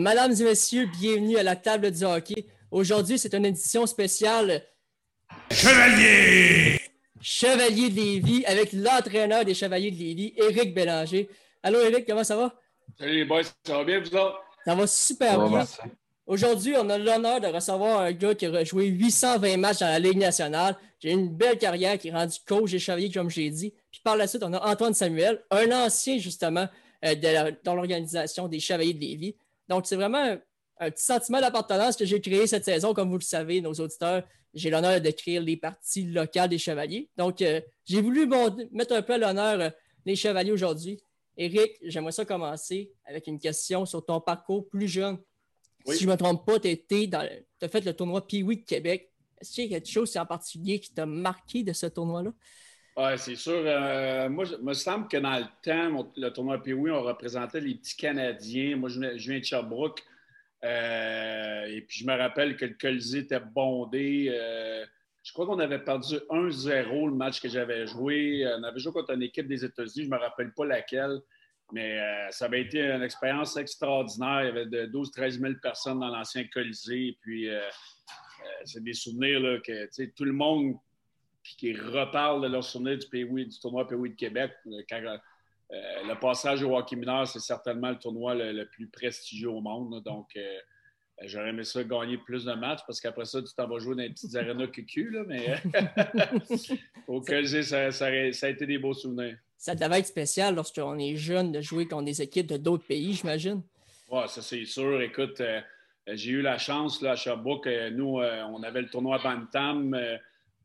Mesdames et messieurs, bienvenue à la table du hockey. Aujourd'hui, c'est une édition spéciale Chevalier! Chevalier de Lévis avec l'entraîneur des Chevaliers de Lévis, Éric Bélanger. Allô Éric, comment ça va? Salut les boys, ça va bien vous autres? Ça va super bien. Aujourd'hui, on a l'honneur de recevoir un gars qui a joué 820 matchs dans la Ligue nationale. J'ai une belle carrière qui est rendu coach des Chevaliers, comme j'ai dit. Puis par la suite, on a Antoine Samuel, un ancien justement euh, dans l'organisation des Chevaliers de Lévis. Donc, c'est vraiment un, petit sentiment d'appartenance que j'ai créé cette saison. Comme vous le savez, nos auditeurs, j'ai l'honneur d'écrire les parties locales des Chevaliers. Donc, euh, j'ai voulu mettre un peu à l'honneur euh, les Chevaliers aujourd'hui. Éric, j'aimerais ça commencer avec une question sur ton parcours plus jeune. Si je ne me trompe pas, tu as fait le tournoi Pee-Wee de Québec. Est-ce qu'il y a quelque chose en particulier qui t'a marqué de ce tournoi-là? Oui, c'est sûr. Euh, moi, il me semble que dans le temps, le tournoi Pee-Wee, on représentait les petits Canadiens. Moi, je, viens de Sherbrooke. Euh, et puis, je me rappelle que le Colisée était bondé. Euh, je crois qu'on avait perdu 1-0 le match que j'avais joué. On avait joué contre une équipe des États-Unis, je ne me rappelle pas laquelle. Mais ça avait été une expérience extraordinaire. Il y avait 12-13 000 personnes dans l'ancien Colisée. Et puis, c'est des souvenirs là, que tout le monde qui reparlent de leur souvenir du, du tournoi Pays de Québec. Euh, euh, le passage au hockey mineur, c'est certainement le tournoi le, plus prestigieux au monde. donc, euh, j'aurais aimé ça gagner plus de matchs parce qu'après ça, tu t'en vas jouer dans les petites arénas QQ. Là, mais au ça, ça, a été des beaux souvenirs. Ça devait être spécial lorsqu'on est jeune de jouer contre des équipes de d'autres pays, j'imagine. Oui, ça c'est sûr. Écoute, j'ai eu la chance là, à Sherbrooke. nous, on avait le tournoi Bantam.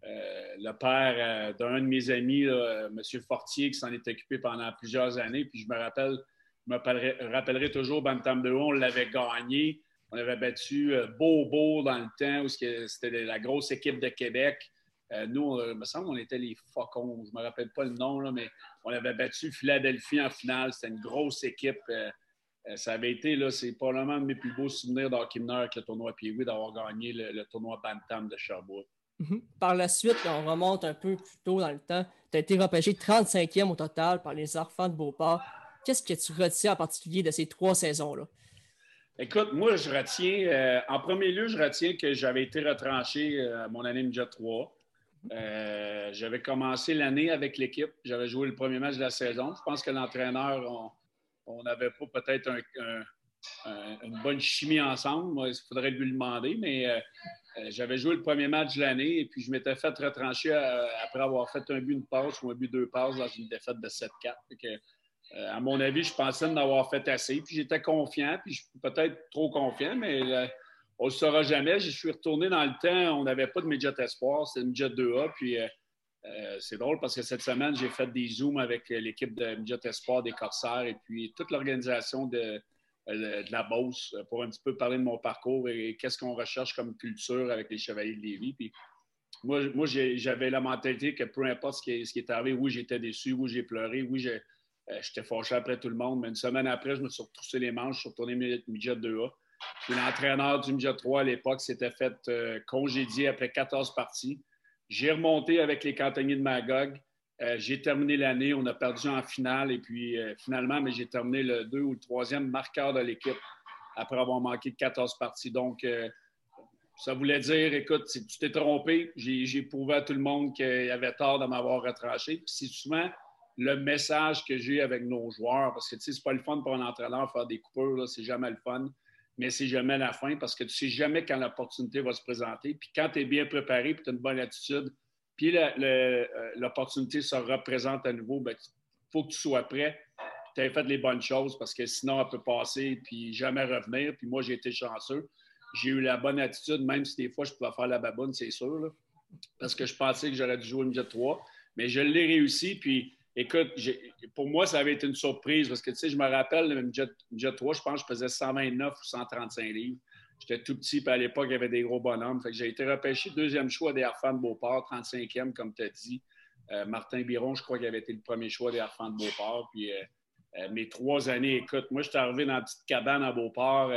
Euh, le père euh, d'un de mes amis, M. Fortier, qui s'en est occupé pendant plusieurs années. Puis je me rappelle, me rappellerai, toujours Bantam de on l'avait gagné. On avait battu euh, Bobo dans le temps où c'était la grosse équipe de Québec. nous, il me semble qu'on était les Faucons. Je ne me rappelle pas le nom, mais on avait battu Philadelphie en finale. C'était une grosse équipe. ça avait été, là, c'est probablement un de mes plus beaux souvenirs d'hockey mineur avec le tournoi Pee-Wee d'avoir gagné le, le, tournoi Bantam de Sherbrooke. Mhm. Par la suite, on remonte un peu plus tôt dans le temps. Tu as été repêché 35e au total par les enfants de Beauport. Qu'est-ce que tu retiens en particulier de ces trois saisons-là? Écoute, moi, je retiens, euh, en premier lieu, je retiens que j'avais été retranché euh, à mon année Midget 3. Euh, j'avais commencé l'année avec l'équipe. J'avais joué le premier match de la saison. Je pense que l'entraîneur, on n'avait pas peut-être une bonne chimie ensemble. Moi, il faudrait lui demander, mais euh, j'avais joué le premier match de l'année et puis je m'étais fait retrancher euh, après avoir fait un but, une passe ou un but, deux passes dans une défaite de 7-4. Euh, à mon avis, je pensais en avoir fait assez. Puis j'étais confiant, puis peut-être trop confiant, mais on ne le saura jamais. Je suis retourné dans le temps, on n'avait pas de Midget Espoir, c'était Midget 2A. Puis c'est drôle parce que cette semaine, j'ai fait des Zooms avec l'équipe de Midget Espoir des Corsaires et puis toute l'organisation de, de la Beauce euh, pour un petit peu parler de mon parcours et qu'est-ce qu'on recherche comme culture avec les Chevaliers de Lévis. Moi, j'avais la mentalité que peu importe ce qui, est, arrivé, oui, j'étais déçu, oui, j'ai pleuré, oui, euh, j'étais fâché après tout le monde, mais une semaine après, je me suis retroussé les manches, je suis retourné midget 2A. Puis l'entraîneur du midget 3 à l'époque s'était fait congédier après 14 parties. J'ai remonté avec les cantonniers de Magog. Euh, j'ai terminé l'année, on a perdu en finale et puis euh, finalement, mais j'ai terminé le deux ou le troisième marqueur de l'équipe après avoir manqué de 14 parties. Donc, euh, ça voulait dire, écoute, si tu t'es trompé, j'ai prouvé à tout le monde qu'il avait tort de m'avoir retranché. C'est souvent le message que j'ai avec nos joueurs, parce que tu sais, c'est pas le fun pour un entraîneur faire des coupures, c'est jamais le fun, mais c'est jamais la fin parce que tu sais jamais quand l'opportunité va se présenter. Puis quand tu es bien préparé, puis tu as une bonne attitude, puis euh, l'opportunité se représente à nouveau, il ben, faut que tu sois prêt. Tu aies fait les bonnes choses parce que sinon, elle peut passer puis jamais revenir. Puis moi, j'ai été chanceux. J'ai eu la bonne attitude, même si des fois, je pouvais faire la baboune, c'est sûr. parce que je pensais que j'aurais dû jouer une jet 3. Mais je l'ai réussi. Puis écoute, pour moi, ça avait été une surprise parce que, tu sais, je me rappelle, une jet, jet 3, je pense que je faisais 129 ou 135 livres. J'étais tout petit, puis à l'époque, il y avait des gros bonhommes. Fait que j'ai été repêché deuxième choix des Harfans de Beauport, 35e, comme tu as dit. Euh, Martin Biron, je crois qu'il avait été le premier choix des Harfans de Beauport. Puis euh, euh, mes trois années, écoute, moi, j'étais arrivé dans la petite cabane à Beauport.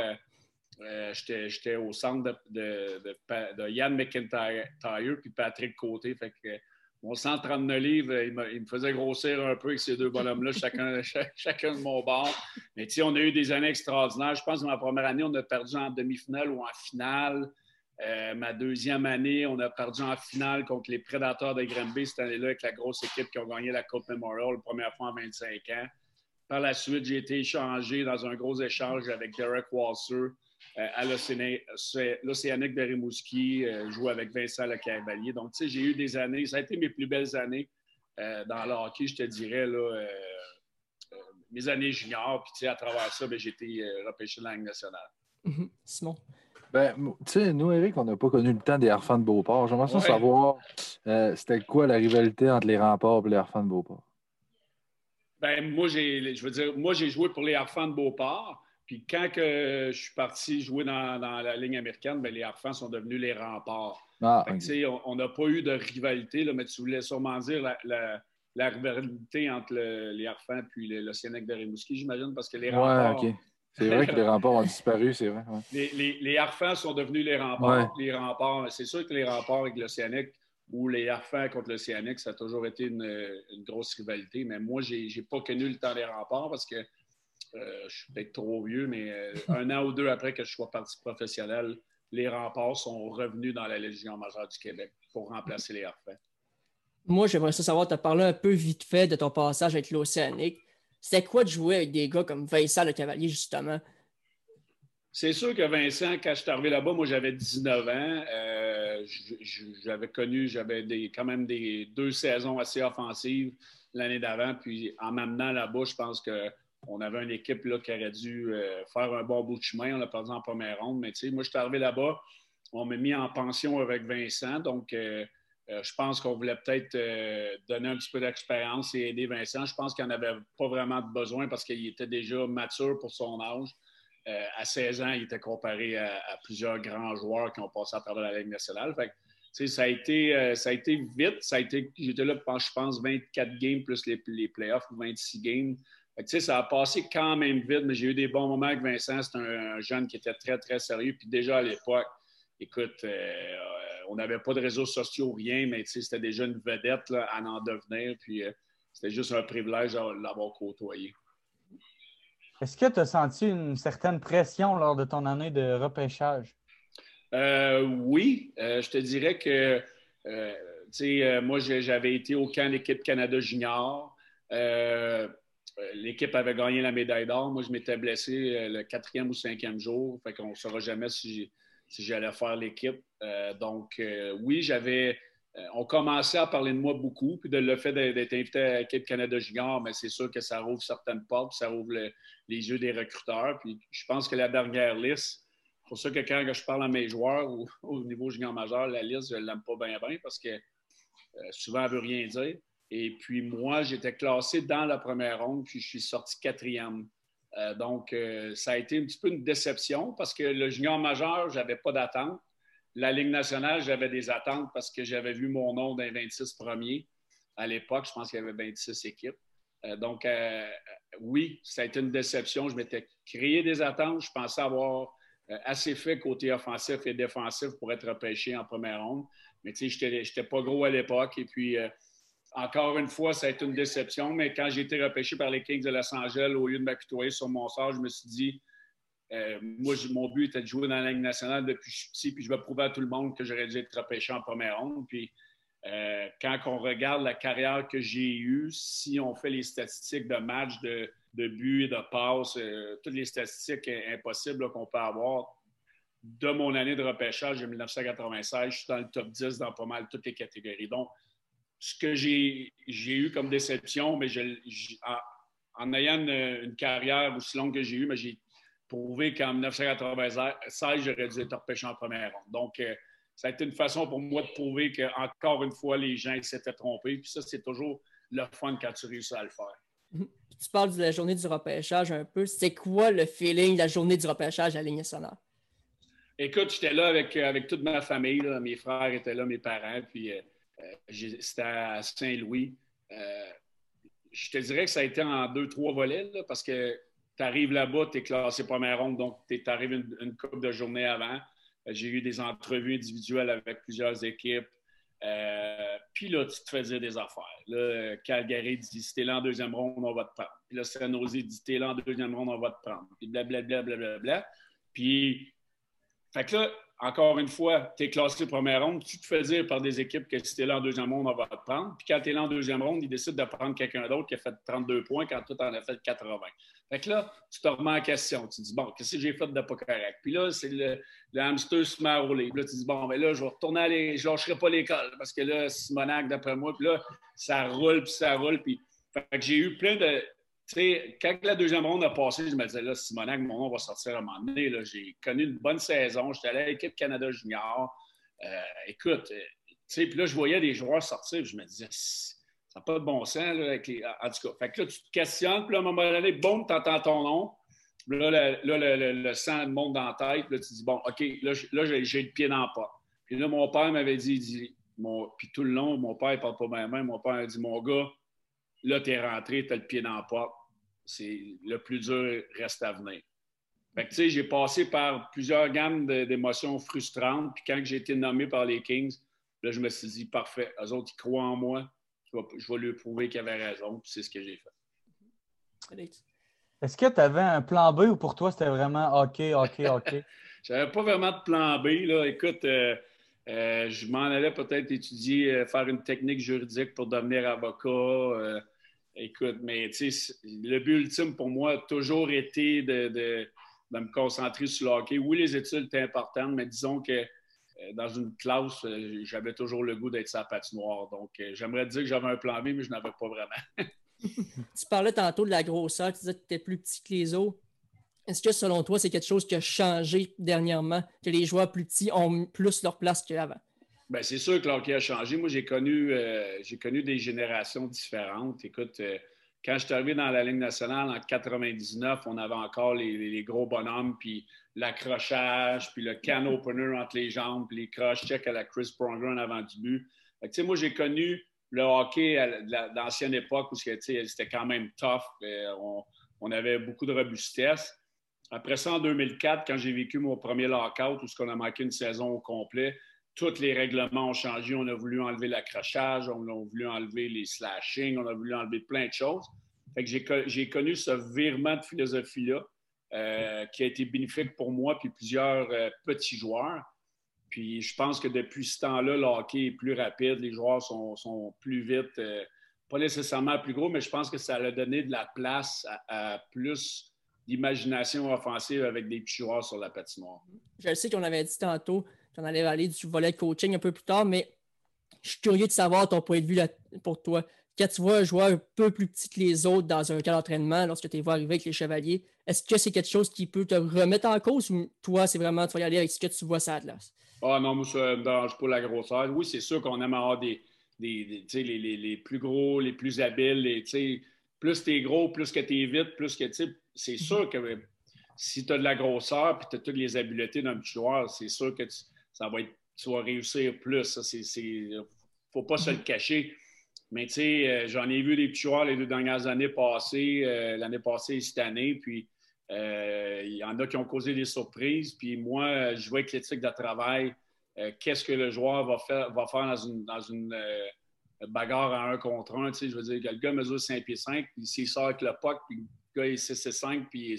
j'étais au centre de, Yann McIntyre puis Patrick Côté. Fait que mon 139 livres, il me, faisait grossir un peu avec ces deux bonhommes-là, chacun, de mon bord. Mais tu sais, on a eu des années extraordinaires. Je pense que ma première année, on a perdu en demi-finale ou en finale. Euh, ma deuxième année, on a perdu en finale contre les Prédateurs de Granby cette année-là avec la grosse équipe qui ont gagné la Coupe Memorial la première fois en 25 ans. Par la suite, j'ai été échangé dans un gros échange avec Derek Walser euh, à l'Océanique de Rimouski, euh, joué avec Vincent Le Cavalier. Donc, tu sais, j'ai eu des années, ça a été mes plus belles années dans le hockey, je te dirais, là, mes années juniors. Puis, tu sais, à travers ça, ben, j'ai été repêché de la Ligue nationale. Mm-hmm. Simon? Ben, tu sais, nous, Eric, on n'a pas connu le temps des Harfans de Beauport. J'aimerais savoir, euh, c'était quoi la rivalité entre les remparts et les Harfans de Beauport? Ben, moi, j'ai, je veux dire, moi, j'ai joué pour les Harfans de Beauport. Puis quand que je suis parti jouer dans, la ligne américaine, ben, les Harfans sont devenus les remparts. Ah, On n'a pas eu de rivalité, là, mais tu voulais sûrement dire la, rivalité entre les Harfans et l'Océanique de Rimouski, j'imagine, parce que les remparts. C'est vrai que les remparts ont disparu, c'est vrai. Les, les, Harfans sont devenus les remparts. Les remparts, c'est sûr que les remparts avec l'Océanique ou les Harfans contre l'Océanique, ça a toujours été une, grosse rivalité. Mais moi, je n'ai pas connu le temps des remparts parce que euh, je suis peut-être trop vieux, mais euh, un an ou deux après que je sois parti professionnel, les remparts sont revenus dans la Légion majeure du Québec pour remplacer les Harfans. Moi, j'aimerais savoir, tu as parlé un peu vite fait de ton passage avec l'Océanique. C'était quoi de jouer avec des gars comme Vincent Le Cavalier, justement? C'est sûr que Vincent, quand je suis arrivé là-bas, moi j'avais 19 ans. Euh, j'avais connu, j'avais quand même des deux saisons assez offensives l'année d'avant. Puis en m'amenant là-bas, je pense qu'on avait une équipe là, qui aurait dû euh, faire un bon bout de chemin. On l'a perdu en première ronde. Mais moi, je suis arrivé là-bas. On m'a mis en pension avec Vincent. Donc, euh, euh, je pense qu'on voulait peut-être donner un petit peu d'expérience et aider Vincent. Je pense qu'il n'en avait pas vraiment besoin parce qu'il était déjà mature pour son âge. À 16 ans, il était comparé à, plusieurs grands joueurs qui ont passé à travers la Ligue nationale. ça, a été, ça a été vite. J'étais là, je pense, 24 games plus les, les playoffs, 26 games. Ça a passé quand même vite, mais j'ai eu des bons moments avec Vincent. C'est un, jeune qui était très, très sérieux. Puis déjà à l'époque, écoute, on n'avait pas de réseaux sociaux, rien, mais c'était déjà une vedette à en devenir. Puis euh, c'était juste un privilège de l'avoir côtoyé. Est-ce que tu as senti une certaine pression lors de ton année de repêchage? Euh, oui, euh, je te dirais que moi, j'avais été au camp de l'équipe Canada Junior. L'équipe avait gagné la médaille d'or. Moi, je m'étais blessé le quatrième ou cinquième jour. Fait qu'on ne saura jamais si j'allais faire l'équipe. Euh, donc, euh, oui, j'avais. Euh, on commençait à parler de moi beaucoup, puis de le fait d'être invité à l'équipe Canada Junior, mais c'est sûr que ça rouvre certaines portes, ça ouvre les yeux des recruteurs. Puis je pense que la dernière liste, pour ça que quand je parle à mes joueurs au, niveau junior majeur, la liste, je ne l'aime pas bien, bien parce que souvent, elle ne veut rien dire. Et puis moi, j'étais classé dans la première ronde, puis je suis sorti quatrième. Euh, donc, euh, ça a été un petit peu une déception parce que le junior majeur, je n'avais pas d'attente. La Ligue nationale, j'avais des attentes parce que j'avais vu mon nom dans les 26 premiers. À l'époque, je pense qu'il y avait 26 équipes. Euh, donc, oui, ça a été une déception. Je m'étais créé des attentes. Je pensais avoir assez fait côté offensif et défensif pour être repêché en première ronde. Mais tu sais, je n'étais pas gros à l'époque. Et puis, encore une fois, ça a été une déception, mais quand j'ai été repêché par les Kings de Los Angeles, au lieu de m'apitoyer sur mon sort, je me suis dit, euh, moi, mon but était de jouer dans la Ligue nationale depuis que je suis petit, puis je vais prouver à tout le monde que j'aurais dû être repêché en première ronde. Puis euh, quand on regarde la carrière que j'ai eue, si on fait les statistiques de matchs, de, de buts de passes, euh, toutes les statistiques impossibles qu'on peut avoir, de mon année de repêchage de 1996, je suis dans le top 10 dans pas mal toutes les catégories. Donc, ce que j'ai eu comme déception, mais en, ayant une, carrière aussi longue que j'ai eue, j'ai prouvé qu'en 1996, j'aurais dû être repêché en première ronde. Donc, euh, ça a été une façon pour moi de prouver qu'encore une fois, les gens s'étaient trompés. Puis ça, c'est toujours le fun quand tu réussis à le faire. Tu parles de la journée du repêchage un peu. C'est quoi le feeling de la journée du repêchage à la Ligue nationale? Écoute, j'étais là avec, avec toute ma famille. Mes frères étaient là, mes parents. Puis euh, c'était à Saint-Louis. Euh, je te dirais que ça a été en deux, trois volets, parce que tu arrives là-bas, tu es classé première ronde, donc tu arrives une, une couple de journées avant. Euh, j'ai eu des entrevues individuelles avec plusieurs équipes. Puis là, tu te fais dire des affaires. Là, Calgary dit si t'es là en deuxième ronde, on va te prendre. Puis là, San dit si t'es là en deuxième ronde, on va te prendre. Puis blablabla, blablabla. Bla, bla. Puis, fait que là, encore une fois, tu es classé première ronde, tu te fais dire par des équipes que si tu es là en deuxième ronde, on va te prendre. Puis quand tu es là en deuxième ronde, ils décident de prendre quelqu'un d'autre qui a fait 32 points quand toi, tu en as fait 80. Fait que là, tu te remets en question. Tu te dis, bon, qu'est-ce que j'ai fait de pas correct? Puis là, c'est le, hamster se met à rouler. Puis là, tu te dis, bon, mais ben là, je vais retourner à je lâcherai pas l'école parce que là, Simonac, d'après moi, puis là, ça roule, puis ça roule. Puis fait que j'ai eu plein de quand la deuxième ronde a passé, je me disais, là, Simonac, mon nom va sortir à un moment donné. J'ai connu une bonne saison. J'étais allé à l'équipe Canada Junior. Euh, écoute, euh, puis là, je voyais des joueurs sortir. Je me disais, ça n'a pas de bon sens. Là, avec les... En tout cas, fait que là, tu te questionnes. Puis là, à un moment donné, boum, tu entends ton nom. Là, le, le, sang monte dans la tête. Là, tu dis, bon, OK, là, j'ai le pied dans la porte. Puis là, mon père m'avait dit, puis tout le long, mon père ne parle pas bien même. Mon père a dit, mon gars, là, tu es rentré, tu as le pied dans la porte c'est le plus dur reste à venir. Fait que, tu sais, j'ai passé par plusieurs gammes d'émotions frustrantes. Puis quand j'ai été nommé par les Kings, là, je me suis dit, parfait, eux autres, ils croient en moi. Je vais, lui prouver qu'il avait raison. Puis c'est ce que j'ai fait. Est-ce que tu avais un plan B ou pour toi, c'était vraiment OK, OK, OK? J'avais pas vraiment de plan B. Là. Écoute, euh, euh, je m'en allais peut-être étudier, euh, faire une technique juridique pour devenir avocat. Écoute, mais le but ultime pour moi a toujours été de, me concentrer sur le hockey. Oui, les études étaient importantes, mais disons que euh, dans une classe, euh, j'avais toujours le goût d'être sa patinoire. Donc, euh, j'aimerais dire que j'avais un plan B, mais je n'avais pas vraiment. tu parlais tantôt de la grosseur, tu disais que tu étais plus petit que les autres. Est-ce que selon toi, c'est quelque chose qui a changé dernièrement, que les joueurs plus petits ont plus leur place qu'avant? Bien, c'est sûr que l'hockey a changé. Moi, j'ai connu, euh, j'ai connu des générations différentes. Écoute, euh, quand je suis arrivé dans la Ligue nationale en 99, on avait encore les, gros bonhommes, puis l'accrochage, puis le can opener entre les jambes, puis les cross-checks à la Chris Pronger en avant du but. Fait moi, j'ai connu le hockey d'ancienne époque où c'était quand même tough. Euh, on, on, avait beaucoup de robustesse. Après ça, en 2004, quand j'ai vécu mon premier lockout, où on a manqué une saison au complet, tous les règlements ont changé. On a voulu enlever l'accrochage, on a voulu enlever les slashing, on a voulu enlever plein de choses. j'ai connu ce virement de philosophie-là euh, qui a été bénéfique pour moi puis plusieurs euh, petits joueurs. Puis je pense que depuis ce temps-là, le hockey est plus rapide, les joueurs sont, plus vite, euh, pas nécessairement plus gros, mais je pense que ça a donné de la place à, plus d'imagination offensive avec des petits joueurs sur la patinoire. Je sais qu'on avait dit tantôt, on allait aller du volet de coaching un peu plus tard, mais je suis curieux de savoir ton point de vue pour toi. Quand tu vois un joueur un peu plus petit que les autres dans un cas d'entraînement, lorsque tu es voir arriver avec les chevaliers, est-ce que c'est quelque chose qui peut te remettre en cause ou toi, c'est vraiment, tu vas y aller avec ce que tu vois ça de Ah non, moi, ça ne me dérange pas la grosseur. Oui, c'est sûr qu'on aime avoir des, des, les, les, plus gros, les plus habiles. Les, plus tu es gros, plus que tu es vite, plus que c'est sûr que si tu as de la grosseur et tu as toutes les habiletés d'un petit joueur, c'est sûr que tu ça va être, tu vas réussir plus. Il ne faut pas se le cacher. Mais tu sais, euh, j'en ai vu des petits joueurs les deux dernières années passées, euh, l'année passée et cette année. Puis euh, il y en a qui ont causé des surprises. Puis moi, je vois avec l'éthique de travail, qu'est-ce que le joueur va faire, va faire dans une, bagarre à un contre un. Tu sais, je veux dire, le gars mesure 5 pieds 5, puis s'il sort avec le puck, puis le gars est 6 et 5, puis il est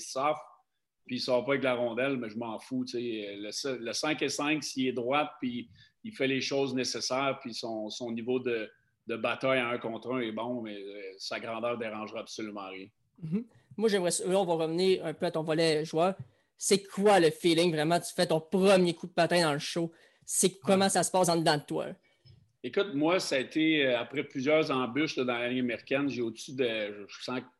puis il sort pas avec la rondelle, mais je m'en fous. Le, le 5 et 5, s'il est droit, puis il fait les choses nécessaires, puis son, niveau de, bataille à un contre un est bon, mais euh, sa grandeur ne dérangera absolument rien. Mm-hmm. Moi, j'aimerais. Là, on va revenir un peu à ton volet joueur. C'est quoi le feeling vraiment? Tu fais ton premier coup de patin dans le show. C'est comment ça se passe en dedans de toi? Écoute, moi, ça a été euh, après plusieurs embûches dans la Ligue américaine. J'ai au-dessus de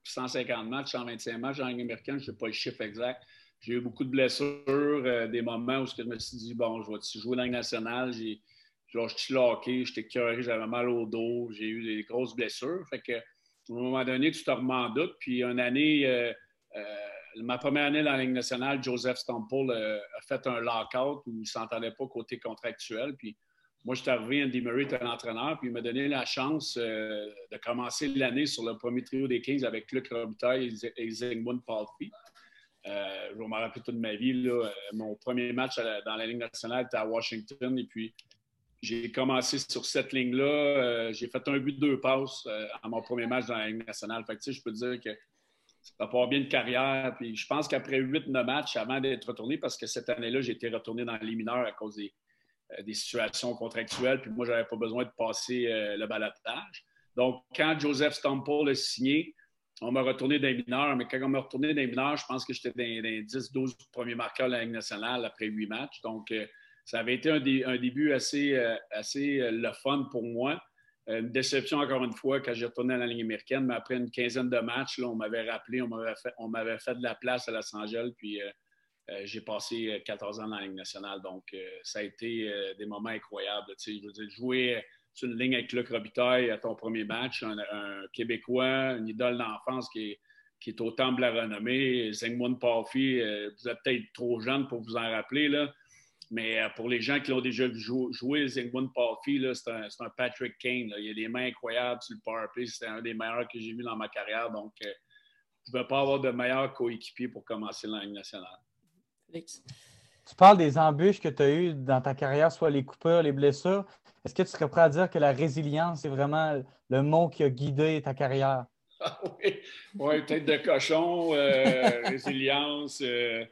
150 matchs, 125 matchs dans la Ligue américaine. Je ne sais pas le chiffre exact. J'ai eu beaucoup de blessures, euh, des moments où je me suis dit, bon, je vais jouer dans la nationale? J'ai, genre, je suis locké, j'étais curé, j'avais mal au dos, j'ai eu des grosses blessures. Fait que, à un moment donné, tu te remets en doute. Puis, une année, euh, ma première année dans la Ligue nationale, Joseph Stample a fait un lockout où il ne s'entendait pas côté contractuel. Puis, moi, je suis arrivé, Andy Murray était l'entraîneur, puis il m'a donné la chance de commencer l'année sur le premier trio des Kings avec Luc Robitaille et Zygmunt Palfi. Euh, je me rappeler toute ma vie. Là, mon premier match dans la Ligue nationale était à Washington. Et puis, j'ai commencé sur cette ligne-là. j'ai fait un but de deux passes à mon premier match dans la Ligue nationale. Fait que, je peux dire que ça pas bien de carrière. Puis je pense qu'après huit, neuf matchs, avant d'être retourné, parce que cette année-là, j'ai été retourné dans les mineurs à cause des, des situations contractuelles. Puis moi, je n'avais pas besoin de passer le balatage. Donc, quand Joseph Stample a signé, on m'a retourné d'un mineur, mais quand on m'a retourné d'un mineur, je pense que j'étais dans les 10-12 premiers marqueurs de la Ligue nationale après huit matchs. Donc, euh, ça avait été un, début assez, euh, assez euh, le fun pour moi. Une déception, encore une fois, quand j'ai retourné à la Ligue américaine, mais après une quinzaine de matchs, on m'avait rappelé, on m'avait fait, fait de la place à Los Angeles, puis j'ai passé 14 ans dans la Ligue nationale. Donc, ça a été des moments incroyables. Je veux dire, jouer sur une ligne avec Luc Robitaille à ton premier match, un, Québécois, une idole d'enfance qui est, qui est au temple de la renommée. Zengmund Parfi, euh, vous êtes peut-être trop jeune pour vous en rappeler, là. mais euh, pour les gens qui l'ont déjà vu jouer, Zengmund Parfi, c'est un, un, Patrick Kane. Il a des mains incroyables sur le powerplay. C'est un des meilleurs que j'ai vu dans ma carrière. Donc, euh, je ne pouvais pas avoir de meilleur coéquipier pour commencer la Ligue nationale. Tu parles des embûches que tu as eues dans ta carrière, soit les coupures, les blessures. Est-ce que tu serais prêt à dire que la résilience, c'est vraiment le mot qui a guidé ta carrière? Ah oui, ouais, peut-être de cochon, euh, résilience. Euh,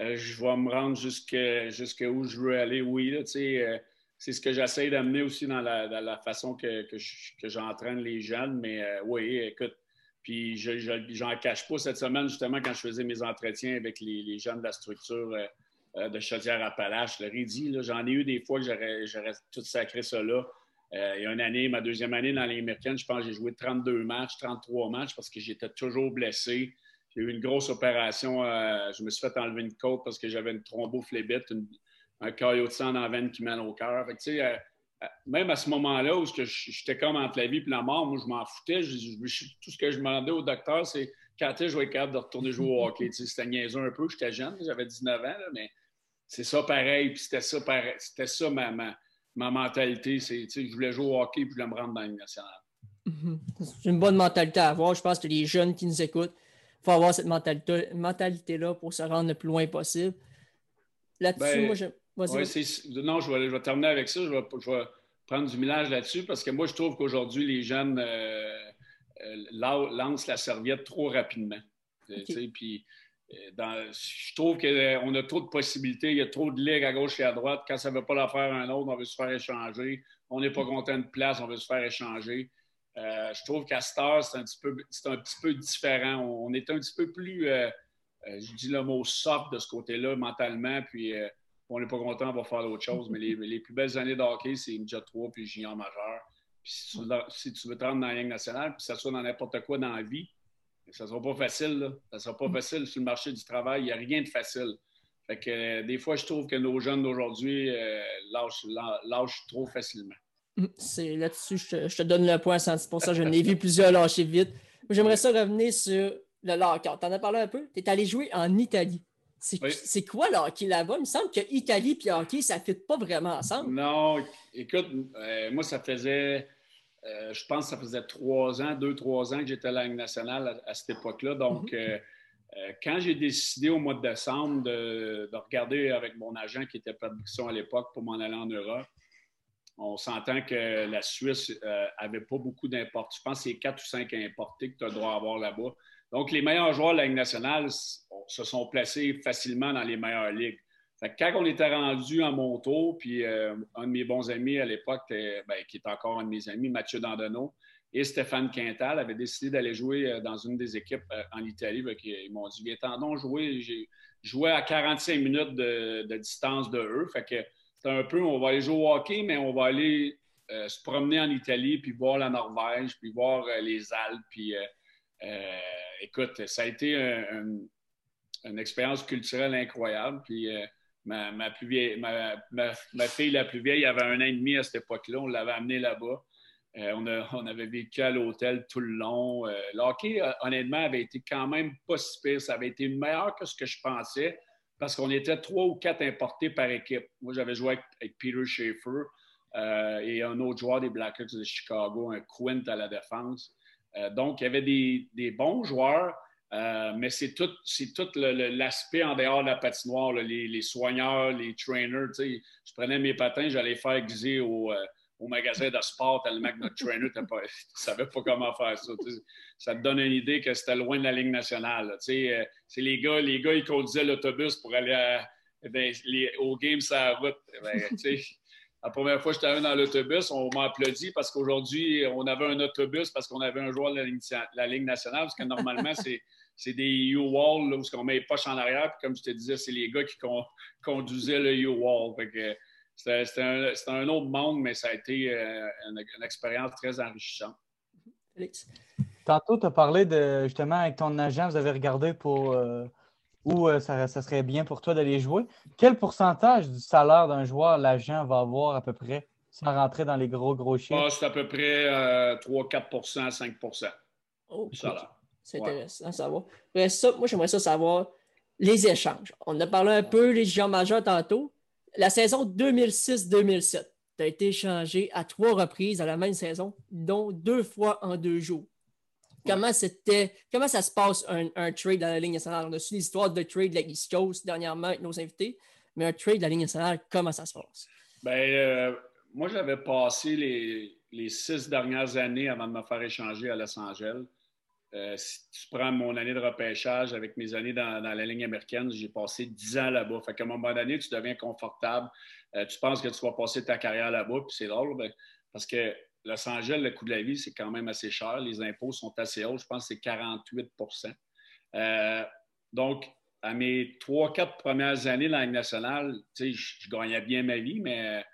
euh, je vais me rendre jusqu'à où je veux aller. Oui, c'est ce que j'essaie d'amener aussi dans la, façon que, que j'entraîne les jeunes. Mais oui, écoute, puis je n'en cache pas cette semaine, justement, quand je faisais mes entretiens avec les, les jeunes de la structure euh, de Chaudière-Appalaches. Le dit, j'en ai eu des fois que j'aurais tout sacré ça là. Euh, il y a une année, ma deuxième année dans les américaines, je pense que j'ai joué 32 matchs, 33 matchs parce que j'étais toujours blessé. J'ai eu une grosse opération. Euh, je me suis fait enlever une côte parce que j'avais une thrombophlébite, un caillot de sang dans la veine qui mène au cœur. Même à ce moment-là où j'étais comme entre la vie et la mort, moi, je m'en foutais. tout ce que je demandais au docteur, c'est quand je vais être capable de retourner jouer au hockey. C'était niaiseux un peu. J'étais jeune, j'avais 19 ans, mais c'est ça pareil, puis c'était ça pareil. C'était ça ma, ma, ma mentalité. Je voulais jouer au hockey, puis je voulais me rendre dans une nationale. Mhm. C'est une bonne mentalité à avoir. Je pense que les jeunes qui nous écoutent, il faut avoir cette mentalité-là pour se rendre le plus loin possible. Là-dessus, ben, moi, je. Non, je vais, je vais, terminer avec ça. Je vais, je vais prendre du millage là-dessus parce que moi, je trouve qu'aujourd'hui, les jeunes euh, euh, lancent la serviette trop rapidement. Puis euh, je trouve qu'on a trop de possibilités, il y a trop de ligues à gauche et à droite. Quand ça ne veut pas la faire un autre, on veut se faire échanger. On n'est pas mm. content de place, on veut se faire échanger. Euh, je trouve qu'à Star, c'est un, petit peu, un petit peu différent. On, est un petit peu plus, je dis le mot soft de ce côté-là mentalement, puis on n'est pas content, on va faire autre chose. Mais les, plus belles années de hockey, c'est Jet 3 puis junior majeur. Puis si tu, veux, si tu veux te rendre dans la Ligue nationale, puis que ça soit dans n'importe quoi dans la vie, ça ne sera pas facile. Là. Ça ne sera pas mm. facile sur le marché du travail. Il n'y a rien de facile. Fait que, euh, des fois, je trouve que nos jeunes d'aujourd'hui euh, lâchent, trop facilement. Mm. C'est là-dessus, je, te donne le point à 110 Je n'ai vu plusieurs lâcher vite. J'aimerais ça revenir sur le lock-out. Tu en as parlé un peu. Tu es allé jouer en Italie. C'est quoi le hockey là-bas? Il me semble que Italie et hockey, ça ne fit pas vraiment ensemble. Non, écoute, euh, moi, ça faisait euh, je pense que ça faisait trois ans, deux, trois ans que j'étais à la Ligue nationale à, cette époque-là. Donc, mhm. euh, euh, quand j'ai décidé au mois de décembre de, regarder avec mon agent qui était production à l'époque pour m'en aller en Europe, on s'entend que la Suisse n'avait pas beaucoup d'imports. Je pense que c'est quatre ou cinq importés que tu as le droit d'avoir là-bas. Donc, les meilleurs joueurs de la Ligue nationale se sont placés facilement dans les meilleures ligues quand on était rendu à mon tour, puis euh, un de mes bons amis à l'époque, ben, qui est encore un de mes amis, Mathieu Dandonneau, et Stéphane Quintal avaient décidé d'aller jouer euh, dans une des équipes euh, en Italie. ils m'ont dit Viens, donc jouer. J'ai joué à 45 minutes de, distance de eux. Fait que c'est un peu, on va aller jouer au hockey, mais on va aller se promener en Italie, puis voir la Norvège, puis voir les Alpes. Puis écoute, ça a été une expérience culturelle incroyable. Puis vieille, ma, fille la plus vieille avait un an et demi à cette époque-là. On l'avait amenée là-bas. Euh, on, avait vécu à l'hôtel tout le long. Euh, L'hockey, euh, honnêtement, avait été quand même pas si pire. Ça avait été meilleur que ce que je pensais parce qu'on était trois ou quatre importés par équipe. Moi, j'avais joué avec, Peter Schaefer et un autre joueur des Blackhawks de Chicago, un Quint à la défense. Donc, il y avait des, bons joueurs, mais c'est tout, l'aspect en dehors de la patinoire, les, soigneurs, les trainers. Je prenais mes patins, j'allais faire guiser au, au magasin de sport tellement que notre trainer ne savait pas comment faire ça. Ça te donne une idée que c'était loin de la ligne nationale. Euh, c'est les gars, les gars, ils conduisaient l'autobus pour aller ben, au game sur la route. Ben, la première fois que j'étais dans l'autobus, on m'a applaudi parce qu'aujourd'hui, on avait un autobus parce qu'on avait un joueur de la ligne, nationale, parce que normalement, c'est des U-Wall où on met les poches en arrière. Puis comme je te disais, c'est les gars qui conduisaient le U-Wall. C'était un, autre monde, mais ça a été euh, une, expérience très enrichissante. Félix. Tantôt, tu as parlé de justement avec ton agent, vous avez regardé pour euh, où euh, ça, serait bien pour toi d'aller jouer. Quel pourcentage du salaire d'un joueur l'agent va avoir à peu près, sans rentrer dans les gros, gros chiffres? Ah, c'est à peu près 3-4% 5% C'est intéressant à savoir. moi, j'aimerais ça savoir les échanges. On a parlé un peu les géants majeurs tantôt la saison 2006-2007, tu as été échangé à trois reprises à la même saison, dont deux fois en deux jours. Comment c'était, comment ça se passe un, trade dans la Ligue nationale? On a su l'histoire de trade de la East Coast dernièrement avec nos invités, mais un trade de la Ligue nationale, comment ça se passe? Ben, euh, moi, j'avais passé les, les, six dernières années avant de me faire échanger à Los Angeles. Euh, si tu prends mon année de repêchage avec mes années dans, la ligne américaine, j'ai passé 10 ans là-bas. Fait qu'à un moment donné, tu deviens confortable. Euh, tu penses que tu vas passer ta carrière là-bas, puis c'est drôle ben, parce que Los Angeles, le coût de la vie, c'est quand même assez cher. Les impôts sont assez hauts. Je pense que c'est 48% euh, Donc, à mes trois, quatre premières années dans la Ligue nationale, je, je gagnais bien ma vie, mais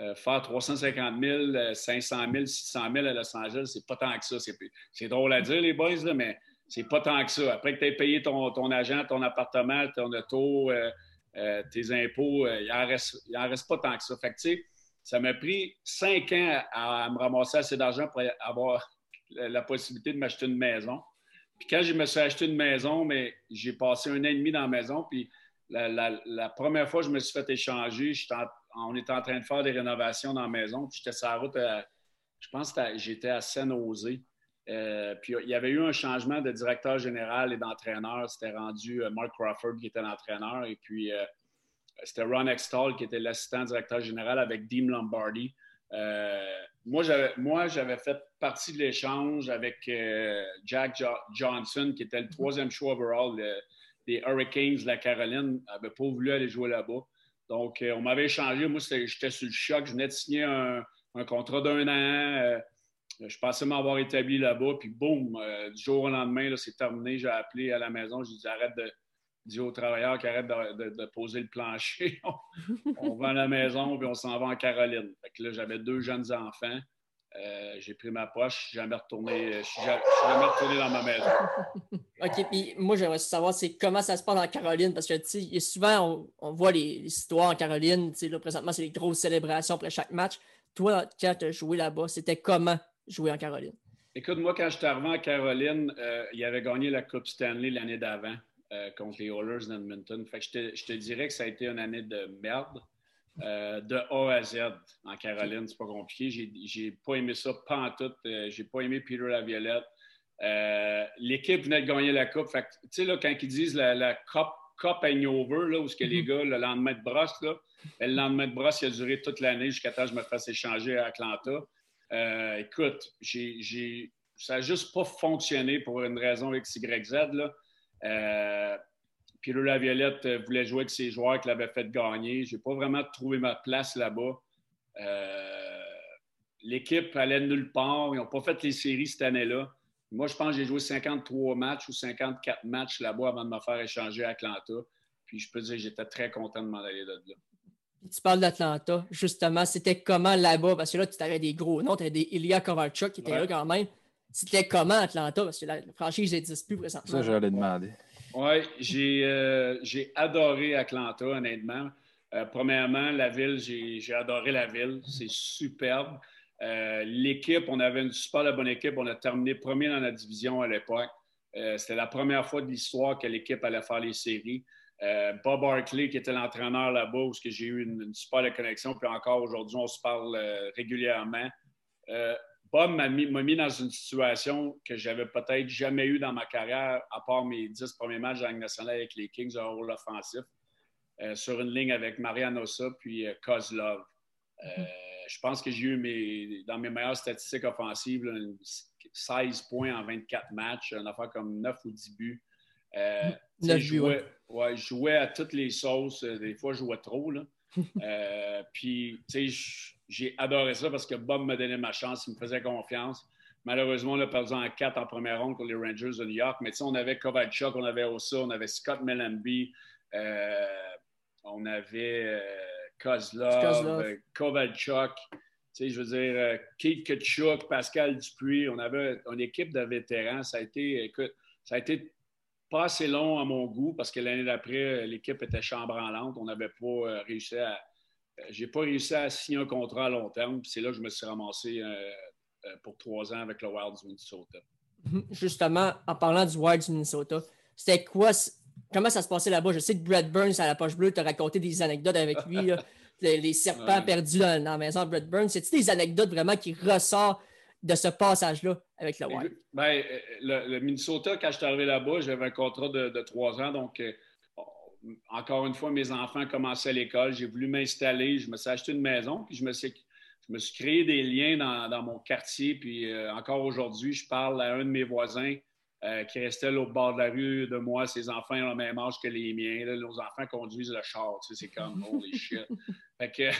euh, faire 350 000, 500 000, 600 000 à Los Angeles, c'est pas tant que ça. C'est drôle à dire, les boys, là, mais c'est pas tant que ça. Après que tu aies payé ton, agent, ton appartement, ton auto, euh, euh, tes impôts, il n'en reste, reste, pas tant que ça. Fait que, ça m'a pris cinq ans à, me ramasser assez d'argent pour avoir la, possibilité de m'acheter une maison. Puis quand je me suis acheté une maison, mais j'ai passé un an et demi dans la maison, puis la, première fois que je me suis fait échanger, on était en train de faire des rénovations dans la maison. Puis j'étais sur la route, je pense que j'étais à Saint-Nosé. Euh, puis il y avait eu un changement de directeur général et d'entraîneur. C'était rendu euh, Mark Crawford qui était l'entraîneur. Euh, c'était Ron Extall qui était l'assistant directeur général avec Dean Lombardi. moi, j'avais fait partie de l'échange avec Jack Johnson, qui était le troisième choix overall les Hurricanes de la Caroline n'avaient pas voulu aller jouer là-bas. Donc, euh, on m'avait échangé. Moi, j'étais sur le choc. Je venais de signer un, contrat d'un an. Euh, je pensais m'avoir établi là-bas. Puis, boum, euh, du jour au lendemain, c'est terminé. J'ai appelé à la maison. J'ai dit arrête de dire aux travailleurs qu'ils arrêtent de, poser le plancher. on, va à la maison puis on s'en va en Caroline. Fait que là, j'avais deux jeunes enfants. Euh, j'ai pris ma poche, je suis jamais retourné, je suis jamais, retourné dans ma maison. OK, puis moi, j'aimerais savoir c'est comment ça se passe en Caroline, parce que souvent, on, voit les, histoires en Caroline, là, présentement, c'est les grosses célébrations après chaque match. Toi, quand tu as joué là-bas, c'était comment jouer en Caroline? Écoute, moi, quand je suis arrivé en Caroline, euh, il avait gagné la Coupe Stanley l'année d'avant euh, contre les Oilers d'Edmonton. Fait que je te, je te dirais que ça a été une année de merde. Euh, de A à Z en Caroline. C'est pas compliqué. J'ai pas aimé ça pas en tout. Euh, j'ai pas aimé Peter Laviolette. Euh, l'équipe venait de gagner la Coupe. Tu sais, là, quand ils disent la, la Cup, cup hangover, là, où ce que les mhm. gars, le lendemain de brosse, là, ben, le lendemain de brosse, il a duré toute l'année jusqu'à temps que je me fasse échanger à Atlanta. écoute, ça n'a juste pas fonctionné pour une raison X, Y, Z. Là. Peter Laviolette euh, voulait jouer avec ses joueurs qui l'avaient fait gagner. Je n'ai pas vraiment trouvé ma place là-bas. Euh, l'équipe allait nulle part. Ils n'ont pas fait les séries cette année-là. Moi, je pense que j'ai joué 53 matchs ou 54 matchs là-bas avant de me faire échanger à Atlanta. Puis je peux dire que j'étais très content de m'en aller de là. Tu parles d'Atlanta, justement. C'était comment là-bas? Parce que là, tu avais des gros noms. Tu avais des Ilya Kovalchuk qui était là quand même. C'était comment Atlanta? Parce que la franchise n'existe plus présentement. Ça, j'allais demander. Oui, euh, j'ai adoré Atlanta, honnêtement. Euh, premièrement, la ville, j'ai adoré la ville. C'est superbe. Euh, l'équipe, on avait une super bonne équipe. On a terminé premier dans la division à l'époque. C'était la première fois de l'histoire que l'équipe allait faire les séries. Bob Barkley, qui était l'entraîneur là-bas, où j'ai eu une, super connexion. Puis encore aujourd'hui, on se parle régulièrement. Bob m'a mis, mis, dans une situation que j'avais peut-être jamais eu dans ma carrière, à part mes dix premiers matchs de nationale avec les Kings, un rôle offensif, euh, sur une ligne avec Mariano Ossa puis euh, Kozlov. Euh, je pense que j'ai eu mes, dans mes meilleures statistiques offensives 16 points en 24 matchs, une affaire comme 9 ou 10 buts. je, jouais, ouais, jouais à toutes les sauces. Des fois, je jouais trop. Là. Puis, tu sais, j'ai adoré ça parce que Bob me donnait ma chance, il me faisait confiance. Malheureusement, on a perdu en 4 en première ronde contre les Rangers de New York. Mais tu sais, on avait Kovalchuk, on avait Ossa, on avait Scott Mellenby, euh, on avait euh, Kozlov, euh, Kovalchuk. Tu sais, je veux dire, euh, Keith Kachuk, Pascal Dupuis. On avait une équipe de vétérans. Ça a été, écoute, ça a été pas assez long à mon goût parce que l'année d'après, l'équipe était chambranlante. On n'avait pas réussi à euh, j'ai pas réussi à signer un contrat à long terme. C'est là que je me suis ramassé euh, euh, pour trois ans avec le Wild du Minnesota. Mhm. Justement, en parlant du Wild du Minnesota, c'était quoi? Comment ça se passait là-bas? Je sais que Brad Burns à la poche bleue t'a raconté des anecdotes avec lui, les, serpents perdus dans, la maison de Brad Burns. C'est-tu des anecdotes vraiment qui ressortent de ce passage-là avec le Wild? Ben, le, Minnesota, quand je suis arrivé là-bas, j'avais un contrat de, trois ans, donc encore une fois, mes enfants commençaient à l'école. J'ai voulu m'installer. Je me suis acheté une maison. Puis je me suis, je me suis créé des liens dans, mon quartier. Puis euh, encore aujourd'hui, je parle à un de mes voisins euh, qui restait au bord de la rue de moi. Ses enfants ont le même âge que les miens. nos enfants conduisent le char. c'est comme, holy shit. Fait que,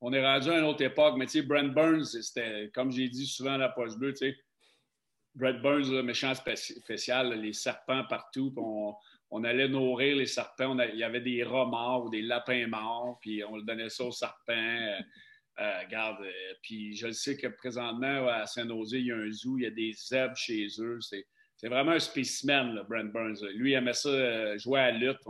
on est rendu à une autre époque. Mais tu sais, Brent Burns, c'était, comme j'ai dit souvent à la poche bleue, tu sais, Brent Burns, le méchant spécial, les serpents partout. On, allait nourrir les serpents. il y avait des rats morts ou des lapins morts, puis on donnait ça aux serpents. Euh, euh, regarde, euh, puis je le sais que présentement, à Saint-Nosé, il y a un zoo, il y a des zèbres chez eux. C'est, vraiment un spécimen, Brent Burns. Lui, il aimait ça, jouer à la lutte.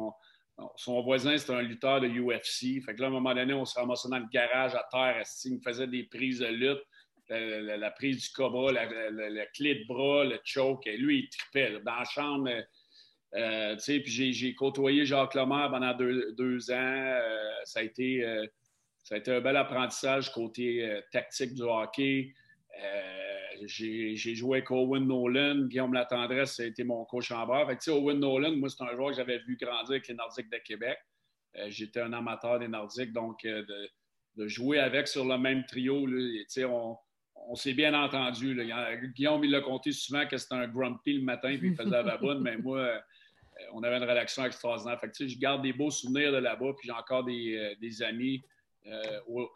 Son voisin, c'était un lutteur de UFC. Fait que là, à un moment donné, on se ramassait dans le garage à terre. Il me faisait des prises de lutte? La, prise du cobra, la, clé de bras, le choke. Et lui, il tripait. Dans la chambre, euh, puis j'ai côtoyé Jacques Lemaire pendant deux, ans. Euh, ça, a été, euh, ça a été un bel apprentissage côté tactique du hockey. J'ai joué avec Owen Nolan. Guillaume Latendresse, a été mon coach en bord. Owen Nolan, moi, c'est un joueur que j'avais vu grandir avec les Nordiques de Québec. J'étais un amateur des Nordiques, donc de, jouer avec sur le même trio, on, on s'est bien entendu. Guillaume, il l'a compté souvent que c'était un grumpy le matin, puis il faisait la baboune, mais moi, euh, on avait une rédaction extraordinaire. Je garde des beaux souvenirs de là-bas, puis j'ai encore des, euh, amis euh,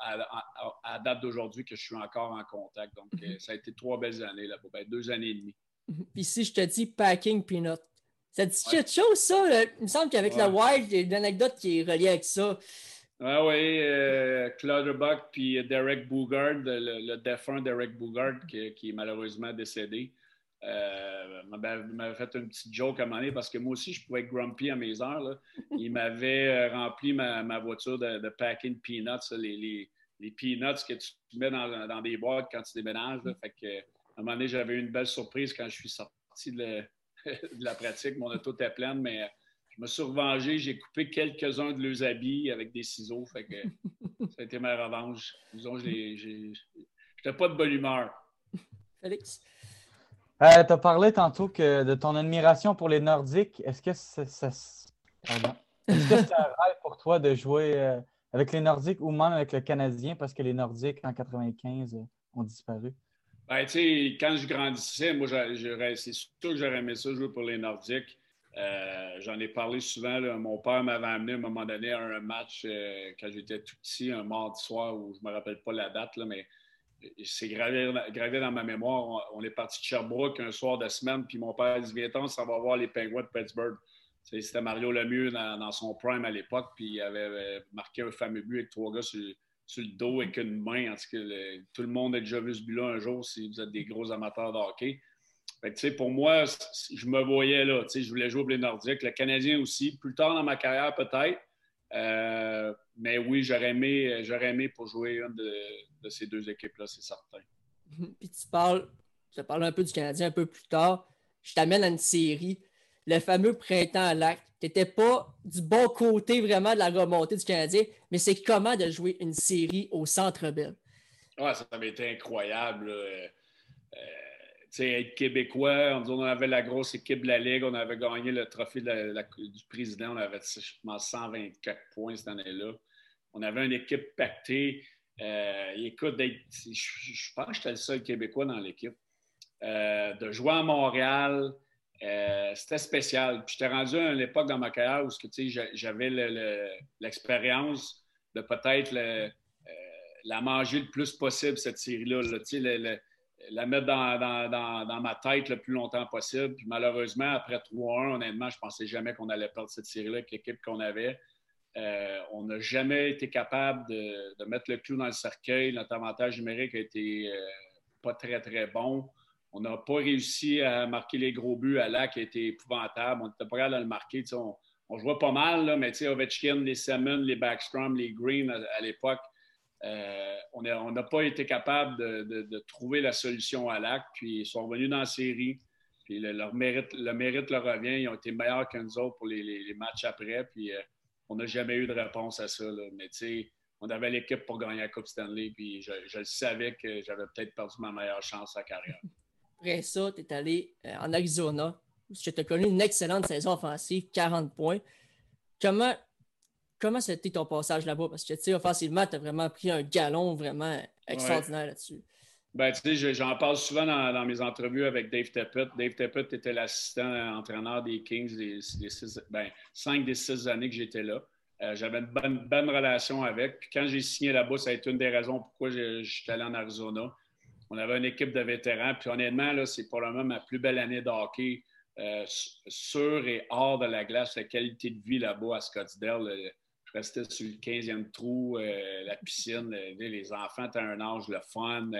à, date d'aujourd'hui que je suis encore en contact. Donc, mhm. ça a été trois belles années là-bas, ben, deux années et demie. Mhm. Puis si je te dis packing peanut, ça dit quelque chose, ça? Il me semble qu'avec la Wild, il y a une anecdote qui est reliée avec ça. Ah oui, Claude Buck puis Derek Bougard, le, défunt Derek Bougard, qui, est malheureusement décédé. Euh, m'avait fait une petite joke à un moment donné parce que moi aussi, je pouvais être grumpy à mes heures. Il m'avait euh, rempli ma, voiture de, packing peanuts, les, peanuts que tu mets dans, des boîtes quand tu déménages. Fait que, à un moment donné, j'avais eu une belle surprise quand je suis sorti de, la pratique. Mon auto était pleine, mais je me suis revengé. J'ai coupé quelques-uns de leurs habits avec des ciseaux. Fait que ça a été ma revanche. Disons, j'étais pas de bonne humeur. Félix? Euh, tu as parlé tantôt que de ton admiration pour les Nordiques. Est-ce que c'est un rêve pour toi de jouer euh, avec les Nordiques ou même avec le Canadien parce que les Nordiques en 95 euh, ont disparu? Ben, quand je grandissais, moi, c'est sûr que j'aurais aimé ça jouer pour les Nordiques. J'en ai parlé souvent. Mon père m'avait amené à un moment donné à un match quand j'étais tout petit, un mardi soir où je ne me rappelle pas la date, là, mais c'est gravé, dans ma mémoire. On, est parti de Sherbrooke un soir de semaine, puis mon père dit Viens, ça va voir les Penguins de Pittsburgh. C'était Mario Lemieux dans, son prime à l'époque, puis il avait euh, marqué un fameux but avec trois gars sur, le dos avec une main. En tout cas, tout le monde a déjà vu ce but-là un jour si vous êtes des gros amateurs de hockey. pour moi, je me voyais là. Je voulais jouer pour les Nordiques. Le Canadien aussi. Plus tard dans ma carrière, peut-être. Euh, mais oui, j'aurais aimé, j'aurais aimé pour jouer une de, ces deux équipes-là, c'est certain. Puis tu parles, tu parles un peu du Canadien un peu plus tard. Je t'amène à une série, le fameux printemps à l'acte. Tu n'étais pas du bon côté vraiment de la remontée du Canadien, mais c'est comment de jouer une série au Centre Bell? Ouais, ça avait été incroyable. Être québécois, on, avait la grosse équipe de la Ligue, on avait gagné le trophée du président, on avait, je pense, 124 points cette année-là. On avait une équipe pactée. Euh, écoute, je, pense que j'étais le seul Québécois dans l'équipe. Euh, de jouer à Montréal, euh, c'était spécial. J'étais rendu à une époque dans ma carrière où j'avais l'expérience de peut-être la manger le plus possible, cette série-là. La mettre dans, ma tête le plus longtemps possible. Puis malheureusement, après 3-1, honnêtement, je ne pensais jamais qu'on allait perdre cette série-là avec l'équipe qu'on avait. Euh, on n'a jamais été capable de, mettre le clou dans le cercueil. Notre avantage numérique a été euh, pas très, très bon. On n'a pas réussi à marquer les gros buts à là qui a été épouvantable. On n'était pas capable de le marquer. On, on, jouait pas mal, là, mais Ovechkin, les Salmon, les Backstrom, les Green à, l'époque, euh, on n'a pas été capable de, trouver la solution à l'acte. Puis ils sont revenus dans la série. Puis le, leur mérite, le leur revient. Ils ont été meilleurs que nous autres pour les, matchs après. Puis on n'a jamais eu de réponse à ça. Mais tu sais, on avait l'équipe pour gagner la Coupe Stanley, puis je, savais que j'avais peut-être perdu ma meilleure chance à carrière. Après ça, tu es allé euh, en Arizona, où tu as connu une excellente saison offensive, 40 points. Comment comment c'était ton passage là-bas? Parce que, tu sais, offensivement, tu as vraiment pris un galon vraiment extraordinaire là-dessus. Ben, tu sais, j'en parle souvent dans, mes entrevues avec Dave Teppett. Dave Teppett était l'assistant entraîneur des Kings les, ben, cinq des six années que j'étais là. Euh, j'avais une bonne, bonne, relation avec. Puis quand j'ai signé là-bas, ça a été une des raisons pourquoi j'étais allé en Arizona. On avait une équipe de vétérans. Puis honnêtement, là, c'est probablement ma plus belle année de hockey euh, sur et hors de la glace. La qualité de vie là-bas à Scottsdale, euh, je restais sur le 15e trou, la piscine. les enfants étaient un âge, le fun.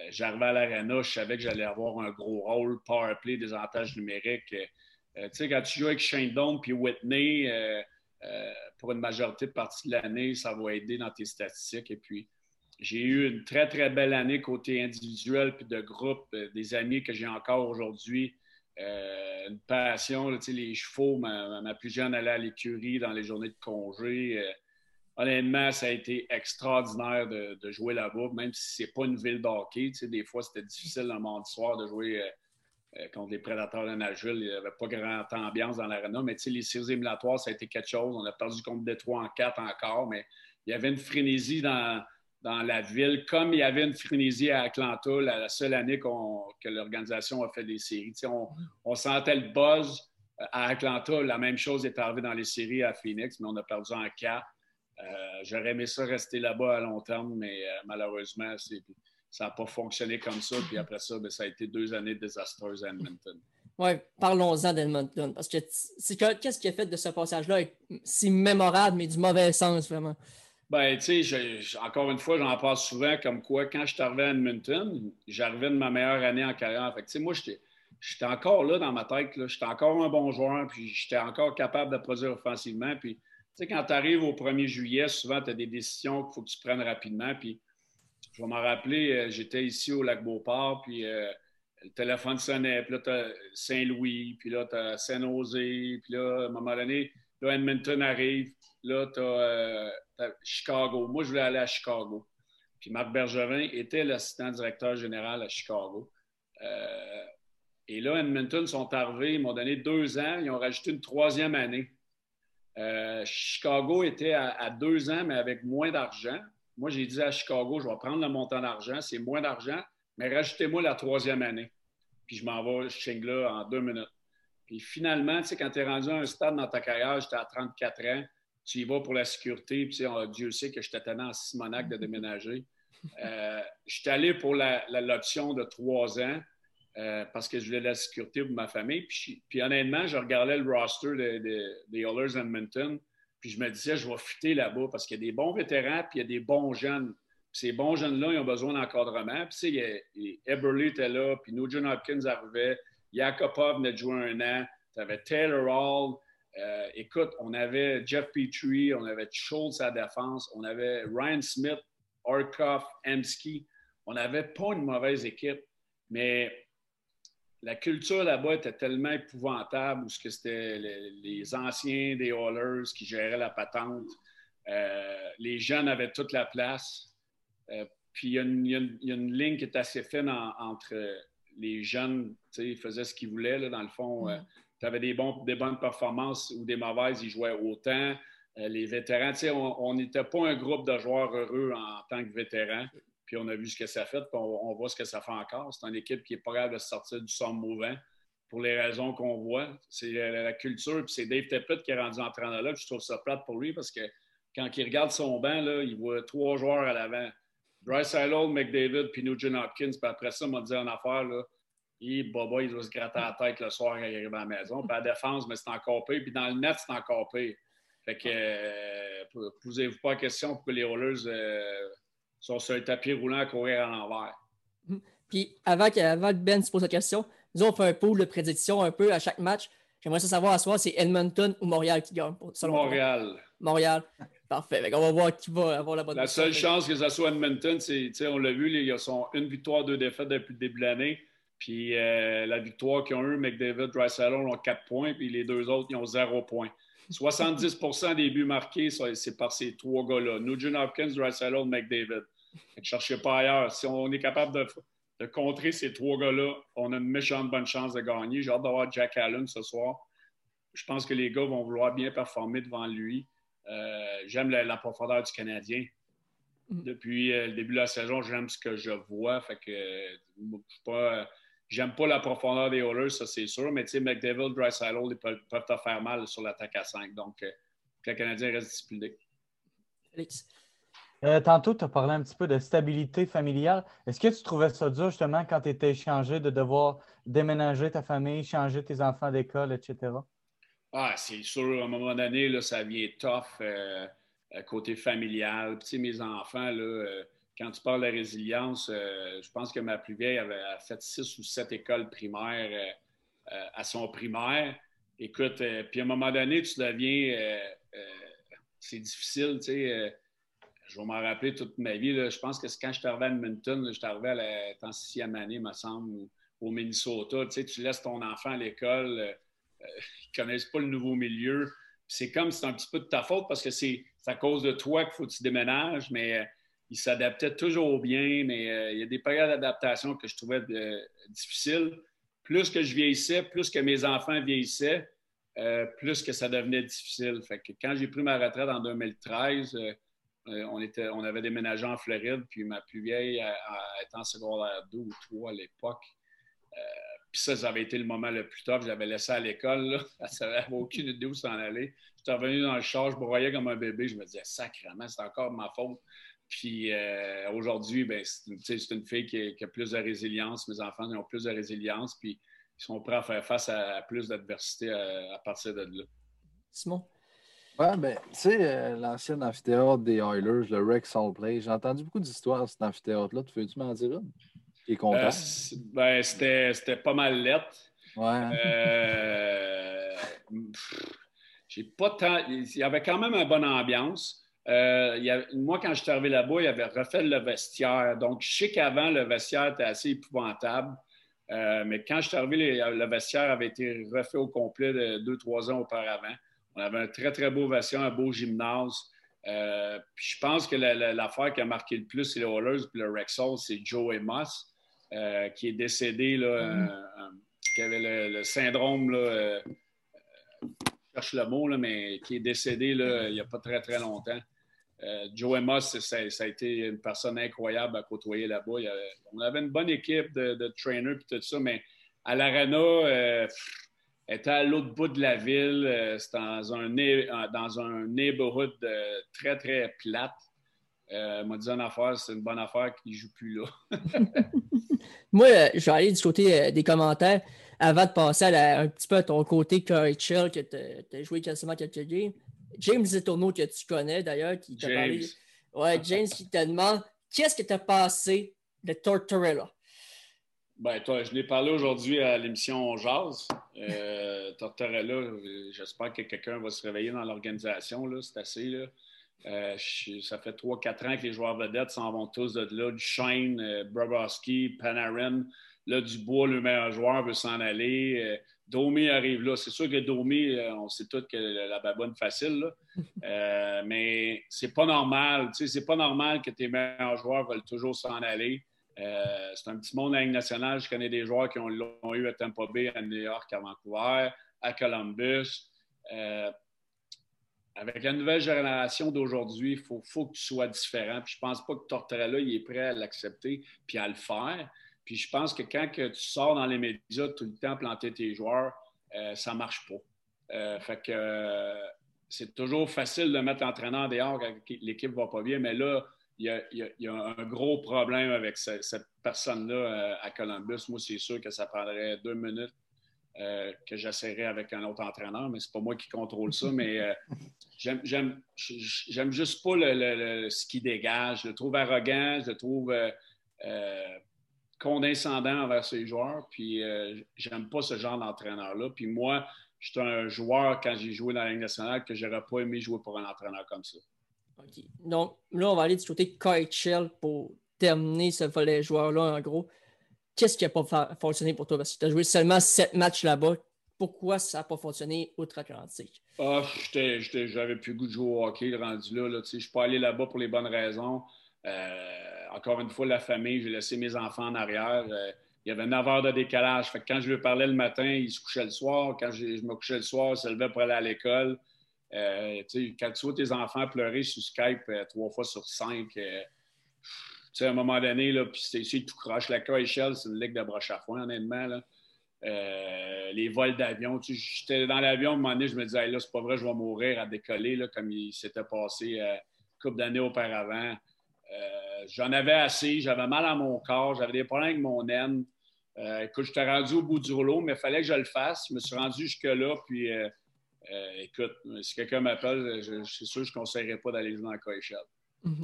Euh, j'arrivais à l'arena, je savais que j'allais avoir un gros rôle, power play, numériques. Euh, tu sais, quand tu joues avec Shane Doan puis Whitney, euh, pour une majorité de partie de l'année, ça va aider dans tes statistiques. Et puis, j'ai eu une très, très belle année côté individuel puis de groupe, des amis que j'ai encore aujourd'hui. Une passion, les chevaux, ma, ma, plus jeune allait à l'écurie dans les journées de congé honnêtement, ça a été extraordinaire de, jouer là-bas, même si c'est pas une ville d'hockey. Des fois, c'était difficile le mardi soir de jouer euh, euh, contre les prédateurs de Nashville. Il n'y avait pas grande ambiance dans l'arena, mais les séries éliminatoires, ça a été quelque chose. On a perdu contre Détroit en quatre encore, mais il y avait une frénésie dans, dans la ville, comme il y avait une frénésie à Atlanta la, seule année que l'organisation a fait des séries. On, sentait le buzz à Atlanta. La même chose est arrivée dans les séries à Phoenix, mais on a perdu en quatre. Euh, j'aurais aimé ça rester là-bas à long terme, mais euh, malheureusement, ça n'a pas fonctionné comme ça. Puis après ça, ben, ça a été deux années désastreuses à Edmonton. Oui, parlons-en d'Edmonton. Parce que qu'est-ce qui a fait de ce passage-là si mémorable, mais du mauvais sens, vraiment? Ben, tu sais, encore une fois, j'en parle souvent comme quoi, quand je suis arrivé à Edmonton, j'arrivais de ma meilleure année en carrière. Fait tu sais, moi, j'étais encore là dans ma tête. J'étais encore un bon joueur, puis j'étais encore capable de produire offensivement. Puis tu sais, quand tu arrives au 1er juillet, souvent, tu as des décisions qu'il faut que tu prennes rapidement. Puis, je vais m'en rappeler, euh, j'étais ici au lac Beauport, puis euh, le téléphone sonnait, puis là, tu Saint-Louis, puis là, tu as Saint-Nosé, puis là, à un moment donné, là, Edmonton arrive, là, tu as, euh, Chicago. Moi, je voulais aller à Chicago. Puis Marc Bergevin était l'assistant directeur général à Chicago. et là, Edmonton sont arrivés, ils m'ont donné deux ans, ils ont rajouté une troisième année. Euh, Chicago était à, deux ans, mais avec moins d'argent. Moi, j'ai dit à Chicago, je vais prendre le montant d'argent, c'est moins d'argent, mais rajoutez-moi la troisième année. Puis je m'en vais chez là en deux minutes. Puis finalement, tu sais, quand tu es rendu à un stade dans ta carrière, j'étais à 34 ans, tu y vas pour la sécurité, puis Dieu sait que j'étais tellement en Simonac de déménager. Euh, j'étais allé pour l'option de trois ans. Euh, parce que je voulais de la sécurité pour ma famille. Puis, puis honnêtement, je regardais le roster des Oilers Edmonton, puis je me disais, je vais fitter là-bas parce qu'il y a des bons vétérans, puis il y a des bons jeunes. Puis ces bons jeunes-là, ils ont besoin d'encadrement. Puis, tu sais, Eberle était là, puis Nugent Hopkins arrivait, Yakupov venait de jouer un an, tu avais Taylor Hall. Euh, écoute, on avait Jeff Petrie, on avait Schultz à défense, on avait Ryan Smith, Orkoff, Emski. On n'avait pas une mauvaise équipe, mais la culture là-bas était tellement épouvantable où c'était les, anciens des Hallers qui géraient la patente. Euh, les jeunes avaient toute la place. Euh, puis il y, a une, ligne qui est assez fine entre les jeunes, ils faisaient ce qu'ils voulaient, dans le fond. Mm. tu avais des, bons, des bonnes performances ou des mauvaises, ils jouaient autant. les vétérans, on n'était pas un groupe de joueurs heureux en tant que vétérans. Puis on a vu ce que ça fait, puis on, voit ce que ça fait encore. C'est une équipe qui est pas capable de sortir du somme mouvant pour les raisons qu'on voit. C'est la, culture, puis c'est Dave Tepet qui est rendu entraîneur là. je trouve ça plate pour lui parce que quand il regarde son banc, là, il voit trois joueurs à l'avant. Bryce Hall, McDavid, puis Nugent Hopkins. Puis après ça, m'a dit en affaire, là, il, Boba, il doit se gratter la tête le soir quand il arrive à la maison. Puis à la défense, mais c'est encore pire. Puis dans le net, c'est encore pire. Fait que, euh, posez-vous pas la question pour que les rollers euh, sont sur un tapis roulant à courir à l'envers. Mhm. Puis avant que, avant Ben se pose la question, nous on fait un pool de prédiction un peu à chaque match. J'aimerais savoir à soi, c'est Edmonton ou Montréal qui gagne. Montréal. Montréal. Parfait. on va voir qui va avoir la bonne La seule chance que ça soit Edmonton, c'est, on l'a vu, ils ont une victoire, deux défaites depuis le début de l'année. Puis euh, la victoire qu'ils ont eue, McDavid, Drysdale ont quatre points, puis les deux autres, ils ont zéro point. 70% des buts marqués, c'est par ces trois gars-là. Nugent Hopkins, Drysdale, McDavid. Ne cherchez pas ailleurs. Si on est capable de, contrer ces trois gars-là, on a une méchante bonne chance de gagner. J'ai hâte d'avoir Jack Allen ce soir. Je pense que les gars vont vouloir bien performer devant lui. Euh, j'aime la, profondeur du Canadien. Mm. Depuis euh, le début de la saison, j'aime ce que je vois. Fait que euh, pas. J'aime pas la profondeur des Oilers, ça c'est sûr, mais tu sais, McDavid, Dreisaitl, ils peuvent, te faire mal sur l'attaque à 5. Donc, le Canadien reste discipliné. Félix. Euh, tantôt, tu as parlé un petit peu de stabilité familiale. Est-ce que tu trouvais ça dur justement quand tu étais échangé de devoir déménager ta famille, changer tes enfants d'école, etc.? Ah, c'est sûr, à un moment donné, ça vient tough euh, côté familial. Mes enfants, euh, quand tu parles de résilience, je pense que ma plus vieille avait fait six ou sept écoles primaires à son primaire. Écoute, puis à un moment donné, tu deviens. c'est difficile, tu sais je vais m'en rappeler toute ma vie. Je pense que quand je suis arrivé à Edmonton, je suis arrivé à la sixième année, me semble, au Minnesota. Tu, sais, tu laisses ton enfant à l'école, euh, euh, ne connaissent pas le nouveau milieu. C'est comme c'est un petit peu de ta faute parce que c'est à cause de toi qu'il faut que tu déménages, mais euh, il s'adaptait toujours bien. Mais il y a des périodes d'adaptation que je trouvais difficiles. Plus que je vieillissais, plus que mes enfants vieillissaient, plus que ça devenait difficile. Fait que quand j'ai pris ma retraite en 2013, euh, on, était, on avait déménagé en Floride, puis ma plus vieille était en secondaire 2 ou 3 à l'époque. Euh, puis ça, ça avait été le moment le plus top. Je l'avais laissé à l'école. Elle n'avait aucune idée où s'en aller. J'étais revenu dans le char, je broyais comme un bébé. Je me disais, sacrément, c'est encore ma faute. Puis euh, aujourd'hui, ben, c'est une, fille qui, a plus de résilience. Mes enfants ont plus de résilience. Puis ils sont prêts à faire face à, plus d'adversité à, à, partir de là. Simon? Ouais, ben, tu sais, euh, l'ancien amphithéâtre des Oilers, le Rex All Play, j'ai entendu beaucoup d'histoires de cet amphithéâtre-là. Tu veux-tu m'en dire une? Qui est content? Euh, ben, c'était pas mal lettre. Ouais. Euh, j'ai pas tant. Il y avait quand même une bonne ambiance. moi, quand je suis arrivé là-bas, il avait refait le vestiaire. Donc, je sais qu'avant, le vestiaire était assez épouvantable. mais quand je suis arrivé, le vestiaire avait été refait au complet de deux, trois ans auparavant. On avait un très, très beau vestiaire, un beau gymnase. Euh, puis je pense que l'affaire qui a marqué le plus, c'est les Oilers puis le Rexall, c'est Joe Moss, euh, qui est décédé, là, mm-hmm. euh, qui avait le, syndrome, là, je cherche le mot, là, mais qui est décédé là, il n'y a pas très, très longtemps. Joe Moss, ça, a été une personne incroyable à côtoyer là-bas. On avait une bonne équipe de, de trainers et tout ça, mais à l'Arena, était à l'autre bout de la ville. Euh, c'était dans un, dans un neighborhood euh, très, très plate. Euh, m'a dit une affaire, c'est une bonne affaire qu'il ne joue plus là. Moi, je vais aller du côté des commentaires avant de passer un petit peu à ton côté Curry Chill, que tu as, joué quasiment quelques games. James Zetourneau, que tu connais d'ailleurs, qui t'a parlé. Ouais, James qui te demande qu'est-ce que tu as passé de Tortorella? Ben, toi, je l'ai parlé aujourd'hui à l'émission Jazz. Euh, Tortorella, j'espère que quelqu'un va se réveiller dans l'organisation. C'est assez. Là. Euh, ça fait 3-4 ans que les joueurs vedettes s'en vont tous de là. Duchesne, euh, Panarin. Là, Dubois, le meilleur joueur, veut s'en aller. Euh, Domi arrive là. C'est sûr que Domi, euh, on sait tous que la babonne facile, là. mais c'est pas normal. C'est pas normal que tes meilleurs joueurs veulent toujours s'en aller. c'est un petit monde à la nationale. Je connais des joueurs qui ont, l'ont eu à Tampa Bay, à New York, à Vancouver, à Columbus avec la nouvelle génération d'aujourd'hui, il faut, faut, que tu sois différent. Puis je pense pas que Tortorella il est prêt à l'accepter puis à le faire. Puis je pense que quand tu sors dans les médias tout le temps planter tes joueurs, euh, ça marche pas. Euh, fait que euh, c'est toujours facile de mettre l'entraîneur dehors quand l'équipe va pas bien, mais là, il y a, un gros problème avec cette personne-là à Columbus. Moi, c'est sûr que ça prendrait deux minutes euh, que j'essaierai avec un autre entraîneur, mais c'est pas moi qui contrôle ça. Mais euh, j'aime juste pas le, ce qu'il dégage. Je le trouve arrogant, je le trouve euh, condescendant envers ses joueurs. Puis j'aime pas ce genre d'entraîneur-là. Puis moi, je suis un joueur, quand j'ai joué dans la Ligue nationale, que j'aurais pas aimé jouer pour un entraîneur comme ça. OK. Donc là, on va aller du côté Kyle pour terminer ce volet joueur-là, en gros qu'est-ce qui n'a pas fonctionné pour toi? Parce que tu as joué seulement sept matchs là-bas. Pourquoi ça n'a pas fonctionné outre-Atlantique? Ah, j'avais plus goût de jouer au hockey rendu là. là je ne suis pas allé là-bas pour les bonnes raisons. Euh, encore une fois, la famille, j'ai laissé mes enfants en arrière. Euh, il y avait 9 heures de décalage. Fait quand je lui parlais le matin, il se couchait le soir. Quand je, me couchais le soir, il se levait pour aller à l'école. Euh, quand tu vois tes enfants pleurer sur Skype trois fois sur cinq, sais, à un moment donné, là, puis c'est tout croche. La KHL, c'est une ligue de broche à foin, honnêtement. Là. Euh, les vols d'avion. J'étais dans l'avion, à un moment donné, je me disais, là, c'est pas vrai, je vais mourir à décoller, là, comme il s'était passé euh, une couple d'années auparavant. Euh, j'en avais assez, j'avais mal à mon corps, j'avais des problèmes avec mon aine. écoute, j'étais rendu au bout du rouleau, mais il fallait que je le fasse. Je me suis rendu jusque-là, puis écoute, si quelqu'un m'appelle, c'est sûr que je ne conseillerais pas d'aller jouer dans la KHL.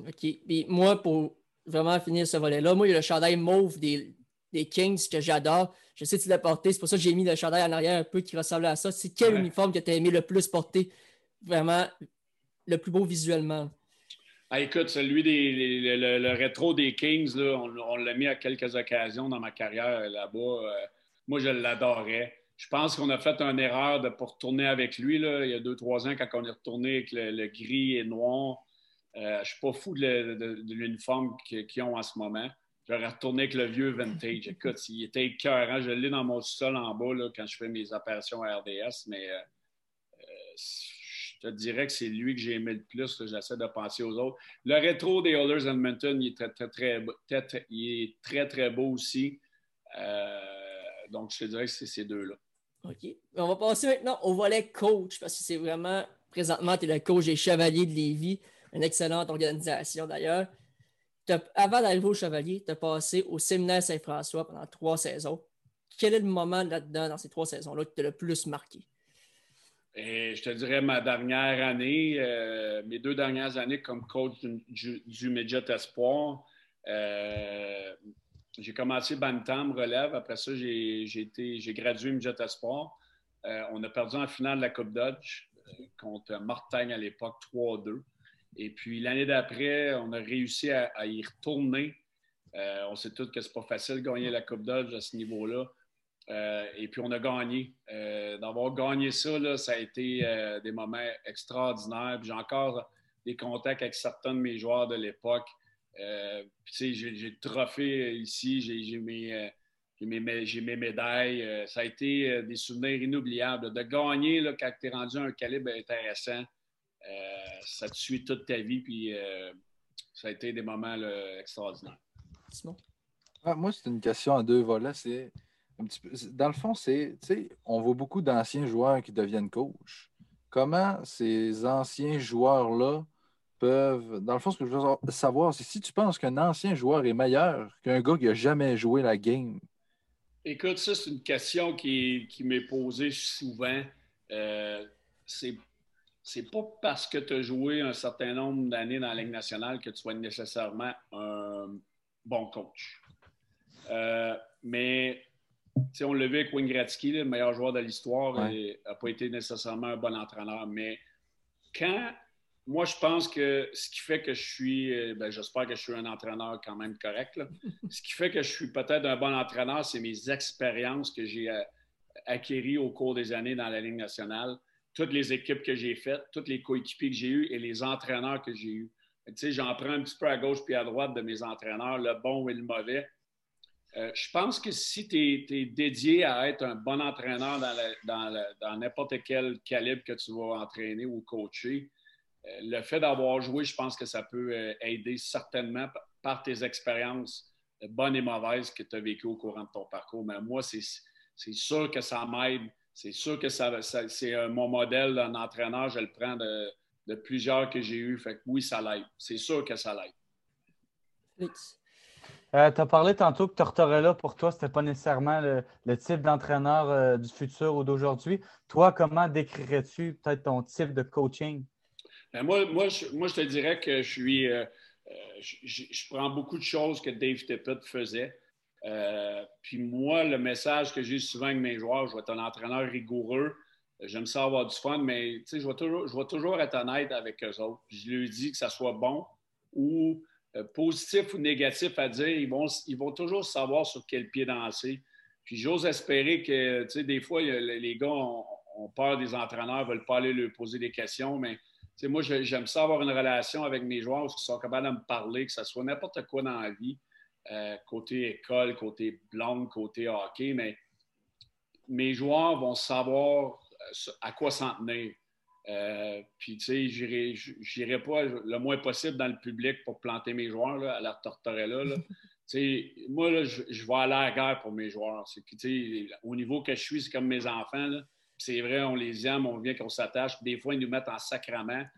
OK. Puis moi, pour vraiment finir ce volet-là. Moi, il y a le chandail mauve des, Kings que j'adore. Je sais que tu l'as porté, c'est pour ça que j'ai mis le chandail en arrière un peu qui ressemble à ça. C'est quel uniforme que tu as aimé le plus porter? Vraiment le plus beau visuellement? Ah, écoute, celui des le, rétro des Kings, là, on, l'a mis à quelques occasions dans ma carrière là-bas. Euh, moi, je l'adorais. Je pense qu'on a fait une erreur de pas retourner avec lui là, il y a deux, trois ans quand on est retourné avec le gris et noir. Euh, je ne suis pas fou de, l'uniforme qu'ils ont en ce moment. J'aurais retourné avec le vieux vintage. Écoute, il était écœurant. Je l'ai dans mon sol en bas quand je fais mes apparitions à RDS, mais euh, euh, je te dirais que c'est lui que j'ai aimé le plus. J'essaie de penser aux autres. Le rétro des Oilers Edmonton, il est très, très, très, il est très, très beau aussi. donc, je te dirais que c'est ces deux-là. OK. On va passer maintenant au volet coach, parce que c'est vraiment, présentement, tu es le coach des Chevaliers de Lévis une excellente organisation d'ailleurs. Avant d'arriver au Chevalier, tu as passé au séminaire Saint-François pendant trois saisons. Quel est le moment là-dedans, dans ces trois saisons-là, qui t'a le plus marqué? Et je te dirais ma dernière année, euh, mes deux dernières années comme coach du, du, Midget Espoir. Euh, j'ai commencé Bantam, relève. Après ça, j'ai gradué Midget Espoir. Euh, on a perdu en finale de la Coupe Dodge contre Mortagne à l'époque 3-2. Et puis l'année d'après, on a réussi à, y retourner. Euh, on sait tous que c'est pas facile de gagner la Coupe Dodge à ce niveau-là. Euh, et puis on a gagné. Euh, d'avoir gagné ça, ça a été des moments extraordinaires. J'ai encore des contacts avec certains de mes joueurs de l'époque. j'ai le trophée ici, j'ai mes, mes, médailles. ça a été des souvenirs inoubliables. De gagner là, quand tu es rendu à un calibre intéressant, ça te suit toute ta vie, puis euh, ça a été des moments extraordinaires. Ah, moi, c'est une question à deux volets. C'est Dans le fond, c'est, on voit beaucoup d'anciens joueurs qui deviennent coach. Comment ces anciens joueurs-là peuvent. Dans le fond, ce que je veux savoir, c'est si tu penses qu'un ancien joueur est meilleur qu'un gars qui n'a jamais joué la game. Écoute, ça, c'est une question qui, m'est posée souvent. Euh, c'est c'est pas parce que tu as joué un certain nombre d'années dans la Ligue nationale que tu être nécessairement un bon coach. Euh, mais on l'a vu avec Wayne Gretzky, le meilleur joueur de l'histoire, n'a pas été nécessairement un bon entraîneur. Mais quand moi, je pense que ce qui fait que je suis, euh, ben, j'espère que je suis un entraîneur quand même correct. ce qui fait que je suis peut-être un bon entraîneur, c'est mes expériences que j'ai acquis au cours des années dans la Ligue nationale, toutes les équipes que j'ai faites, tous les coéquipiers que j'ai eus et les entraîneurs que j'ai eus. Tu sais, j'en prends un petit peu à gauche puis à droite de mes entraîneurs, le bon et le mauvais. Euh, je pense que si tu es, dédié à être un bon entraîneur dans n'importe quel calibre que tu vas entraîner ou coacher, euh, le fait d'avoir joué, je pense que ça peut euh, aider certainement par tes expériences bonnes et mauvaises que tu as vécues au courant de ton parcours. Mais moi, c'est sûr que ça m'aide. C'est sûr que ça, c'est mon modèle d'un entraîneur. Je le prends de, plusieurs que j'ai eus. Fait que oui, ça l'aide. C'est sûr que ça l'aide. Euh, tu as parlé tantôt que Tortorella, pour toi, ce n'était pas nécessairement le, type d'entraîneur euh, du futur ou d'aujourd'hui. Toi, comment décrirais-tu peut-être ton type de coaching? Ben, moi, moi, je, moi, je te dirais que je suis. Euh, je, prends beaucoup de choses que Dave Tippett faisait. Puis moi, le message que j'ai souvent avec mes joueurs, je vais être un entraîneur rigoureux. J'aime ça avoir du fun, mais je vais, toujours, je toujours être honnête avec eux autres. Je lui dis que ça soit bon ou euh, positif ou négatif à dire, ils vont, ils vont toujours savoir sur quel pied danser. Puis j'ose espérer que, tu sais, des fois, les gars ont, peur des entraîneurs, ne veulent pas aller leur poser des questions, mais moi, j'aime ça avoir une relation avec mes joueurs qui sont capables de me parler, que ce soit n'importe quoi dans la vie, euh, côté école, côté blonde, côté hockey, mais mes joueurs vont savoir euh, à quoi s'en tenir. Euh, puis, tu sais, j'irai pas le moins possible dans le public pour planter mes joueurs là, à la Tortorella. Là. moi, là, je, vais aller à la guerre pour mes joueurs. Au niveau que je suis, c'est comme mes enfants. C'est vrai, on les aime, on vient qu'on s'attache. Des fois, ils nous mettent en sacrament.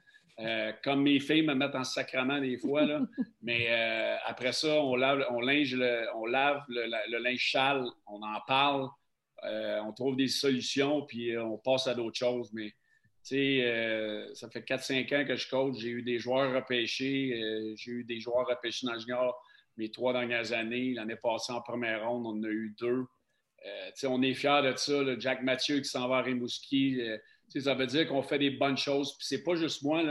Euh, comme mes filles me mettent en sacrament des fois. Là. Mais euh, après ça, on lave, on linge le, on lave le, linge sale, on en parle, on trouve des solutions, puis on passe à d'autres choses. Mais euh, ça fait 4-5 ans que je coach. J'ai eu des joueurs repêchés. Euh, j'ai eu des joueurs repêchés dans le junior mes trois dernières années. L'année passée, en première ronde, on en a eu deux. Euh, on est fiers de ça. Jack Mathieu qui s'en va à Rimouski. Ça veut dire qu'on fait des bonnes choses. Puis c'est pas juste moi.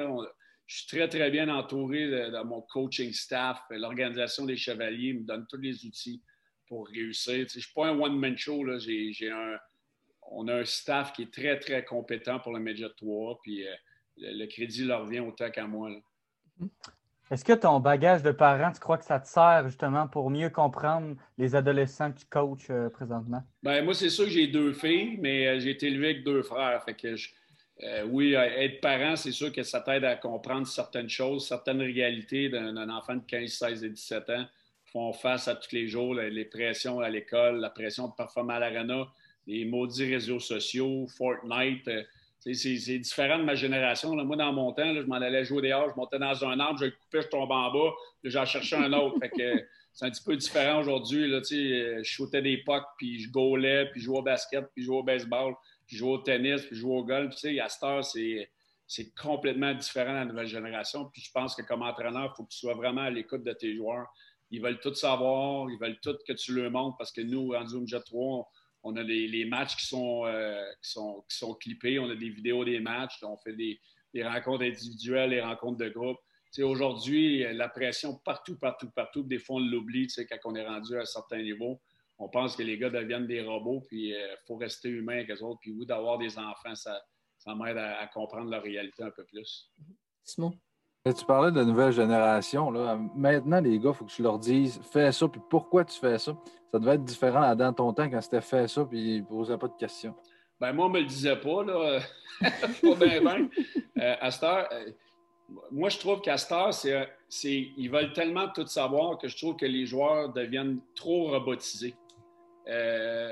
je suis très, très bien entouré de, mon coaching staff. L'organisation des Chevaliers me donne tous les outils pour réussir. je ne suis pas un one-man show. J'ai un on a un staff qui est très, très compétent pour le Média 3, puis euh, le, crédit leur vient autant qu'à moi. Est-ce que ton bagage de parent, tu crois que ça te sert justement pour mieux comprendre les adolescents que tu coaches euh, présentement? Ben, moi, c'est sûr que j'ai deux filles, mais euh, j'ai été élevé avec deux frères. Fait que oui, être parent, c'est sûr que ça t'aide à comprendre certaines choses, certaines réalités d'un enfant de 15, 16 et 17 ans font face à tous les jours, les pressions à l'école, la pression de performer à l'arena, les maudits réseaux sociaux, Fortnite. Euh, c'est différent de ma génération. Moi, dans mon temps, je m'en allais jouer dehors, je montais dans un arbre, je le coupais, je tombais en bas, j'en cherchais un autre. c'est un petit peu différent aujourd'hui. Je shootais des pucks, puis je gaulais, puis je jouais au basket, puis je jouais au baseball, puis je jouais au tennis, puis je jouais au golf. à cette heure, c'est complètement différent de la nouvelle génération. Puis je pense que comme entraîneur, il faut que tu sois vraiment à l'écoute de tes joueurs. Ils veulent tout savoir, ils veulent tout que tu leur montres parce que nous, en Zoom Jet 3, on a les, matchs qui sont, euh, qui sont clippés, on a des vidéos des matchs, on fait des, rencontres individuelles, des rencontres de groupe. Aujourd'hui, la pression partout, partout, partout. Des fois, on l'oublie quand on est rendu à un certain niveau. On pense que les gars deviennent des robots, puis il euh, faut rester humain avec eux autres. Puis oui, d'avoir des enfants, ça, ça m'aide à, comprendre la réalité un peu plus. Simon? Tu parlais de nouvelle génération. Là. Maintenant, les gars, il faut que tu leur dises fais ça, puis pourquoi tu fais ça? Ça devait être différent dans ton temps quand c'était fait ça, puis ils ne posaient pas de questions. Ben moi, on ne me le disait pas, là. pas bien, bien. Euh, euh, moi, je trouve qu'à c'est, ils veulent tellement tout savoir que je trouve que les joueurs deviennent trop robotisés. Euh,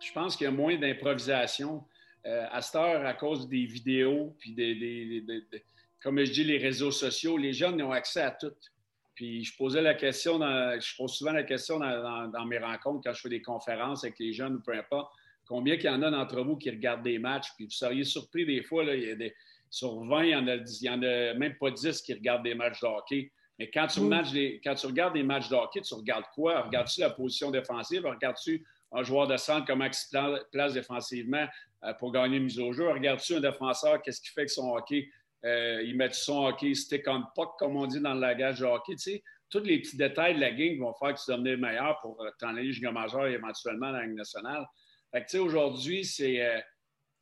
je pense qu'il y a moins d'improvisation. à cette heure, à cause des vidéos, puis des, des comme je dis, les réseaux sociaux, les jeunes ont accès à tout. Puis je posais la question, je pose souvent la question dans, mes rencontres quand je fais des conférences avec les jeunes ou peu importe, combien qu'il y en a d'entre vous qui regardent des matchs, puis vous seriez surpris des fois, là, il y a des, sur 20, il y, en a, il y en a même pas 10 qui regardent des matchs de hockey. Mais quand tu, quand tu regardes des matchs de hockey, tu regardes quoi? Regardes-tu la position défensive? Regardes-tu un joueur de centre, comment il se place défensivement euh, pour gagner une mise au jeu? Regardes-tu un défenseur, qu'est-ce qu'il fait avec son hockey? Euh, ils mettent son hockey stick on puck, comme on dit dans le langage de hockey. Tous les petits détails de la game vont faire que tu deviens meilleur pour euh, t'en aller jusqu'à majeur et éventuellement dans la Ligue nationale. Aujourd'hui, c'est,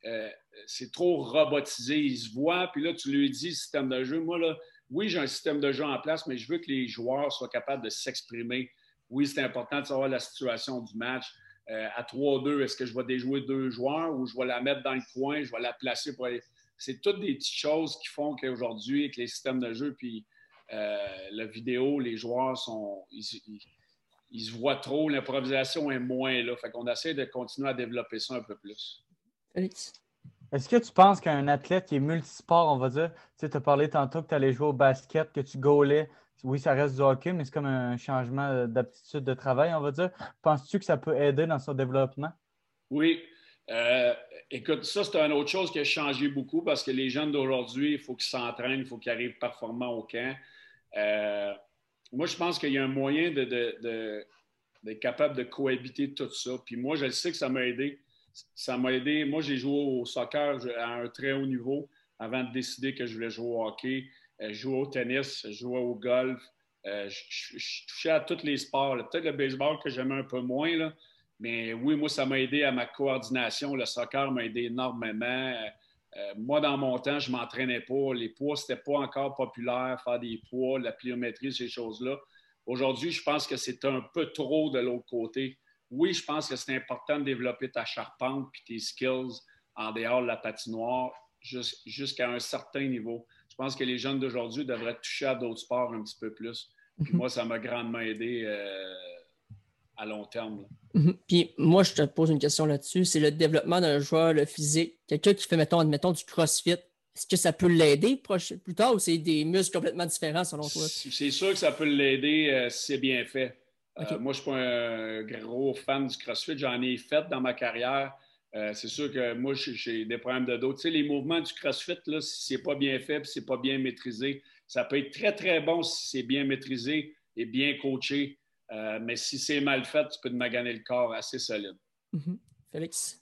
euh, c'est trop robotisé. Ils se voient, puis là, tu lui dis système de jeu. Moi, là, oui, j'ai un système de jeu en place, mais je veux que les joueurs soient capables de s'exprimer. Oui, c'est important de savoir la situation du match. À 3-2, est-ce que je vais déjouer deux joueurs ou je vais la mettre dans le coin, je vais la placer pour aller. C'est toutes des petites choses qui font qu'aujourd'hui, avec les systèmes de jeu, puis euh, la vidéo, les joueurs sont. Ils, se voient trop, l'improvisation est moins là. Fait qu'on essaie de continuer à développer ça un peu plus. Est-ce que tu penses qu'un athlète qui est multisport, on va dire, tu sais, as parlé tantôt que tu allais jouer au basket, que tu gaulais, oui, ça reste du hockey, mais c'est comme un changement d'aptitude de travail, on va dire. Penses-tu que ça peut aider dans son développement? Oui. Euh, écoute, ça, c'est une autre chose qui a changé beaucoup parce que les jeunes d'aujourd'hui, il faut qu'ils s'entraînent, il faut qu'ils arrivent performants au camp. Euh, moi, je pense qu'il y a un moyen d'être capable de cohabiter tout ça. Puis moi, je sais que ça m'a aidé ça m'a aidé. Moi, j'ai joué au soccer à un très haut niveau avant de décider que je voulais jouer au hockey. Euh, je jouais au tennis, je jouais au golf. Euh, je, touchais à tous les sports. Peut-être le baseball que j'aimais un peu moins, là. Mais oui, moi, ça m'a aidé à ma coordination. Le soccer m'a aidé énormément. Euh, moi, dans mon temps, je ne m'entraînais pas. Les poids, ce n'était pas encore populaire, faire des poids, la pliométrie, ces choses-là. Aujourd'hui, je pense que c'est un peu trop de l'autre côté oui, je pense que c'est important de développer ta charpente et tes skills en dehors de la patinoire jusqu'à un certain niveau. Je pense que les jeunes d'aujourd'hui devraient toucher à d'autres sports un petit peu plus. Puis mhm. moi, ça m'a grandement aidé euh, à long terme. Mhm. Puis moi, je te pose une question là-dessus. C'est le développement d'un joueur le physique. Quelqu'un qui fait, mettons, admettons, du crossfit. Est-ce que ça peut l'aider plus tard ou c'est des muscles complètement différents selon toi? C'est sûr que ça peut l'aider euh, si c'est bien fait. Euh, moi, je ne suis pas un gros fan du CrossFit. J'en ai fait dans ma carrière. Euh, c'est sûr que moi, j'ai des problèmes de dos. Tu sais, les mouvements du CrossFit, là, si ce n'est pas bien fait, si ce n'est pas bien maîtrisé, ça peut être très, très bon si c'est bien maîtrisé et bien coaché. Euh, mais si c'est mal fait, tu peux te maganer le corps assez solide. Mm-hmm. Félix?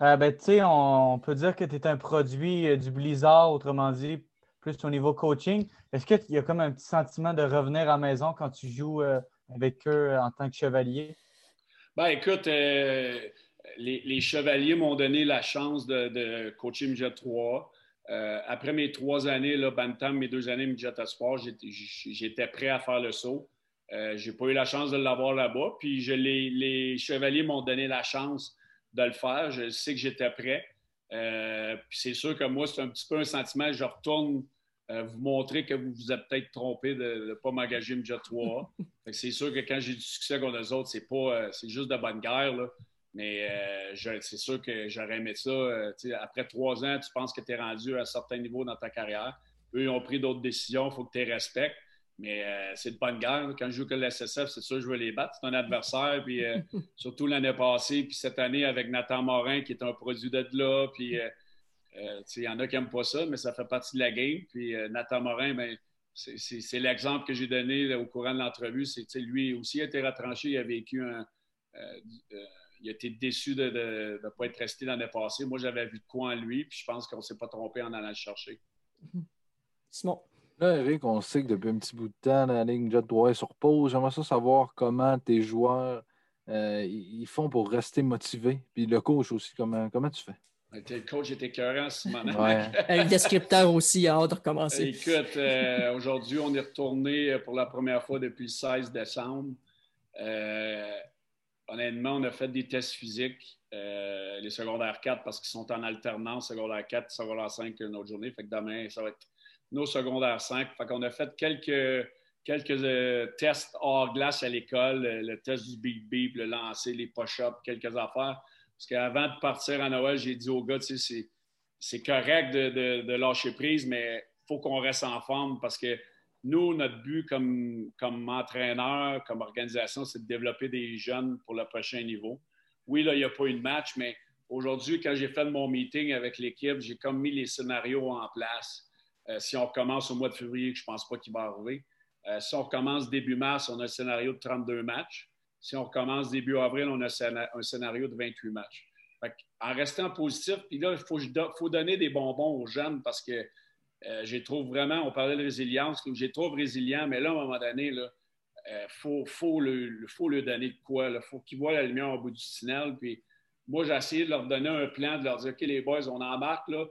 ben, tu sais, on, peut dire que tu es un produit du Blizzard, autrement dit, plus au niveau coaching. Est-ce qu'il y a comme un petit sentiment de revenir à la maison quand tu joues avec eux en tant que chevalier? Ben, écoute, euh, les, chevaliers m'ont donné la chance de, coacher Midget 3. Euh, après mes trois années, là, Bantam, mes deux années Midget Sport, j'étais prêt à faire le saut. Euh, je n'ai pas eu la chance de l'avoir là-bas. Puis les, chevaliers m'ont donné la chance de le faire. Je sais que j'étais prêt. puis c'est sûr que moi, c'est un petit peu un sentiment. Je retourne euh, vous montrer que vous vous êtes peut-être trompé de ne pas m'engager une Jet 3. c'est sûr que quand j'ai du succès contre les autres, c'est pas euh, c'est juste de bonne guerre. Mais euh, c'est sûr que j'aurais aimé ça. après trois ans, tu penses que tu es rendu à un certain niveau dans ta carrière. Eux, ils ont pris d'autres décisions, il faut que tu les respectes. Mais c'est de bonne guerre. Quand je joue que l'SSF, c'est sûr que je veux les battre. C'est un adversaire. Puis surtout l'année passée, puis cette année avec Nathan Morin, qui est un produit de là. Puis euh, il y en a qui n'aiment pas ça, mais ça fait partie de la game. Puis euh, Nathan Morin, ben, c'est l'exemple que j'ai donné au courant de l'entrevue. C'est lui aussi a été retranché, il a vécu un. Euh, il a été déçu de ne pas être resté l'année passée. Moi, j'avais vu de quoi en lui, puis je pense qu'on ne s'est pas trompé en allant le chercher. Simon. Là, Eric, on sait que depuis un petit bout de temps, la ligne Jet 3 est sur pause. J'aimerais ça savoir comment tes joueurs ils font pour rester motivés. Puis le coach aussi, comment, comment tu fais? Le coach était écœurant, Simon. Ouais. Un descripteur aussi, a hâte de recommencer. Écoute, euh, aujourd'hui, on est retourné pour la première fois depuis le 16 décembre. Euh, honnêtement, on a fait des tests physiques, euh, les secondaires 4, parce qu'ils sont en alternance, secondaire 4, secondaire 5 une autre journée. Fait que demain, ça va être nos secondaires 5. Fait qu'on a fait quelques, quelques tests hors glace à l'école, le test du beep beep, le lancer, les push-ups, quelques affaires. Parce qu'avant de partir à Noël, j'ai dit au gars, c'est correct de, lâcher prise, mais il faut qu'on reste en forme parce que nous, notre but comme, comme entraîneur, comme organisation, c'est de développer des jeunes pour le prochain niveau. Oui, là, il n'y a pas eu de match, mais aujourd'hui, quand j'ai fait mon meeting avec l'équipe, j'ai comme mis les scénarios en place. Euh, si on recommence au mois de février, je ne pense pas qu'il va arriver. Euh, si on recommence début mars, on a un scénario de 32 matchs. Si on recommence début avril, on a un scénario de 28 matchs. en restant positif, puis là, il faut, donner des bonbons aux jeunes parce que euh, j'ai trouve vraiment, on parlait de résilience, j'ai trouve résilient, mais là, à un moment donné, il faut, faut, le, donner de quoi. Il faut qu'il voit la lumière au bout du tunnel. Puis moi, j'ai essayé de leur donner un plan, de leur dire OK, les boys, on embarque là.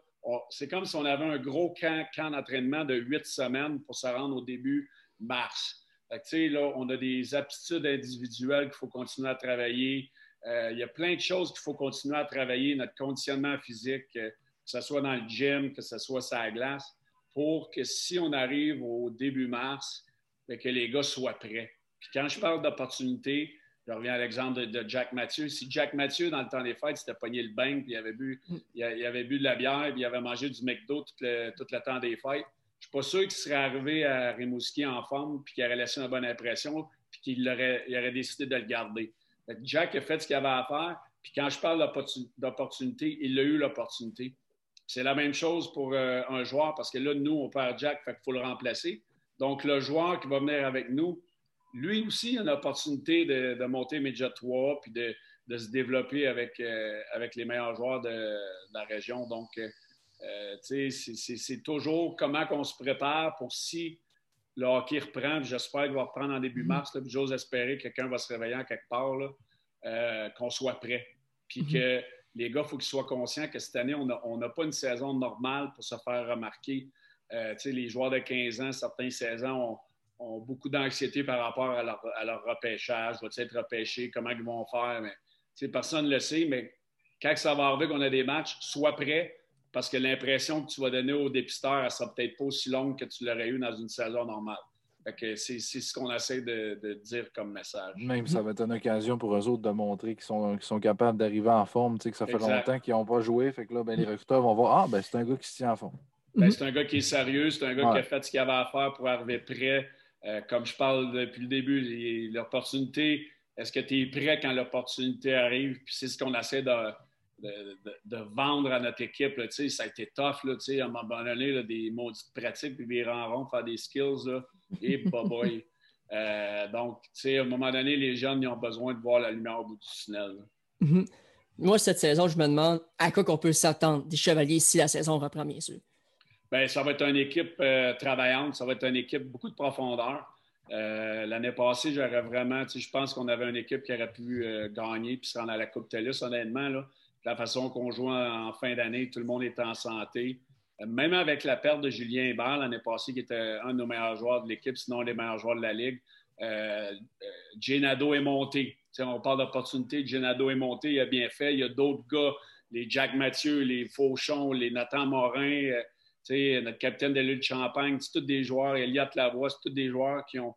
C'est comme si on avait un gros camp, camp d'entraînement de huit semaines pour se rendre au début mars. là, on a des aptitudes individuelles qu'il faut continuer à travailler. Euh, il y a plein de choses qu'il faut continuer à travailler, notre conditionnement physique, euh, que ce soit dans le gym, que ce soit sur la glace, pour que si on arrive au début mars, ben, que les gars soient prêts. Puis quand je parle d'opportunité, je reviens à l'exemple de, Jack Mathieu. Si Jack Mathieu, dans le temps des fêtes, s'était pogné le bain, puis il avait, bu, il, avait bu de la bière, puis il avait mangé du McDo tout le, tout le temps des fêtes, je ne suis pas sûr qu'il serait arrivé à Rimouski en forme, puis qu'il aurait laissé une bonne impression, puis qu'il aurait, il aurait décidé de le garder. Jack a fait ce qu'il avait à faire, puis quand je parle d'opportunité, il a eu l'opportunité. C'est la même chose pour euh, un joueur, parce que là, nous, on perd Jack, fait qu'il faut le remplacer. Donc, le joueur qui va venir avec nous, lui aussi a l'opportunité de, monter Média 3 puis de, se développer avec, euh, avec les meilleurs joueurs de, la région. Donc, euh, c'est toujours comment on se prépare pour si le hockey reprend. J'espère qu'il va reprendre en début mars. J'ose espérer que quelqu'un va se réveiller en quelque part, euh, qu'on soit prêt. Puis mhm. que les gars, il faut qu'ils soient conscients que cette année, on n'a pas une saison normale pour se faire remarquer. les joueurs de 15 ans, certains 16 ans ont beaucoup d'anxiété par rapport à leur, repêchage. Va-t-il être repêché? Comment ils vont faire? Mais, personne ne le sait, mais quand ça va arriver qu'on a des matchs, sois prêt parce que l'impression que tu vas donner au dépisteur, elle sera peut-être pas aussi longue que tu l'aurais eu dans une saison normale. c'est, ce qu'on essaie de, dire comme message. Même ça va être une occasion pour eux autres de montrer qu'ils sont, sont capables d'arriver en forme, que ça fait longtemps qu'ils n'ont pas joué. Fait que là, ben, les recruteurs vont voir Ah, ben, c'est un gars qui se tient en forme. Ben, c'est un gars qui est sérieux, c'est un gars qui a fait ce qu'il avait à faire pour arriver prêt. Euh, comme je parle depuis le début, l'opportunité, est-ce que tu es prêt quand l'opportunité arrive? Puis c'est ce qu'on essaie de, de, vendre à notre équipe. ça a été tough, là, à un moment donné, des maudites pratiques, puis des rencontres, faire des skills. Là, et boy. Euh, donc, à un moment donné, les jeunes ils ont besoin de voir la lumière au bout du tunnel. Mm-hmm. Moi, cette saison, je me demande à quoi qu'on peut s'attendre des Chevaliers si la saison reprend, bien sûr. Bien, ça va être une équipe euh, travaillante, ça va être une équipe beaucoup de profondeur. Euh, l'année passée, j'aurais vraiment, je pense qu'on avait une équipe qui aurait pu euh, gagner puis se rendre à la Coupe TELUS, honnêtement. Là, la façon qu'on joue en, fin d'année, tout le monde est en santé. même avec la perte de Julien Hébert l'année passée, qui était un de nos meilleurs joueurs de l'équipe, sinon les meilleurs joueurs de la Ligue, Genado est monté. on parle d'opportunité, Genado est monté, il a bien fait. Il y a d'autres gars, les Jack Mathieu, les Fauchon, les Nathan Morin notre capitaine de l'île de Champagne, c'est tous des joueurs, Elliott Lavoie, c'est tous des joueurs qui ont,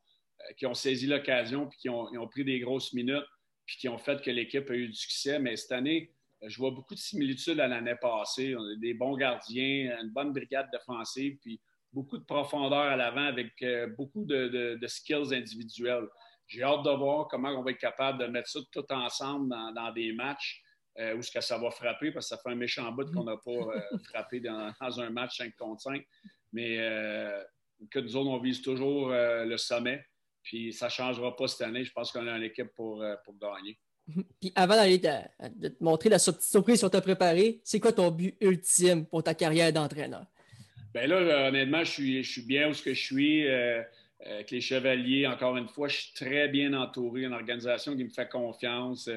euh, saisi l'occasion puis qui ont, pris des grosses minutes puis qui ont fait que l'équipe a eu du succès. Mais cette année, euh, je vois beaucoup de similitudes à l'année passée. On a des bons gardiens, une bonne brigade défensive, puis beaucoup de profondeur à l'avant avec euh, beaucoup de, skills individuels. J'ai hâte de voir comment on va être capable de mettre ça tout ensemble dans des matchs. Euh, où est-ce que ça va frapper, parce que ça fait un méchant bout qu'on n'a pas euh, frappé dans, un match 5 contre 5. Mais euh, que nous autres, on vise toujours le sommet. Puis ça ne changera pas cette année. Je pense qu'on a une équipe pour, pour gagner. Puis avant d'aller de, te montrer la surprise sur t'a préparé, c'est quoi ton but ultime pour ta carrière d'entraîneur? Bien là, honnêtement, je suis, je suis bien où ce que je suis. avec les chevaliers, encore une fois, je suis très bien entouré, une organisation qui me fait confiance.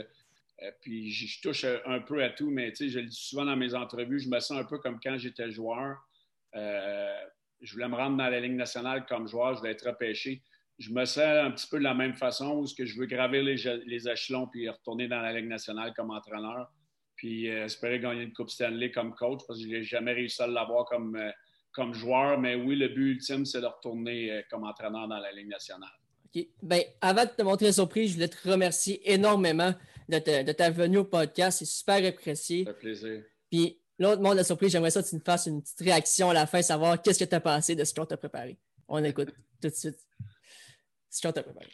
Euh, puis je, touche un peu à tout, mais je le dis souvent dans mes entrevues, je me sens un peu comme quand j'étais joueur. Euh, je voulais me rendre dans la Ligue nationale comme joueur, je voulais être repêché. Je me sens un petit peu de la même façon où que je veux gravir les, échelons puis retourner dans la Ligue nationale comme entraîneur. Puis euh, espérer gagner une Coupe Stanley comme coach parce que je n'ai jamais réussi à l'avoir comme, comme joueur. Mais oui, le but ultime, c'est de retourner comme entraîneur dans la Ligue nationale. OK. Ben, avant de te montrer la surprise, je voulais te remercier énormément de, ta venue au podcast. C'est super apprécié. Ça fait plaisir. Puis, l'autre monde de surprise, j'aimerais ça que tu nous fasses une petite réaction à la fin, savoir qu'est-ce que tu as pensé de ce qu'on t'a préparé. On écoute tout de suite ce qu'on t'a préparé.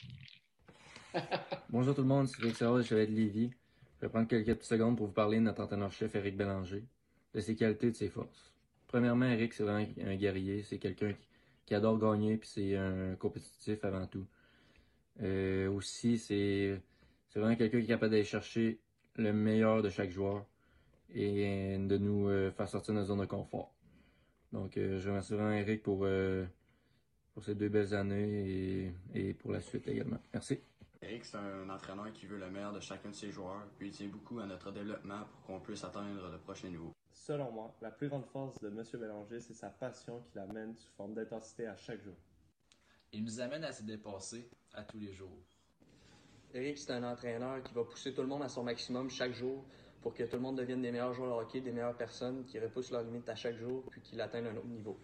Bonjour tout le monde, c'est Rick Serra je vais de Lévis. Je vais prendre quelques petites secondes pour vous parler de notre entraîneur-chef Eric Bélanger, de ses qualités et de ses forces. Premièrement, Eric, c'est vraiment un guerrier, c'est quelqu'un qui, adore gagner, puis c'est un compétitif avant tout. Euh, aussi, c'est c'est vraiment quelqu'un qui est capable d'aller chercher le meilleur de chaque joueur et de nous euh, faire sortir de notre zone de confort. Donc, euh, je remercie vraiment Eric pour, euh, pour ces deux belles années et, et pour la suite également. Merci. Eric, c'est un entraîneur qui veut le meilleur de chacun de ses joueurs, puis il tient beaucoup à notre développement pour qu'on puisse atteindre le prochain niveau. Selon moi, la plus grande force de M. Bélanger, c'est sa passion qui l'amène sous forme d'intensité à chaque jour. Il nous amène à se dépasser à tous les jours. Eric, c'est un entraîneur qui va pousser tout le monde à son maximum chaque jour pour que tout le monde devienne des meilleurs joueurs de hockey, des meilleures personnes, qui repoussent leurs limites à chaque jour, puis qui atteignent un autre niveau.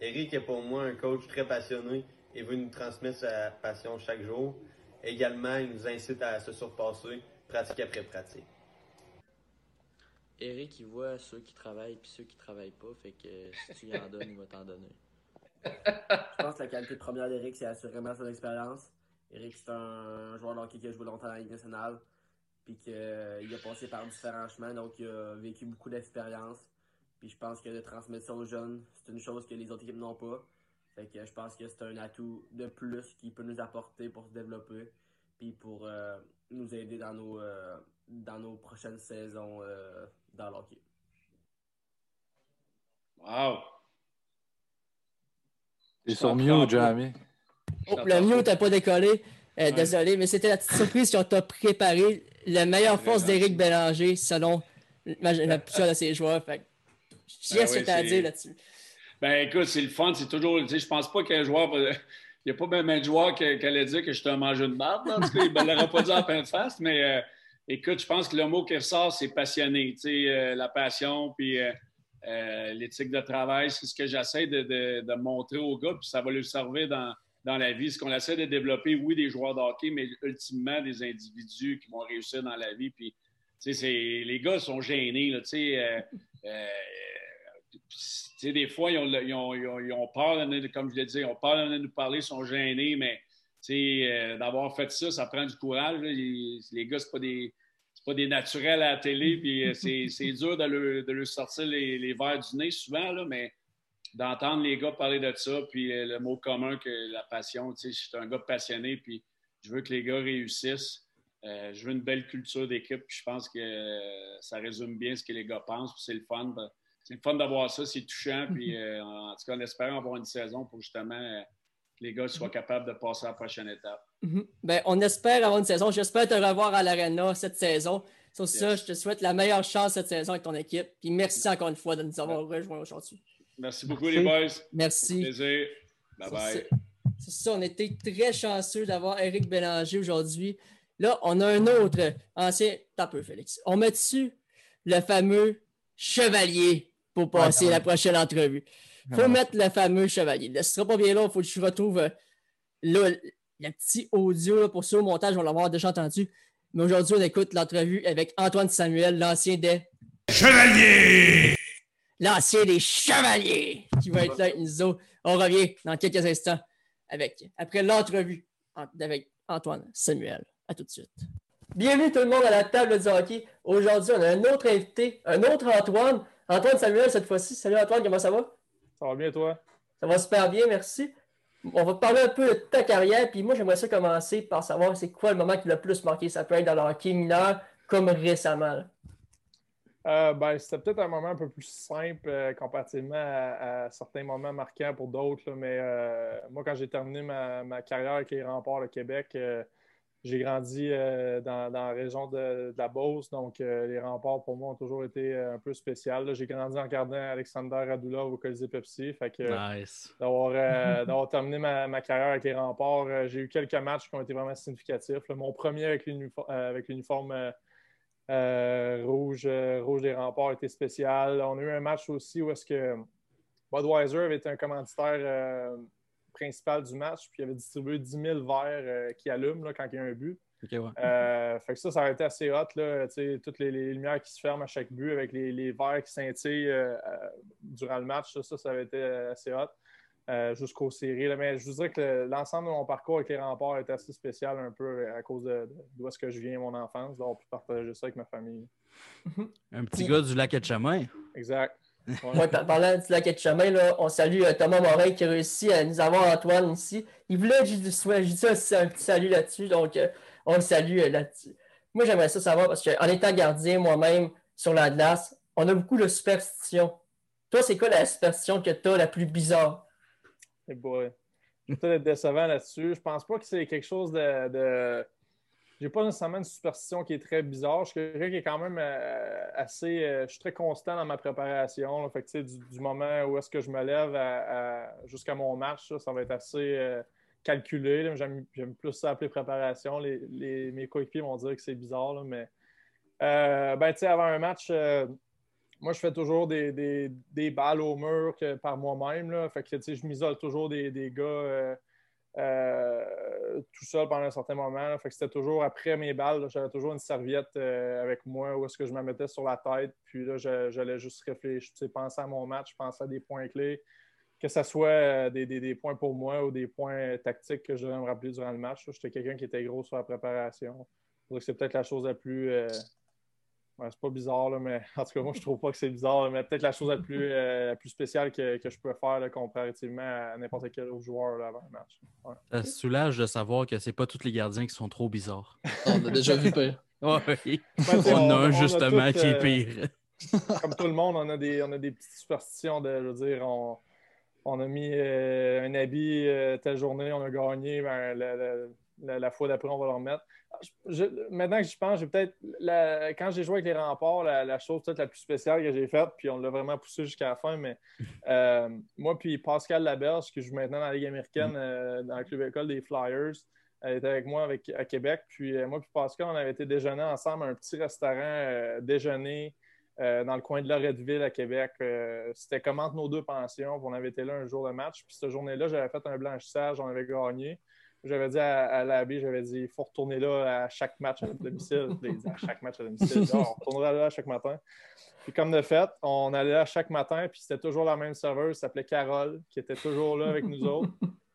Eric est pour moi un coach très passionné et veut nous transmettre sa passion chaque jour. Également, il nous incite à se surpasser, pratique après pratique. Eric, il voit ceux qui travaillent puis ceux qui travaillent pas, fait que si tu y en donnes, il va t'en donner. Je pense que la qualité première d'Eric, c'est assurément son expérience. Eric, c'est un joueur de hockey qui a joué longtemps dans la Ligue nationale, puis qu'il a passé par différents chemins, donc il a vécu beaucoup d'expérience. Puis je pense que de transmettre ça aux jeunes, c'est une chose que les autres équipes n'ont pas. Fait que je pense que c'est un atout de plus qui peut nous apporter pour se développer, puis pour euh, nous aider dans nos, euh, dans nos prochaines saisons euh, dans l'hockey. Wow! Ils sont mieux, Jamie. Oh, le mieux t'as pas décollé. Désolé, mais c'était la petite surprise qu'on t'a préparé. La meilleure force d'Éric Bélanger, selon la plupart de ses joueurs. Fait j'ai ce que à dire là-dessus. Ben écoute, c'est le fun, c'est toujours. Tu sais, je pense pas qu'un joueur. Il n'y a pas même un joueur qui, allait dire que je suis un mangeur de marde. En tout cas, il ne l'aurait pas dit en pleine face, mais euh, écoute, je pense que le mot qui ressort, c'est passionné. Tu sais, euh, la passion, puis euh, l'éthique de travail, c'est ce que j'essaie de, de, montrer aux gars, puis ça va lui servir dans, dans la vie. Ce qu'on essaie de développer, oui, des joueurs de hockey, mais ultimement des individus qui vont réussir dans la vie. Puis, les gars sont gênés. Tu sais, des fois, ils ont, peur, comme je l'ai dit, ils ont peur de nous parler, ils sont gênés, mais euh, d'avoir fait ça, ça prend du courage. Les, gars, ce pas des. pas des naturels à la télé, puis euh, c'est dur de leur, sortir les, verres du nez souvent, mais d'entendre les gars parler de ça, puis euh, le mot commun que la passion, je suis un gars passionné, puis je veux que les gars réussissent. je veux une belle culture d'équipe, puis je pense que ça résume bien ce que les gars pensent, puis c'est le fun c'est le fun d'avoir ça, c'est touchant. Puis, euh, en tout cas, on espère avoir une saison pour justement euh, que les gars soient capables de passer à la prochaine étape. Mhm. ben, on espère avoir une saison. J'espère te revoir à l'Arena cette saison. Sur ça, je te souhaite la meilleure chance cette saison avec ton équipe. Puis merci encore une fois de nous avoir rejoints aujourd'hui. Merci beaucoup, les boys. Merci. plaisir. Bye bye. C'est ça, on était très chanceux d'avoir Eric Bélanger aujourd'hui. Là, on a un autre ancien. T'as peu, Félix. On met dessus le fameux chevalier pour passer la prochaine entrevue. Il faut mettre le fameux chevalier. Ce sera pas bien long, il faut que je retrouve euh, le petit audio pour ce montage, on l'avoir déjà entendu. Mais aujourd'hui, on écoute l'entrevue avec Antoine Samuel, l'ancien des Chevaliers! L'ancien des Chevaliers qui va être là avec nous On revient dans quelques instants avec, après l'entrevue avec Antoine Samuel. À tout de suite. Bienvenue tout le monde à la table du hockey. Aujourd'hui, on a un autre invité, un autre Antoine. Antoine Samuel, cette fois-ci. Salut Antoine, comment ça va? Ça va bien, toi? Ça va super bien, merci. On va parler un peu de ta carrière, puis moi, j'aimerais ça commencer par savoir c'est quoi le moment qui l'a plus marqué. Ça peut être dans le hockey mineur comme récemment. Euh, ben, c'était peut-être un moment un peu plus simple euh, comparativement à, certains moments marquants pour d'autres. Mais euh, moi, quand j'ai terminé ma, ma, carrière avec les remparts de Québec, j'ai grandi dans, la région de, la Beauce, donc les remparts pour moi ont toujours été un peu spécial. J'ai grandi en regardant Alexander Radulov au Colisée Pepsi. Fait que, nice. D'avoir terminé ma, carrière avec les remparts, j'ai eu quelques matchs qui ont été vraiment significatifs. mon premier avec l'uniforme rouge, rouge des remparts était spécial. On a eu un match aussi où est-ce que Budweiser avait été un commanditaire principal du match, puis il avait distribué 10 000 verres euh, qui allument quand il y a un but. Euh, fait que ça, ça a été assez hot. Là, toutes les, lumières qui se ferment à chaque but avec les, verres qui scintillent euh, durant le match, ça, ça, avait été assez hot. Jusqu'aux séries. Mais je vous dirais que l'ensemble de mon parcours avec les remparts était assez spécial un peu à cause d'où est-ce que je viens, mon enfance, d'avoir pu partager ça avec ma famille. Un petit gars du lac de Chemin. Exact. Ouais. parlant du lac de chemin, là, on salue euh, Thomas Morin qui a réussi à nous avoir Antoine ici. Il voulait que je dise un petit salut là-dessus, donc euh, on le salue euh, là-dessus. Moi, j'aimerais ça savoir parce qu'en étant gardien moi-même sur la glace, on a beaucoup de superstitions. Toi, c'est quoi la superstition que tu as la plus bizarre? Hey boy. peut-être être décevant là-dessus. Je pense pas que c'est quelque chose de. de... J'ai pas nécessairement une superstition qui est très bizarre. Je suis quelqu'un qui est quand même euh, assez. euh, je suis très constant dans ma préparation. Fait du, du moment où est-ce que je me lève jusqu'à mon match, ça va être assez euh, calculé. J'aime plus ça appeler préparation. Les, les- mes coéquipiers vont dire que c'est bizarre, là, mais ben, tu sais, avant un match, moi, je fais toujours des, des- des balles au mur par moi-même. Fait que, je m'isole toujours des, des gars euh, euh, tout seul pendant un certain moment. Fait que c'était toujours après mes balles, j'avais toujours une serviette euh, avec moi où est-ce que je me mettais sur la tête. Puis là, j'allais juste réfléchir, penser à mon match, penser à des points clés, que ce soit des, des- points pour moi ou des points tactiques que je devais me rappeler durant le match. J'étais quelqu'un qui était gros sur la préparation. C'est peut-être la chose la plus. Ouais, c'est pas bizarre, là, mais en tout cas, moi, je trouve pas que c'est bizarre, là, mais peut-être la chose la plus, euh, la plus spéciale que, que je peux faire là, comparativement à n'importe quel autre joueur là, avant le match. Ouais. Ça se soulage de savoir que c'est pas tous les gardiens qui sont trop bizarres. On a déjà vu pire. Ouais, oui. Ben, t'sais, on, a un a justement qui est euh, pire. Comme tout le monde, on a des, on a des petites superstitions de, je veux dire, on, on a mis euh, un habit euh, telle journée, on a gagné, ben, la, la- la- la fois d'après, on va le remettre. Je- je- maintenant que j'y pense, j'ai peut-être, quand j'ai joué avec les remparts, la, la chose peut-être la plus spéciale que j'ai faite, puis on l'a vraiment poussé jusqu'à la fin, mais euh, moi puis Pascal Laberge, qui joue maintenant dans la Ligue américaine, euh, dans le club école des Flyers, elle était avec moi avec, à Québec. Puis euh, moi puis Pascal, on avait été déjeuner ensemble à un petit restaurant déjeuner dans le coin de Loretteville à Québec. C'était comme entre nos deux pensions. puis on avait été là un jour de match. Puis cette journée-là, j'avais fait un blanchissage, on avait gagné. J'avais dit à, à j'avais dit, il faut retourner là à chaque match à domicile. À chaque match à domicile. On retournera là chaque matin. Puis comme de fait, on allait là chaque matin, puis c'était toujours la même serveuse, s'appelait Carole, qui était toujours là avec nous autres.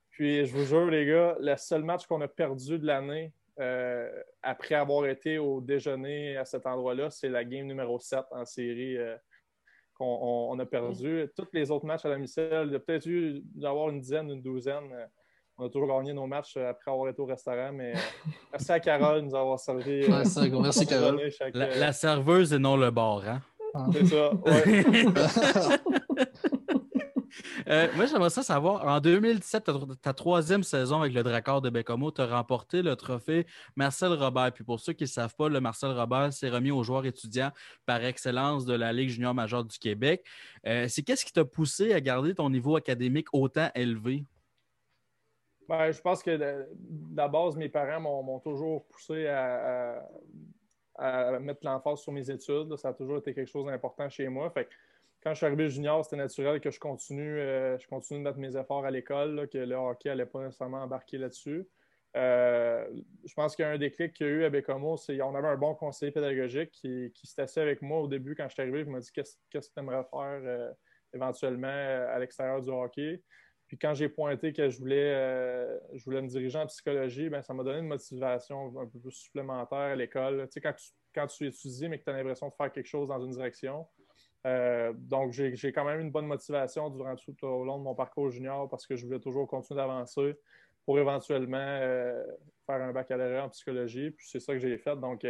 Puis je vous jure, les gars, le seul match qu'on a perdu de l'année euh, après avoir été au déjeuner à cet endroit-là, c'est la game numéro 7 en série euh, qu'on on- on a perdu. Tous les autres matchs à domicile, il y a peut-être eu d'avoir une dizaine, une douzaine. euh, on a toujours gagné nos matchs euh, après avoir été au restaurant, mais euh, merci à Carole de nous avoir servi. Ouais, gros merci, Carole. chaque, La, euh, la serveuse et non le bar, hein? C'est ça, ouais. Euh, moi, j'aimerais ça savoir, en 2017, ta, ta troisième saison avec le Dracard de Bécomo, tu as remporté le trophée Marcel Robert. Puis pour ceux qui ne savent pas, le Marcel Robert s'est remis aux joueurs étudiants par excellence de la Ligue junior majeure du Québec. Euh, c'est qu'est-ce qui t'a poussé à garder ton niveau académique autant élevé? Ben, je pense que de, la base, mes parents m'ont toujours poussé à, mettre l'emphase sur mes études. Ça a toujours été quelque chose d'important chez moi. Fait que quand je suis arrivé junior, c'était naturel que je continue, euh, je continue de mettre mes efforts à l'école, que le hockey n'allait pas nécessairement embarquer là-dessus. Euh, je pense qu'il y a un déclic qu'il y a eu à Bécomo, c'est on avait un bon conseiller pédagogique qui, s'est assis avec moi au début quand je suis arrivé. Il m'a dit Qu'est-ce que tu aimerais faire euh, éventuellement à l'extérieur du hockey? Puis quand j'ai pointé que je voulais, euh, je voulais me diriger en psychologie, ben, ça m'a donné une motivation un peu plus supplémentaire à l'école. Tu sais, quand tu, quand tu étudies, mais que tu as l'impression de faire quelque chose dans une direction. Euh, donc, j'ai quand même une bonne motivation durant tout au long de mon parcours junior parce que je voulais toujours continuer d'avancer pour éventuellement euh, faire un baccalauréat en psychologie. Puis c'est ça que j'ai fait. Donc,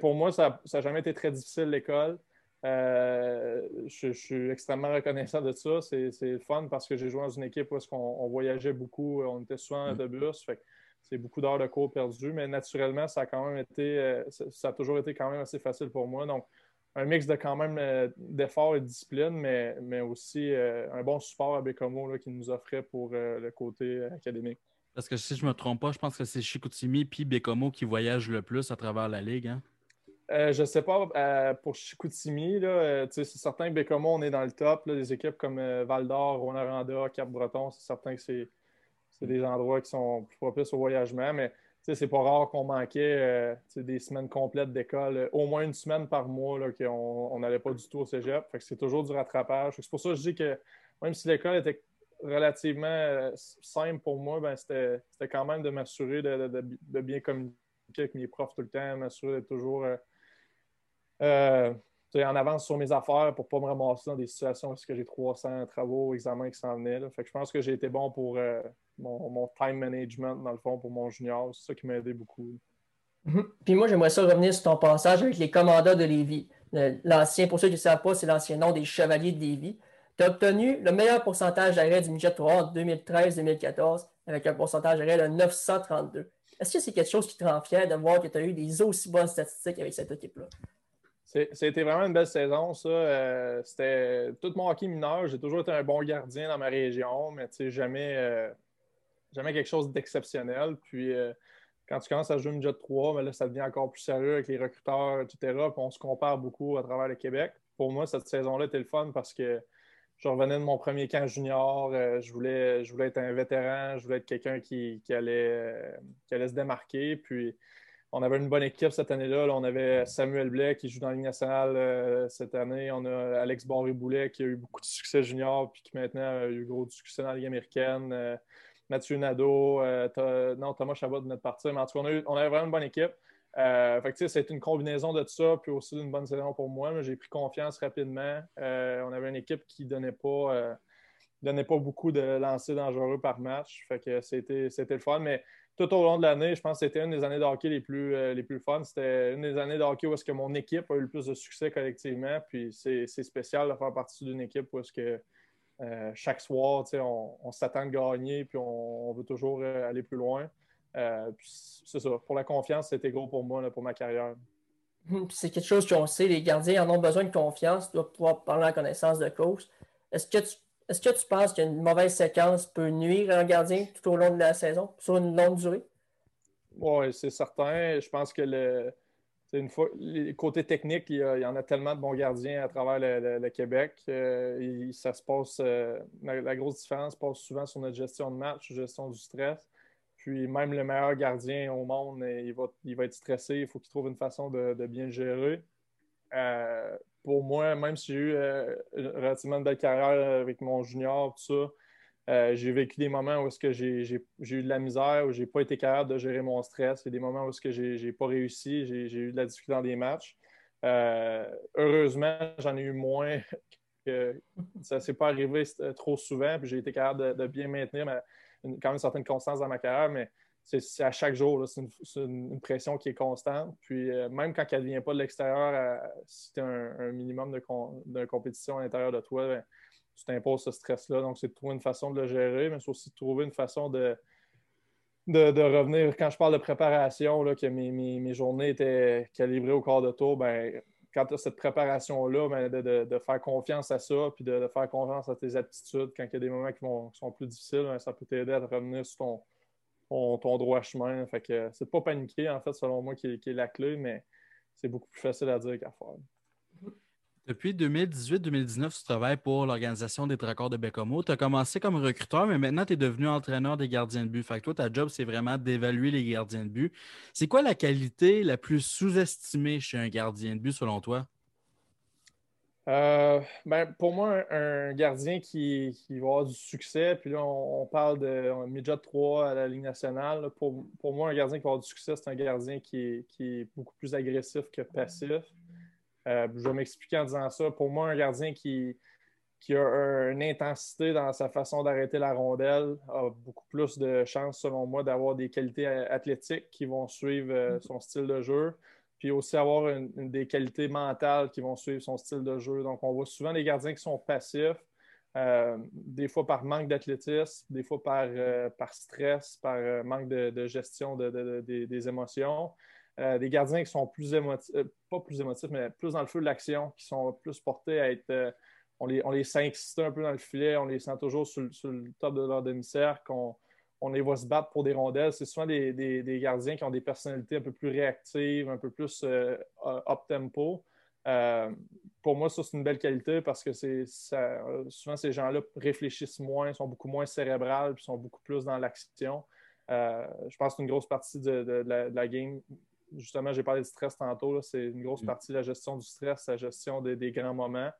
pour moi, ça n'a jamais été très difficile l'école. Euh, je, je suis extrêmement reconnaissant de ça. C'est le fun parce que j'ai joué dans une équipe où est-ce qu'on on voyageait beaucoup, on était souvent en autobus. Fait que c'est beaucoup d'heures de cours perdues, mais naturellement, ça a quand même été, euh, ça, a toujours été quand même assez facile pour moi. Donc, un mix de quand même euh, d'efforts et de discipline, mais, mais aussi euh, un bon support à Bécomo là, qui nous offrait pour euh, le côté euh, académique. Parce que si je ne me trompe pas, je pense que c'est Chicoutimi puis Bécomo qui voyagent le plus à travers la Ligue. Hein? Euh, je ne sais pas, euh, pour Chicoutimi, euh, c'est certain que Bécomo, on est dans le top. Là, des équipes comme Val d'Or, Rwanda, Cap-Breton, c'est certain que c'est des endroits qui sont plus propices au voyagement, mais c'est pas rare qu'on manquait des semaines complètes d'école, au moins une semaine par mois, qu'on n'allait pas du tout au cégep. C'est toujours du rattrapage. C'est pour ça que je dis que même si l'école était relativement simple pour moi, ben, c'était quand même de m'assurer de, de- de- de bien communiquer avec mes profs tout le temps, m'assurer d'être toujours euh, euh, en avance sur mes affaires pour ne pas me ramasser dans des situations est-ce que j'ai 300 travaux, examens qui s'en venaient. là. Fait que je pense que j'ai été bon pour euh, mon, time management, dans le fond, pour mon junior. C'est ça qui m'a aidé beaucoup. Mhm. Puis moi, j'aimerais ça revenir sur ton passage avec les commandants de Lévis. Le- L'ancien, pour ceux qui ne savent pas, c'est l'ancien nom des Chevaliers de Lévis. Tu as obtenu le meilleur pourcentage d'arrêt du midget 3 en 2013-2014 avec un pourcentage d'arrêt de 932. Est-ce que c'est quelque chose qui te rend fier de voir que tu as eu des aussi bonnes statistiques avec cette équipe-là? C'était vraiment une belle saison, ça. Euh, c'était tout mon hockey mineur. J'ai toujours été un bon gardien dans ma région, mais jamais, euh, jamais quelque chose d'exceptionnel. Puis euh, quand tu commences à jouer une Jet 3, ben là, ça devient encore plus sérieux avec les recruteurs, etc. Puis on se compare beaucoup à travers le Québec. Pour moi, cette saison-là était le fun parce que je revenais de mon premier camp junior. je, voulais, je voulais être un vétéran. Je voulais être quelqu'un qui, allait, qui allait se démarquer. Puis on avait une bonne équipe cette année-là. On avait Samuel Blais qui joue dans la Ligue nationale euh, cette année. On a Alex Barré-Boulet qui a eu beaucoup de succès junior puis qui maintenant a eu gros succès dans la Ligue américaine. Euh, Mathieu Nadeau, euh, non, Thomas Chabot de notre partie. Mais en tout cas, on, avait vraiment une bonne équipe. fait c'est une combinaison de tout ça, puis aussi d'une bonne saison pour moi. J'ai pris confiance rapidement. on avait une équipe qui ne donnait pas, donnait pas beaucoup de lancers dangereux par match. Fait que c'était le fun. Mais tout au long de l'année, je pense que c'était une des années de les plus, euh, les plus fun. C'était une des années de où est-ce que mon équipe a eu le plus de succès collectivement. Puis c'est spécial de faire partie d'une équipe où est-ce que euh, chaque soir, on, on s'attend de gagner, puis on, veut toujours euh, aller plus loin. c'est ça. Pour la confiance, c'était gros pour moi, pour ma carrière. Hum, c'est quelque chose qu'on sait, les gardiens en ont besoin de confiance, dois pouvoir parler en connaissance de cause. Est-ce que tu est-ce que tu penses qu'une mauvaise séquence peut nuire à un gardien tout au long de la saison, sur une longue durée? Oui, c'est certain. Je pense que le, une fois, les côtés techniques, il y, en a tellement de bons gardiens à travers le, Québec. Euh, ça se passe, euh, la, grosse différence passe souvent sur notre gestion de match, gestion du stress. Puis même le meilleur gardien au monde, il va, il va être stressé. Il faut qu'il trouve une façon de, bien gérer. Euh, pour moi, même si j'ai eu euh, une relativement belle carrière avec mon junior, tout ça, euh, j'ai vécu des moments où que j'ai eu de la misère, où j'ai pas été capable de gérer mon stress. Il y a des moments où je n'ai pas réussi, j'ai eu de la difficulté dans des matchs. Euh, heureusement, j'en ai eu moins. Que ça ne s'est pas arrivé trop souvent, puis j'ai été capable de, bien maintenir quand même une certaine constance dans ma carrière, mais c'est à chaque jour. C'est une, pression qui est constante. Puis euh, même quand elle ne vient pas de l'extérieur, euh, si tu as un, minimum de, compétition à l'intérieur de toi, ben, tu t'imposes ce stress-là. Donc, c'est de trouver une façon de le gérer, mais c'est aussi de trouver une façon de, de, revenir. Quand je parle de préparation, là, que mes, journées étaient calibrées au corps de tour, ben, quand tu as cette préparation-là, ben, de, faire confiance à ça, puis de, faire confiance à tes aptitudes, quand il y a des moments qui, sont plus difficiles, ben, ça peut t'aider à revenir sur ton, ton, droit chemin. Fait que c'est pas paniquer, en fait, selon moi, qui est, la clé, mais c'est beaucoup plus facile à dire qu'à faire. Depuis 2018-2019, tu travailles pour l'organisation des Tracors de Bécomo. Tu as commencé comme recruteur, mais maintenant, tu es devenu entraîneur des gardiens de but. Fait que toi, ta job, c'est vraiment d'évaluer les gardiens de but. C'est quoi la qualité la plus sous-estimée chez un gardien de but, selon toi? Euh, ben, pour moi, un, gardien qui, va avoir du succès, puis là, on, parle de midget 3 à la Ligue nationale. Pour, moi, un gardien qui va avoir du succès, c'est un gardien qui est, beaucoup plus agressif que passif. Euh, je vais m'expliquer en disant ça. Pour moi, un gardien qui, a une intensité dans sa façon d'arrêter la rondelle a beaucoup plus de chances, selon moi, d'avoir des qualités athlétiques qui vont suivre euh, son style de jeu puis aussi avoir des qualités mentales qui vont suivre son style de jeu. Donc, on voit souvent des gardiens qui sont passifs, euh, des fois par manque d'athlétisme, des fois par, euh, stress, par euh, manque de, gestion des émotions. des gardiens qui sont plus émotifs, pas plus émotifs, mais plus dans le feu de l'action, qui sont plus portés à être. on les, on les sent un peu dans le filet, on les sent toujours sur, le top de leur demi-cercle, les voit se battre pour des rondelles. C'est souvent des, gardiens qui ont des personnalités un peu plus réactives, un peu plus euh, up-tempo. Euh, pour moi, ça, c'est une belle qualité parce que c'est souvent ces gens-là réfléchissent moins, sont beaucoup moins cérébrales, puis sont beaucoup plus dans l'action. Euh, je pense que c'est une grosse partie de, la, game. Justement, j'ai parlé de stress tantôt. C'est une grosse mm. partie de la gestion du stress, la gestion des, grands moments.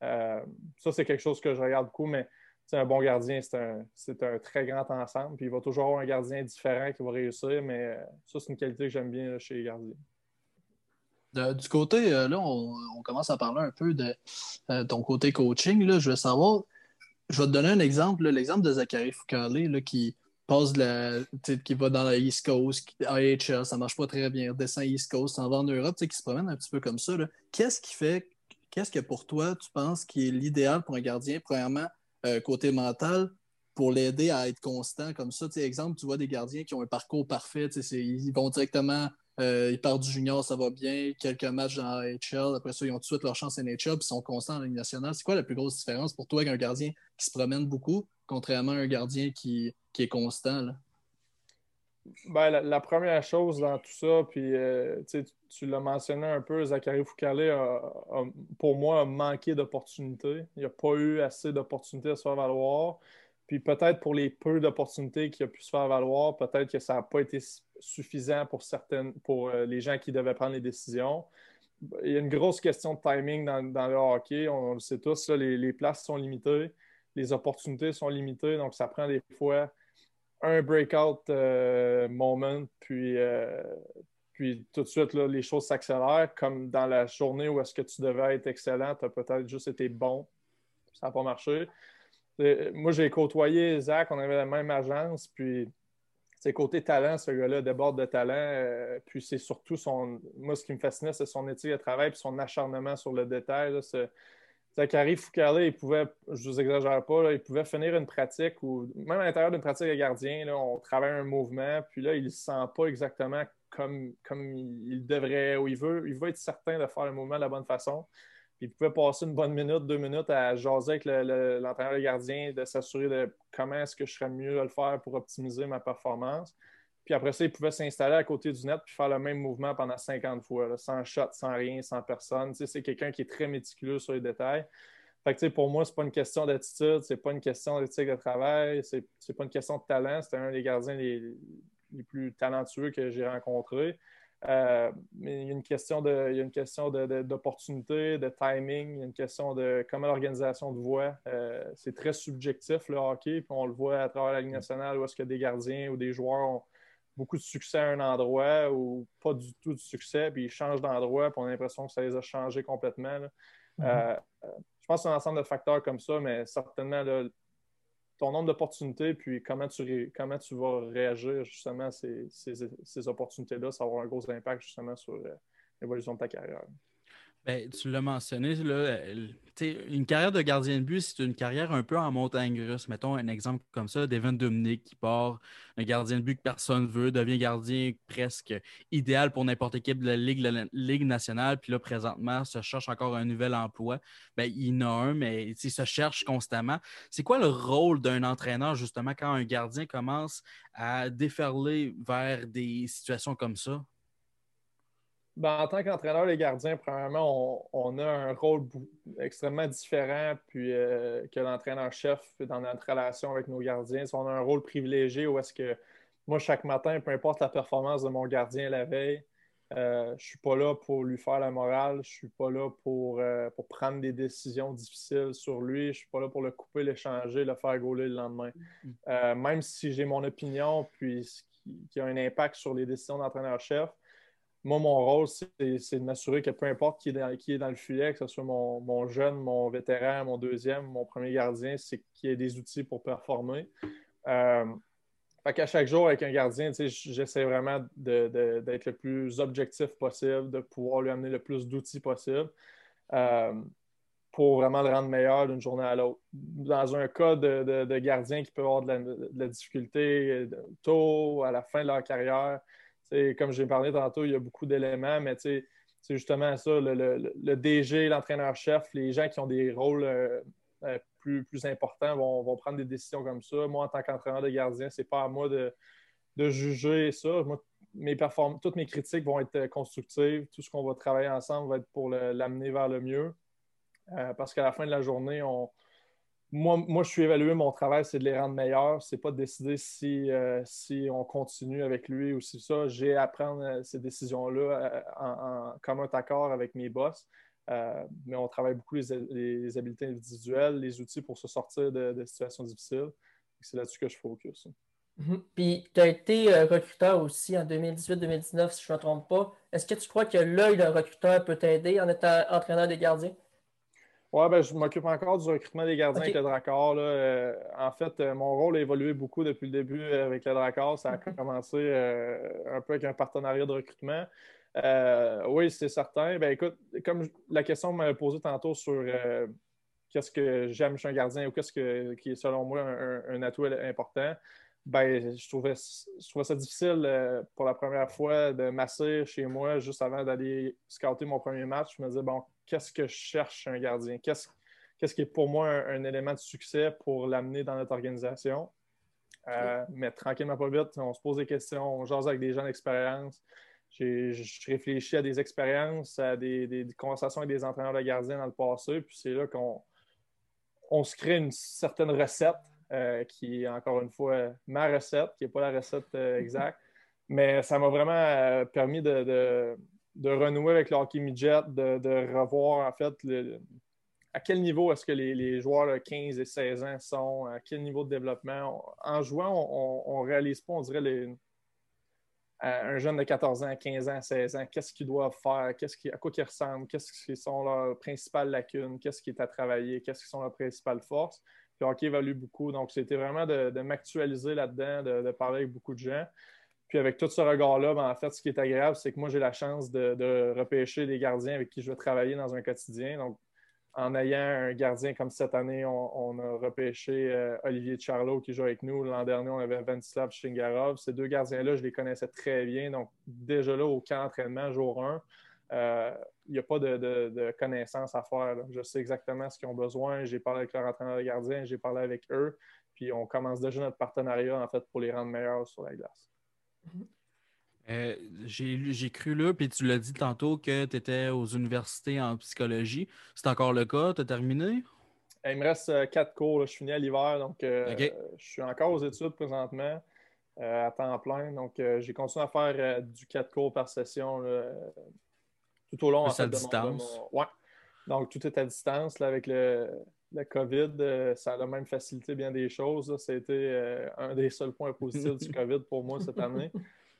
ça, c'est quelque chose que je regarde beaucoup, mais c'est un bon gardien, c'est un, très grand ensemble. Puis il va toujours avoir un gardien différent qui va réussir, mais euh, ça, c'est une qualité que j'aime bien chez les gardiens. du côté, euh, là, on, commence à parler un peu de euh, ton côté coaching. Là. Je veux savoir, je vais te donner un exemple, l'exemple de Zachary Foucault qui passe la, qui va dans la East Coast, AHL, ça marche pas très bien, descend East Coast, s'en va en Europe, qui se promène un petit peu comme ça. Qu'est-ce qui fait qu'est-ce que pour toi, tu penses qui est l'idéal pour un gardien, premièrement, euh, côté mental, pour l'aider à être constant comme ça? exemple, tu vois des gardiens qui ont un parcours parfait, ils vont directement, euh, ils partent du junior, ça va bien, quelques matchs dans la HL, après ça, ils ont tout de suite leur chance en NHL, puis ils sont constants en Ligue nationale. C'est quoi la plus grosse différence pour toi avec un gardien qui se promène beaucoup, contrairement à un gardien qui, est constant? Ben, la, première chose dans tout ça, puis euh, tu l'as mentionné un peu, Zachary Foucault a, pour moi, a manqué d'opportunités. Il n'y a pas eu assez d'opportunités à se faire valoir. Puis peut-être pour les peu d'opportunités qu'il a pu se faire valoir, peut-être que ça n'a pas été suffisant pour certaines, pour euh, les gens qui devaient prendre les décisions. Il y a une grosse question de timing dans, le hockey. On, le sait tous, les, places sont limitées, les opportunités sont limitées, donc ça prend des fois un breakout euh, moment, puis, euh, puis tout de suite, les choses s'accélèrent, comme dans la journée où est-ce que tu devais être excellent, tu as peut-être juste été bon, ça n'a pas marché. Moi, j'ai côtoyé Zach, on avait la même agence, puis c'est côté talent, ce gars-là déborde de talent. Euh, puis c'est surtout son. Moi, ce qui me fascinait, c'est son éthique de travail puis son acharnement sur le détail. Là, Zachary Foucault, il pouvait, je ne vous exagère pas, il pouvait finir une pratique ou même à l'intérieur d'une pratique de gardien, on travaille un mouvement, puis là, il ne se sent pas exactement comme, comme il devrait ou il veut. Il veut être certain de faire le mouvement de la bonne façon il pouvait passer une bonne minute, deux minutes à jaser avec l'entraîneur le, gardien, de s'assurer de comment est-ce que je serais mieux à le faire pour optimiser ma performance. Puis après ça, il pouvait s'installer à côté du net puis faire le même mouvement pendant 50 fois, sans shot, sans rien, sans personne. c'est quelqu'un qui est très méticuleux sur les détails. Fait que, pour moi, ce n'est pas une question d'attitude, c'est pas une question d'éthique de travail, c'est, n'est pas une question de talent. C'était un des gardiens les, les plus talentueux que j'ai rencontrés. Euh, mais il y a une question de, il y a une question d'opportunité, de, timing, il y a une question de comment l'organisation de voix. Euh, c'est très subjectif le hockey, puis on le voit à travers la Ligue nationale où est-ce que des gardiens ou des joueurs ont beaucoup de succès à un endroit ou pas du tout de succès, puis ils changent d'endroit, puis on a l'impression que ça les a changés complètement. Mm-hmm. Euh, je pense que c'est un ensemble de facteurs comme ça, mais certainement ton nombre d'opportunités, puis comment tu, comment tu vas réagir justement à ces, ces, opportunités-là, ça va avoir un gros impact justement sur euh, l'évolution de ta carrière. Ben, tu l'as mentionné, là, une carrière de gardien de but, c'est une carrière un peu en montagne russe. Mettons un exemple comme ça, Devin Dominic qui part, un gardien de but que personne veut, devient gardien presque idéal pour n'importe équipe de la Ligue, Ligue nationale, puis là, présentement, se cherche encore un nouvel emploi. Ben, il en a un, mais il se cherche constamment. C'est quoi le rôle d'un entraîneur, justement, quand un gardien commence à déferler vers des situations comme ça? Ben, en tant qu'entraîneur des gardiens, premièrement, on, a un rôle extrêmement différent puis, euh, que l'entraîneur-chef dans notre relation avec nos gardiens. On a un rôle privilégié où est-ce que moi, chaque matin, peu importe la performance de mon gardien la veille, euh, je ne suis pas là pour lui faire la morale, je ne suis pas là pour, euh, pour, prendre des décisions difficiles sur lui, je ne suis pas là pour le couper, l'échanger, le faire gauler le lendemain. Mm. même si j'ai mon opinion puis qui a un impact sur les décisions d'entraîneur-chef, moi, mon rôle, c'est de m'assurer que peu importe qui est, dans, qui est dans le filet, que ce soit mon, jeune, mon vétéran, mon deuxième, mon premier gardien, c'est qu'il y ait des outils pour performer. Euh, fait qu'à chaque jour, avec un gardien, j'essaie vraiment d'être le plus objectif possible, de pouvoir lui amener le plus d'outils possible euh, pour vraiment le rendre meilleur d'une journée à l'autre. Dans un cas de, gardien qui peut avoir de la, de la difficulté euh, tôt, à la fin de leur carrière, comme j'ai parlé tantôt, il y a beaucoup d'éléments, mais c'est justement ça, le, DG, l'entraîneur-chef, les gens qui ont des rôles euh, euh, plus, importants vont, prendre des décisions comme ça. Moi, en tant qu'entraîneur de gardien, c'est pas à moi de, juger ça. toutes mes critiques vont être constructives. Tout ce qu'on va travailler ensemble va être pour l'amener vers le mieux. Euh, parce qu'à la fin de la journée, on, moi, je suis évalué, mon travail, c'est de les rendre meilleurs. C'est pas de décider si, euh, si on continue avec lui ou si ça. J'ai à prendre euh, ces décisions-là euh, en, commun accord avec mes boss. mais on travaille beaucoup les, habiletés individuelles, les outils pour se sortir de, situations difficiles. C'est là-dessus que je focus. Mm-hmm. Puis, tu as été recruteur aussi en 2018-2019, si je ne me trompe pas. Est-ce que tu crois que l'œil d'un recruteur peut t'aider en étant entraîneur des gardiens? Oui, ben, je m'occupe encore du recrutement des gardiens avec le Dracor. Euh, en fait, euh, mon rôle a évolué beaucoup depuis le début avec le Dracor. Ça a commencé euh, un peu avec un partenariat de recrutement. Euh, oui, c'est certain. Ben, écoute, comme la question m'a posée tantôt sur euh, qu'est-ce que j'aime chez un gardien ou qu'est-ce que, qui est selon moi un, atout important, ben, je, trouvais, je trouvais ça difficile euh, pour la première fois de m'asseoir chez moi juste avant d'aller scouter mon premier match. Je me disais, bon, qu'est-ce que je cherche un gardien? Qu'est-ce, qu'est-ce qui est pour moi un, élément de succès pour l'amener dans notre organisation? mais tranquillement, pas vite, on se pose des questions, on jase avec des gens d'expérience je réfléchis à des expériences, à des, conversations avec des entraîneurs de gardiens dans le passé, puis c'est là qu'on on se crée une certaine recette euh, qui est encore une fois ma recette, qui n'est pas la recette euh, exacte. Mais ça m'a vraiment euh, permis de, renouer avec le hockey midget, de, revoir en fait à quel niveau est-ce que les, joueurs de 15 et 16 ans sont, à quel niveau de développement. En jouant, on ne réalise pas, on dirait, les, un jeune de 14 ans, 15 ans, 16 ans, qu'est-ce qu'ils doivent faire, qu'est-ce qui, à quoi ils ressemblent, qu'est-ce qui sont leurs principales lacunes, qu'est-ce qui est à travailler, qu'est-ce qui sont leurs principales forces. Puis hockey évolue beaucoup. Donc, c'était vraiment de, m'actualiser là-dedans, de, parler avec beaucoup de gens. Puis avec tout ce regard-là, ben, en fait, ce qui est agréable, c'est que moi, j'ai la chance de, repêcher des gardiens avec qui je vais travailler dans un quotidien. Donc, en ayant un gardien comme cette année, on, a repêché euh, Olivier Charlot qui joue avec nous. L'an dernier, on avait Ventislav Shingarov. Ces deux gardiens-là, je les connaissais très bien. Donc, déjà là, au camp d'entraînement, jour 1, euh, il n'y a pas de, connaissances à faire. Je sais exactement ce qu'ils ont besoin. J'ai parlé avec leur entraîneur de gardien, j'ai parlé avec eux. Puis on commence déjà notre partenariat, en fait, pour les rendre meilleurs sur la glace. Mm-hmm. Euh, j'ai cru là, puis tu l'as dit tantôt que tu étais aux universités en psychologie. C'est encore le cas? Tu as terminé? Il me reste euh, quatre cours. Je finis à l'hiver, donc euh, je suis encore aux études présentement à temps plein. Donc, j'ai continué à faire du quatre cours par session tout au long. à distance? Ouais. Donc, tout est à distance. Là, avec le, COVID, ça a même facilité bien des choses. Ça a été un des seuls points positifs du COVID pour moi cette année.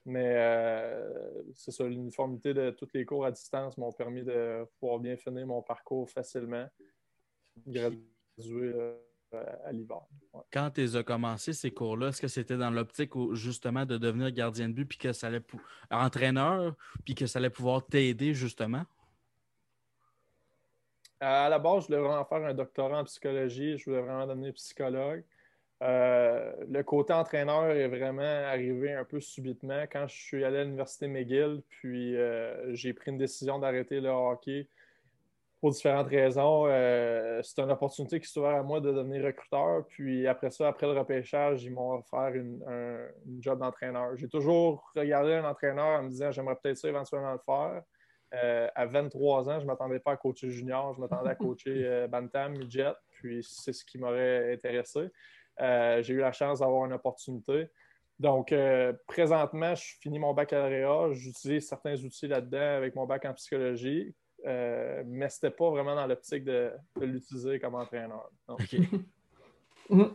Mais euh, c'est ça, l'uniformité de tous les cours à distance m'ont permis de pouvoir bien finir mon parcours facilement, graduer euh, à l'hiver. Quand tu as commencé ces cours-là, est-ce que c'était dans l'optique justement de devenir gardien de but puis que ça allait entraîneur puis que ça allait pouvoir t'aider justement? À la base, je voulais vraiment faire un doctorat en psychologie. Je voulais vraiment devenir psychologue. Euh, le côté entraîneur est vraiment arrivé un peu subitement quand je suis allé à l'université McGill, puis euh, j'ai pris une décision d'arrêter le hockey pour différentes raisons. Euh, c'est une opportunité qui s'est ouverte à moi de devenir recruteur. Puis après ça, après le repêchage, ils m'ont offert une, un job d'entraîneur. J'ai toujours regardé un entraîneur en me disant j'aimerais peut-être ça éventuellement le faire. à 23 ans, je ne m'attendais pas à coacher junior, je m'attendais à coacher Bantam, Midget, puis c'est ce qui m'aurait intéressé. Euh, j'ai eu la chance d'avoir une opportunité. Donc, euh, présentement, je finis mon baccalauréat. J'utilise certains outils là-dedans avec mon bac en psychologie, euh, mais ce n'était pas vraiment dans l'optique de, l'utiliser comme entraîneur.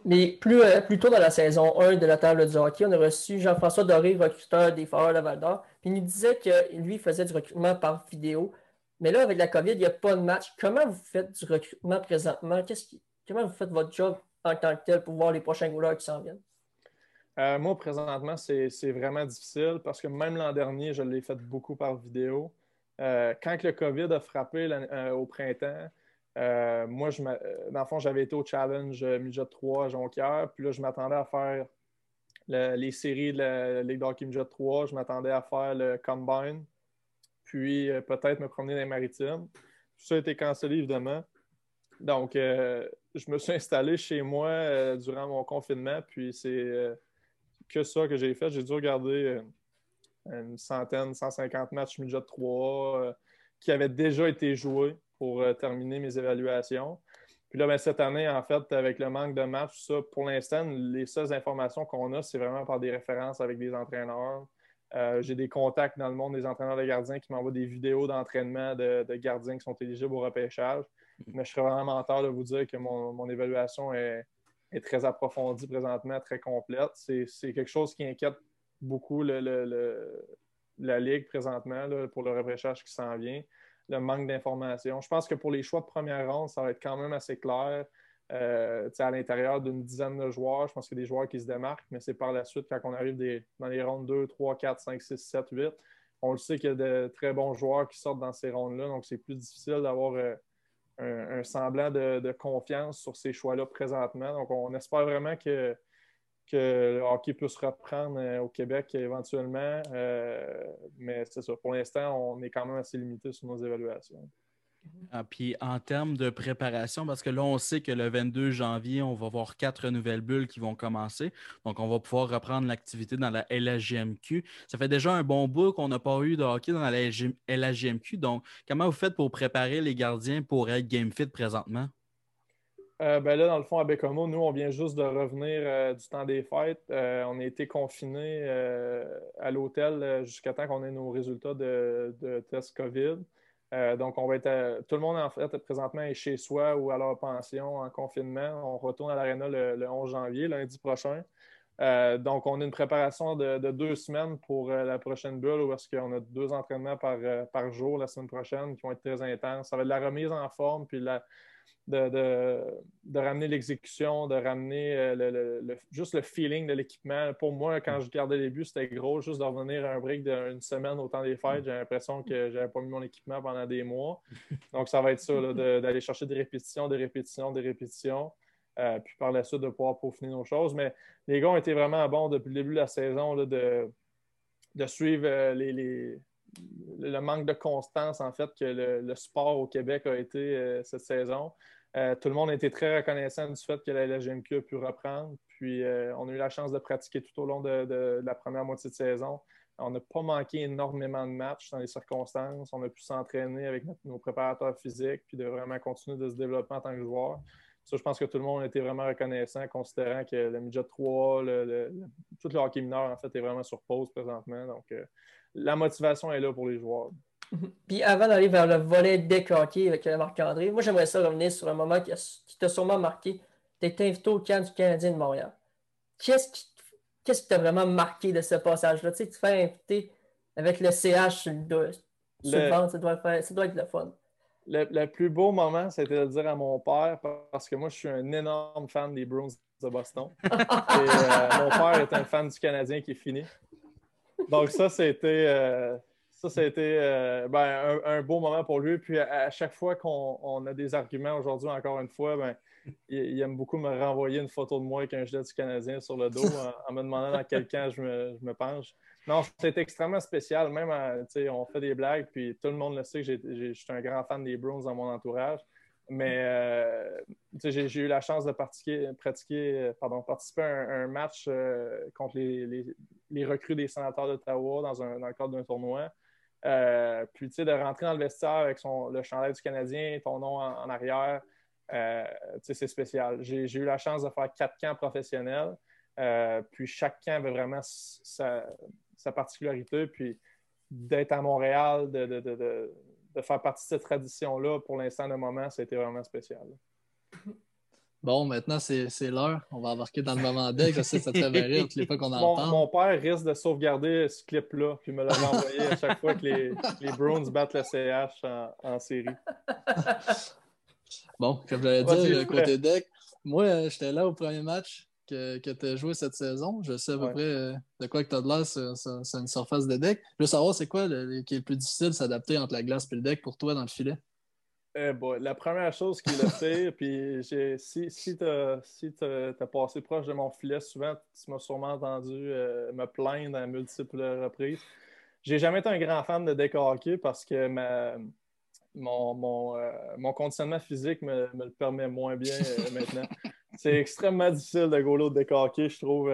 Mais plus, tôt dans la saison 1 de la table du hockey, on a reçu Jean-François Doré, recruteur des Foreurs de Val d'Or. Puis il nous disait que lui faisait du recrutement par vidéo. Mais là, avec la COVID, il n'y a pas de match. Comment vous faites du recrutement présentement? Qui... Comment vous faites votre job en tant que tel pour voir les prochains couleurs qui s'en viennent? Euh, moi, présentement, c'est vraiment difficile parce que même l'an dernier, je l'ai fait beaucoup par vidéo. Euh, quand le COVID a frappé euh, au printemps, moi, je dans le fond, j'avais été au challenge Midget 3 à Jonquière, puis là, je m'attendais à faire les séries de la Ligue d'hockey Midget 3, je m'attendais à faire le Combine, puis peut-être me promener dans les maritimes. Tout ça a été cancellé, évidemment. Donc, euh, je me suis installé chez moi euh, durant mon confinement, puis c'est euh, que ça que j'ai fait. J'ai dû regarder une centaine, 150 matchs midget 3 qui avaient déjà été joués pour terminer mes évaluations. Puis là, ben, cette année, en fait, avec le manque de matchs, ça, pour l'instant, les seules informations qu'on a, c'est vraiment par des références avec des entraîneurs. j'ai des contacts dans le monde des entraîneurs de gardiens qui m'envoient des vidéos d'entraînement de, de, gardiens qui sont éligibles au repêchage. Mais je serais vraiment menteur de vous dire que mon, évaluation est, très approfondie présentement, très complète. C'est quelque chose qui inquiète beaucoup la Ligue présentement pour le repêchage qui s'en vient, le manque d'informations. Je pense que pour les choix de première ronde, ça va être quand même assez clair. Euh, à l'intérieur d'une dizaine de joueurs, je pense qu'il y a des joueurs qui se démarquent, mais c'est par la suite, quand on arrive dans les rondes 2, 3, 4, 5, 6, 7, 8, on le sait qu'il y a de très bons joueurs qui sortent dans ces rondes-là, donc c'est plus difficile d'avoir un, semblant de, confiance sur ces choix-là présentement. Donc, on espère vraiment que, que le hockey puisse reprendre au Québec éventuellement. mais c'est ça. Pour l'instant, on est quand même assez limité sur nos évaluations. Ah, puis en termes de préparation, parce que là, on sait que le 22 janvier, on va voir quatre nouvelles bulles qui vont commencer. Donc, on va pouvoir reprendre l'activité dans la LHGMQ. Ça fait déjà un bon bout qu'on n'a pas eu de hockey dans la LHGMQ. Donc, comment vous faites pour préparer les gardiens pour être game fit présentement? Euh, ben là, dans le fond, à Bécomo, nous, on vient juste de revenir euh, du temps des fêtes. Euh, on a été confinés à l'hôtel jusqu'à temps qu'on ait nos résultats de, de test COVID. Donc, on va être tout le monde, en fait, présentement est chez soi ou à leur pension en confinement. On retourne à l'Arena le, 11 janvier, lundi prochain. Donc, on a une préparation de, deux semaines pour la prochaine bulle parce qu'on a deux entraînements par, par, jour la semaine prochaine qui vont être très intenses. Ça va être de la remise en forme puis la, de, ramener l'exécution, de ramener euh, le, juste le feeling de l'équipement. Pour moi, quand je gardais les buts, c'était gros. Juste de revenir à un break d'une semaine au temps des fêtes, j'ai l'impression que j'avais pas mis mon équipement pendant des mois. Donc, ça va être ça, d'aller chercher des répétitions, des répétitions, des répétitions. Euh, puis par la suite, de pouvoir peaufiner nos choses. Mais les gars ont été vraiment bons depuis le début de la saison de, de suivre euh, les, le manque de constance, en fait, que le, sport au Québec a été cette saison. Euh, tout le monde a été très reconnaissant du fait que la LGMQ a pu reprendre. Puis, euh, on a eu la chance de pratiquer tout au long de, la première moitié de saison. On n'a pas manqué énormément de matchs dans les circonstances. On a pu s'entraîner avec nos préparateurs physiques, puis de vraiment continuer de se développer en tant que joueur. Ça, je pense que tout le monde a été vraiment reconnaissant, considérant que le midget 3, tout le hockey mineur, en fait, est vraiment sur pause présentement. Donc, euh, la motivation est là pour les joueurs. Puis avant d'aller vers le volet décroqué avec Marc-André, moi j'aimerais ça revenir sur un moment qui, t'a sûrement marqué. Tu été invité au camp du Canadien de Montréal. Qu'est-ce qui qu'est-ce qui t'a vraiment marqué de ce passage-là? Tu sais, tu fais inviter avec le CH sur le dos. ça, doit être le fun. Le, plus beau moment, c'était de dire à mon père, parce que moi, je suis un énorme fan des Bruins de Boston. Et euh, mon père est un fan du Canadien qui est fini. Donc, ça, c'était. Euh, ça, euh, ben, un, beau moment pour lui. Puis à, chaque fois qu'on a des arguments aujourd'hui, encore une fois, ben, il, aime beaucoup me renvoyer une photo de moi avec un gilet du Canadien sur le dos en, me demandant dans quel camp je me, penche. Non, c'est extrêmement spécial. Même, on fait des blagues, puis tout le monde le sait que je suis un grand fan des Bruins dans mon entourage. Mais euh, j'ai eu la chance de pratiquer, pratiquer pardon, participer à un, match euh, contre les, recrues des sénateurs d'Ottawa dans, le cadre d'un tournoi. Euh, puis, de rentrer dans le vestiaire avec son, le chandail du Canadien, ton nom en, arrière, euh, c'est spécial. J'ai eu la chance de faire quatre camps professionnels. Euh, puis, chaque camp avait vraiment sa, particularité. Puis, d'être à Montréal, de, faire partie de cette tradition-là, pour l'instant, le moment, ça a été vraiment spécial. Bon, maintenant, c'est l'heure. On va embarquer dans le moment deck. Je sais que ça te fait rire toutes les fois qu'on en parle. Mon père risque de sauvegarder ce clip-là, puis me le renvoyer à chaque fois que les, les Browns battent le CH en, série. Bon, comme j'allais dire, côté deck, moi, euh, j'étais là au premier match que, que tu as joué cette saison. Je sais à peu près euh, de quoi que tu as de l'air sur, une surface de deck. Je veux savoir, c'est quoi le, qui est le plus difficile de s'adapter entre la glace et le deck pour toi dans le filet? Eh la première chose qui le fait, puis si, si tu as, si passé proche de mon filet, souvent, tu m'as sûrement entendu euh, me plaindre à multiples reprises. J'ai jamais été un grand fan de deck hockey parce que ma, mon, mon, euh, mon, conditionnement physique me, me, le permet moins bien euh, maintenant. C'est extrêmement difficile de gauler de hockey, je trouve.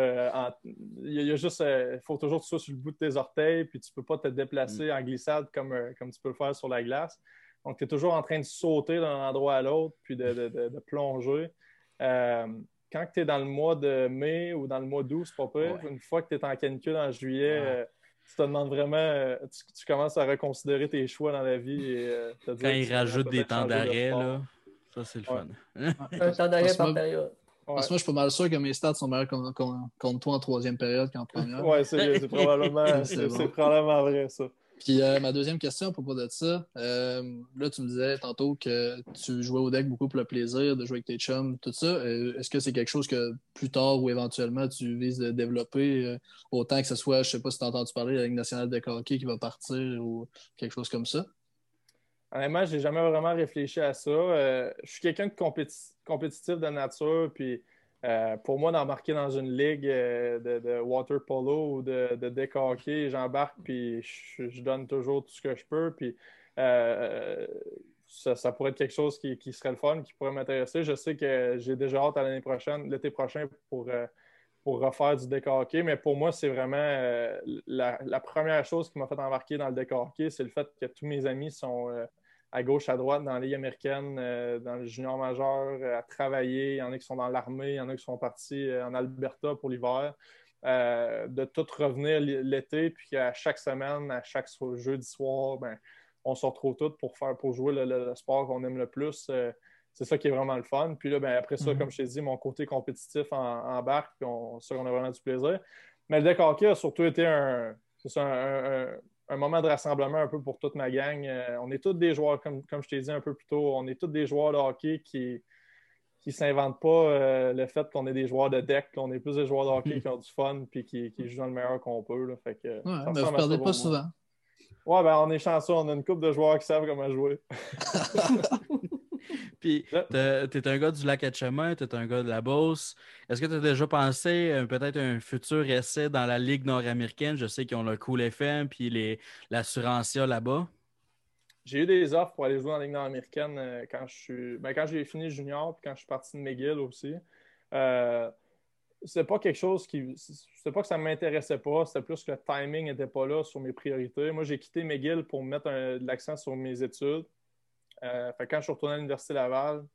il, y a, juste, il faut toujours que tu sois sur le bout de tes orteils, puis tu peux pas te déplacer mm. en glissade comme, comme tu peux le faire sur la glace. Donc, tu es toujours en train de sauter d'un endroit à l'autre, puis de, plonger. Euh, quand tu es dans le mois de mai ou dans le mois d'août, c'est pas pire. Une fois que tu es en canicule en juillet, euh, tu te demandes vraiment, euh, tu, commences à reconsidérer tes choix dans la vie. Et, quand ils rajoutent des temps d'arrêt, là, ça c'est le fun. Un temps d'arrêt par période. Parce que moi, je suis pas mal sûr que mes stats sont meilleurs contre, toi en troisième période qu'en première. Oui, c'est probablement, probablement vrai, ça. Puis euh, ma deuxième question à propos de ça, euh, là, tu me disais tantôt que tu jouais au deck beaucoup pour le plaisir de jouer avec tes chums, tout ça. Euh, Est-ce que c'est quelque chose que plus tard ou éventuellement tu vises de développer, euh, autant que ce soit, je sais pas si tu as entendu parler de la Ligue nationale de hockey qui va partir ou quelque chose comme ça? Honnêtement, j'ai jamais vraiment réfléchi à ça. Euh, je suis quelqu'un de compéti- compétitif de nature, puis euh, pour moi, d'embarquer dans une ligue euh, de, water polo ou de, de j'embarque, puis je, donne toujours tout ce que je peux, puis ça, pourrait être quelque chose qui, serait le fun, qui pourrait m'intéresser. Je sais que j'ai déjà hâte à l'année prochaine, l'été prochain, pour, refaire du deck mais pour moi, c'est vraiment la, première chose qui m'a fait embarquer dans le deck c'est le fait que tous mes amis sont à gauche, à droite, dans la Ligue américaine, euh, dans le junior majeur, euh, à travailler. Il y en a qui sont dans l'armée, il y en a qui sont partis euh, en Alberta pour l'hiver. De tout revenir l'été, puis à chaque semaine, à chaque so- jeudi soir, ben, on se retrouve tous pour faire pour jouer le, le- le sport qu'on aime le plus. C'est ça qui est vraiment le fun. Puis là, ben, après ça, Mhm. comme je t'ai dit, mon côté compétitif en, embarque, puis on, ça, on a vraiment du plaisir. Mais le deck hockey a surtout été un, un, un- un moment de rassemblement un peu pour toute ma gang. Euh, on est tous des joueurs, comme, comme je t'ai dit un peu plus tôt, on est tous des joueurs de hockey qui qui ne s'inventent pas euh, le fait qu'on est des joueurs de deck. là. On est plus des joueurs de hockey qui ont du fun puis qui, qui jouent dans le meilleur qu'on peut. là. Fait que, Ouais, vous à perdez pas souvent. Ouais, ben on est chanceux. On a une couple de joueurs qui savent comment jouer. Puis, t'es un gars du lac Etchemin, t'es un gars de la Beauce. Est-ce que tu as déjà pensé euh, peut-être un futur essai dans la Ligue nord-américaine? Je sais qu'ils ont le Cool FM puis les- l'assurancia là-bas. J'ai eu des offres pour aller jouer dans la Ligue nord-américaine euh, quand je suis. Ben, quand j'ai fini junior, puis quand je suis parti de McGill aussi. Euh, c'est pas quelque chose qui. C'est pas que ça m'intéressait pas, c'était plus que le timing n'était pas là sur mes priorités. Moi, j'ai quitté McGill pour mettre un- de l'accent sur mes études. Euh, fait quand je suis retourné à l'Université Laval,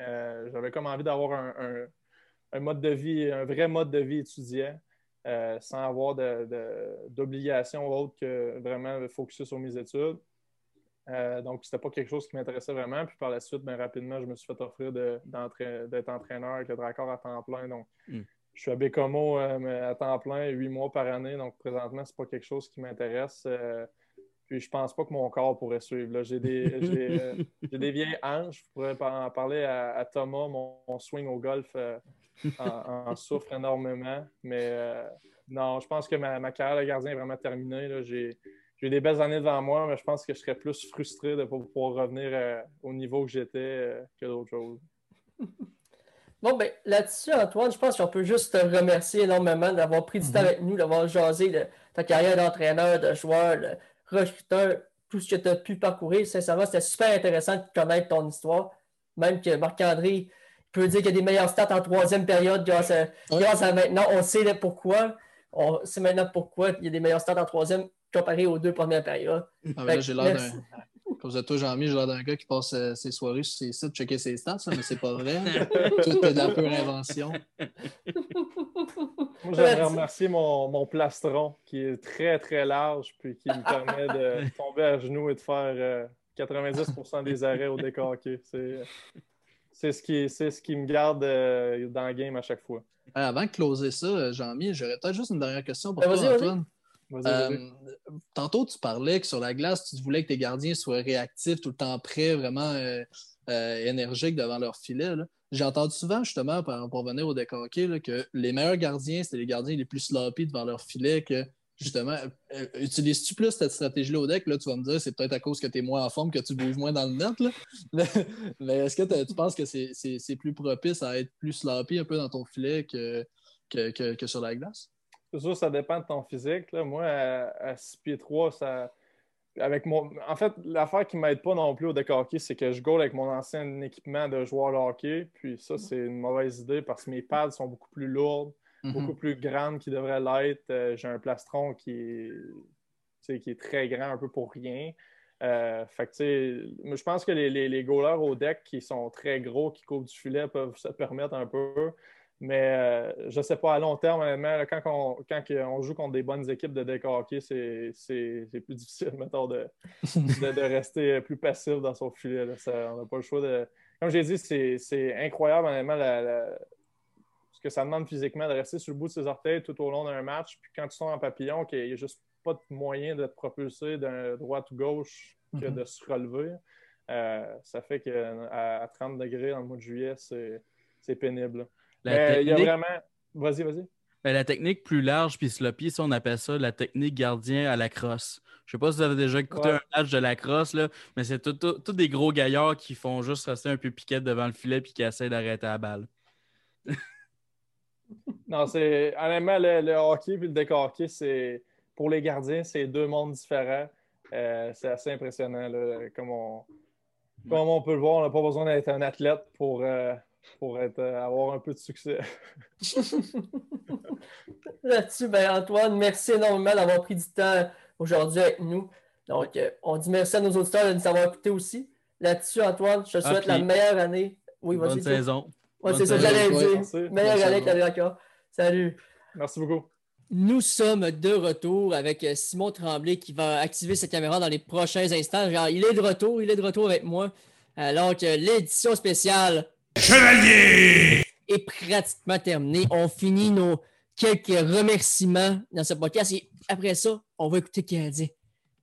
euh, j'avais comme envie d'avoir un, un- un mode de vie, un vrai mode de vie étudiant, euh, sans avoir d'obligation autre que vraiment de focuser sur mes études. Euh, donc, c'était pas quelque chose qui m'intéressait vraiment. Puis par la suite, ben, rapidement, je me suis fait offrir de- d'être entraîneur avec le Dracor à temps plein. Donc, Mm. je suis à Bécomo euh, à temps plein, huit mois par année. Donc, présentement, c'est pas quelque chose qui m'intéresse. Euh, puis je pense pas que mon corps pourrait suivre. J'ai des, euh, des vieilles hanches. Je pourrais en parler à, à Thomas. Mon, mon swing au golf euh, en, en souffre énormément. Mais euh, non, je pense que ma, ma carrière de gardien est vraiment terminée. J'ai, des belles années devant moi, mais je pense que je serais plus frustré de ne pas pouvoir revenir euh, au niveau que j'étais que d'autres choses. Bon, ben là-dessus, Antoine, je pense qu'on peut juste te remercier énormément d'avoir pris du temps avec nous, d'avoir jasé de ta carrière d'entraîneur, de joueur, de recruteur, tout ce que tu as pu parcourir. Sincèrement, c'était super intéressant de connaître ton histoire. Même que Marc-André peut dire qu'il y a des meilleures stats en troisième période grâce à, grâce à maintenant. On sait pourquoi. On sait maintenant pourquoi il y a des meilleures stats en troisième comparé aux deux premières périodes. Ah, j'ai l'air d'un. Vous êtes toi, Jean-Mi, j'ai l'air d'un gars qui passe euh, ses soirées sur ses sites, checker ses stats, mais c'est pas vrai. Tout est de la pure invention. Moi, j'aimerais remercier mon, mon plastron qui est très, très large puis qui me permet de tomber à genoux et de faire euh, 90% des arrêts au décorqué. C'est, c'est, ce qui, c'est ce qui me garde euh, dans le game à chaque fois. Euh, avant de closer ça, euh, Jean-Mi, j'aurais peut-être juste une dernière question pour Ben, toi, vas-y, vas-y. Antoine. Euh, tantôt, tu parlais que sur la glace, tu voulais que tes gardiens soient réactifs, tout le temps prêts, vraiment euh, euh, énergiques devant leur filet. J'ai entendu souvent, justement, pour, pour revenir au décoqué, là, que les meilleurs gardiens, c'était les gardiens les plus sloppy devant leur filet, que justement, utilises-tu plus cette stratégie-là au deck? Là, tu vas me dire, c'est peut-être à cause que tu es moins en forme, que tu bouges moins dans le net. là. Mais, est-ce que tu penses que c'est- c'est c'est plus propice à être plus sloppy un peu dans ton filet que, que- que sur la glace? C'est sûr, ça dépend de ton physique. là. Moi, à, 6 pieds 3, ça. Avec mon... En fait, l'affaire qui ne m'aide pas non plus au deck hockey, c'est que je goal avec mon ancien équipement de joueur de hockey. Puis ça, c'est une mauvaise idée parce que mes pads sont beaucoup plus lourdes, Mhm. beaucoup plus grandes qu'ils devraient l'être. Euh, J'ai un plastron qui est... qui est très grand, un peu pour rien. Euh, fait que, tu sais, moi, je pense que les, les, les goalers au deck qui sont très gros, qui couvrent du filet, peuvent se permettre un peu. Mais euh, je ne sais pas, à long terme, honnêtement, quand, on, quand on joue contre des bonnes équipes de deck hockey, c'est plus difficile, mettons, de, de, de rester plus passif dans son filet. là. Ça- on n'a pas le choix de. Comme j'ai dit, c'est incroyable, honnêtement, la- la- ce que ça demande physiquement de rester sur le bout de ses orteils tout au long d'un match. Puis quand tu tombes en papillon, qu'il n'y a juste pas de moyen de te propulser d'un droite ou gauche que Mhm. de se relever. Euh, ça fait qu'à à 30 degrés dans le mois de juillet, c'est c'est pénible. La Mais il y a technique- vraiment. Vas-y, vas-y. Ben, la technique plus large puis sloppy, ça, on appelle ça la technique gardien à la crosse. Je sais pas si vous avez déjà écouté Ouais. un match de la crosse, là, mais c'est tout- tout- tous des gros gaillards qui font juste rester un peu piquette devant le filet puis qui essaient d'arrêter la balle. Non, c'est. Honnêtement, le, le hockey et le hockey, c'est. Pour les gardiens, c'est deux mondes différents. Euh, c'est assez impressionnant. Là, comme, on, comme on peut le voir, on n'a pas besoin d'être un athlète pour, euh, pour être, euh, avoir un peu de succès. Là-dessus, ben, Antoine, merci énormément d'avoir pris du temps aujourd'hui avec nous. Donc, euh, on dit merci à nos auditeurs de nous avoir écoutés aussi. Là-dessus, Antoine, je te Ah, souhaite la meilleure année. Oui, vas-y. Bonne saison. Ouais, Bonne c'est ça que saison. j'allais dire. merci. Meilleure Bonne année que saison. la encore. Salut. Merci beaucoup. Nous sommes de retour avec euh, Simon Tremblay qui va activer sa caméra dans les prochains instants. Genre, il est de retour, il est de retour avec moi. Alors que l'édition spéciale Chevalier! est pratiquement terminée. On finit nos quelques remerciements dans ce podcast et après ça, on va écouter Canadien.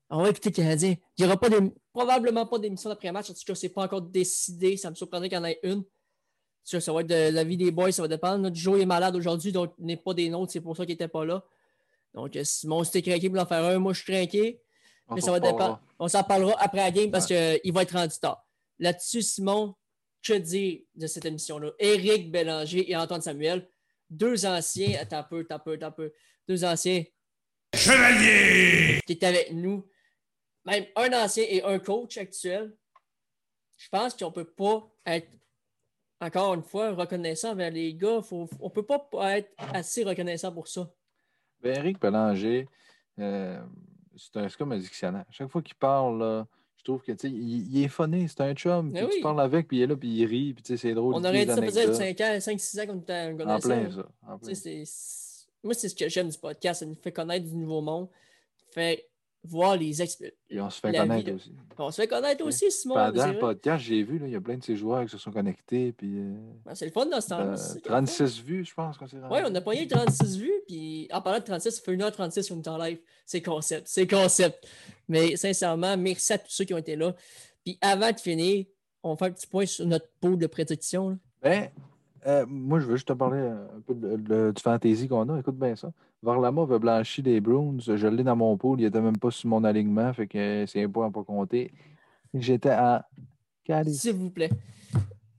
On va écouter Canadien. Il n'y aura pas de- probablement pas d'émission d'après-match. En tout cas, ce n'est pas encore décidé. Ça me surprendrait qu'il y en ait une. Ça, ça va être de la vie des boys, ça va dépendre. Notre Joe est malade aujourd'hui, donc il n'est pas des nôtres. C'est pour ça qu'il n'était pas là. Donc, euh, Simon, si t'es craqué pour en faire un, moi, je suis craqué. On Mais s'en ça va dépendre. On s'en parlera après la game parce qu'il va être rendu tard. Là-dessus, Simon, que dire de cette émission-là? Éric Bélanger et Antoine Samuel, deux anciens, attends un peu, attends un peu, attends un peu, deux anciens Chevalier! qui étaient avec nous, même un ancien et un coach actuel. Je pense qu'on ne peut pas être, encore une fois, reconnaissant envers les gars. Faut- on ne peut pas être assez reconnaissant pour ça. Ben, Eric Bélanger, euh, c'est un- c'est comme un dictionnaire. Chaque fois qu'il parle, là, je trouve que tu sais, il, il est funny, c'est un chum. Puis Tu parles avec, puis il est là, puis il rit, puis tu sais, c'est drôle. On aurait dit ça anecdotes. 5 ans, 5-6 ans qu'on était En plein, ça. en plein. Moi, c'est ce que j'aime du podcast. Ça nous fait connaître du nouveau monde. fait voir les expériences. Et on se fait connaître aussi. On se fait connaître aussi, Simon. Pendant le podcast, j'ai vu, là, il y a plein de ces joueurs qui se sont connectés, puis euh, Ben, c'est le fun dans ce euh, fun. 36 vues, je pense qu'on s'est rendu. Ouais, on a pogné 36 vues, puis en parlant de 36, ça fait 1h36 qu'on est en live. C'est concept, c'est concept. Mais sincèrement, merci à tous ceux qui ont été là. Puis avant de finir, on fait un petit point sur notre pot de prédiction. là. Ben, euh, moi, je veux juste te parler euh, un peu de- de- du fantasy qu'on a. Écoute bien ça. Varlama veut blanchir des Bruins. Je l'ai dans mon pool. Il n'était même pas sur mon alignement. Fait que euh, c'est un point à pas compter. J'étais à. S'il vous plaît.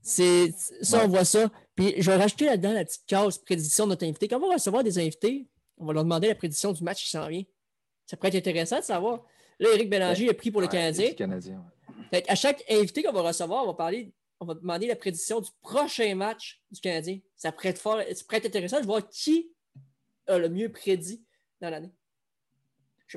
C'est, ça, on voit ça. Puis je vais rajouter là-dedans la petite case prédiction de notre invité. Quand on va recevoir des invités, on va leur demander la prédiction du match qui s'en vient. Ça pourrait être intéressant de savoir. Là, Éric Bélanger a pris pour le Canadien. Le Canadien. ouais. Fait à chaque invité qu'on va recevoir, on va parler, on va demander la prédiction du prochain match du Canadien. Ça pourrait être, fort, ça pourrait être intéressant de voir qui a le mieux prédit dans l'année.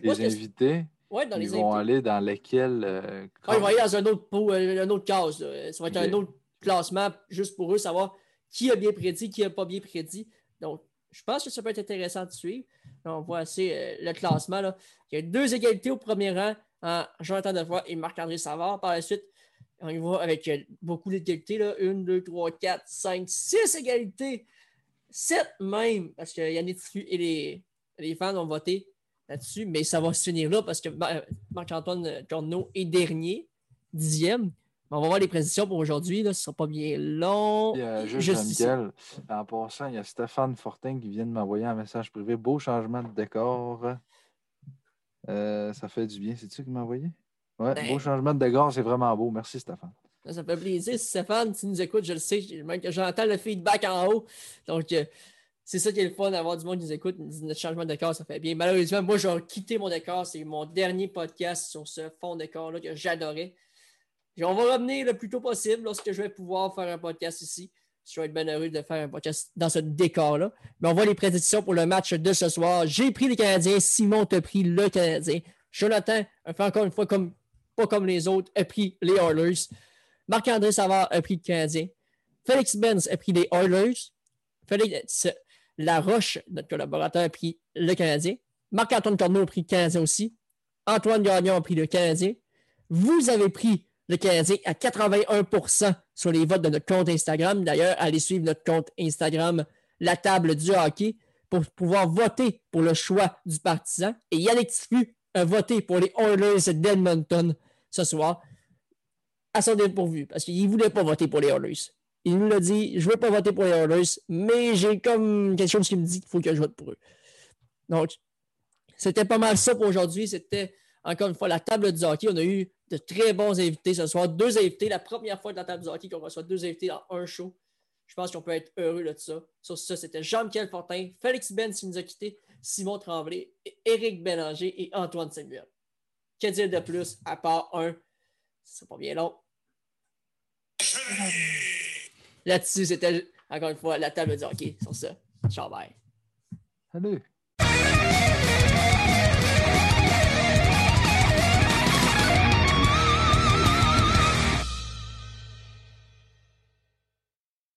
Les invités, Ouais, dans ils les vont invités. aller dans lesquels. euh, Ah, ils vont aller dans un autre, pot, euh, un autre case. là. Ça va être un autre classement juste pour eux, savoir qui a bien prédit, qui n'a pas bien prédit. Donc, je pense que ça peut être intéressant de suivre. On voit assez euh, le classement. Là. Il y a deux égalités au premier rang en Jonathan Defoy et Marc-André Savard. Par la suite, on y va avec euh, beaucoup d'égalités. Une, deux, trois, quatre, cinq, six égalités. Sept même, parce que Yannick Tifu et les, les fans ont voté là-dessus, mais ça va se finir là parce que Mar- Marc-Antoine Jorno est dernier, dixième. On va voir les prédictions pour aujourd'hui. Ce ne sera pas bien long. Juste en passant, il y a Stéphane Fortin qui vient de m'envoyer un message privé. Beau changement de décor. Euh, ça fait du bien. C'est tu qui m'a envoyé? Ouais, Ben. beau changement de décor, c'est vraiment beau. Merci Stéphane. Ça, fait plaisir. Stéphane, tu nous écoutes, je le sais, j'ai- j'entends le feedback en haut. Donc, euh, c'est ça qui est le fun d'avoir du monde qui nous écoute. Notre changement de décor, ça fait bien. Malheureusement, moi, je vais quitter mon décor. C'est mon dernier podcast sur ce fond de décor-là que j'adorais. On va revenir le plus tôt possible lorsque je vais pouvoir faire un podcast ici. Je vais être bien heureux de faire un podcast dans ce décor-là. Mais on voit les prédictions pour le match de ce soir. J'ai pris les Canadiens. Simon t'a pris le Canadien. Jonathan fait encore une fois comme pas comme les autres, a pris les Oilers. Marc-André Savard a pris le Canadien. Félix Benz a pris les Oilers. Félix Laroche, notre collaborateur, a pris le Canadien. Marc-Antoine Corneau a pris le Canadien aussi. Antoine Gagnon a pris le Canadien. Vous avez pris le Canadien à 81% sur les votes de notre compte Instagram. D'ailleurs, allez suivre notre compte Instagram, la table du hockey. pour pouvoir voter pour le choix du partisan. Et Yannick Tifu a voté pour les Oilers d'Edmonton ce soir à son dépourvu parce qu'il ne voulait pas voter pour les Oilers. Il nous l'a dit, je ne veux pas voter pour les Oilers, mais j'ai comme quelque chose qui me dit qu'il faut que je vote pour eux. Donc, c'était pas mal ça pour aujourd'hui. C'était encore une fois la table du hockey. On a eu de très bons invités ce soir. Deux invités, la première fois de la table du hockey qu'on reçoit deux invités dans un show. Je pense qu'on peut être heureux de ça. Sur ça, c'était Jean-Michel Fortin, Félix Ben qui nous a quittés, Simon Tremblay, Éric Bélanger et Antoine Samuel. Que dire de plus à part un? C'est pas bien long. Là-dessus, c'était encore une fois la table du hockey. Sur ça, ciao bye. Salut.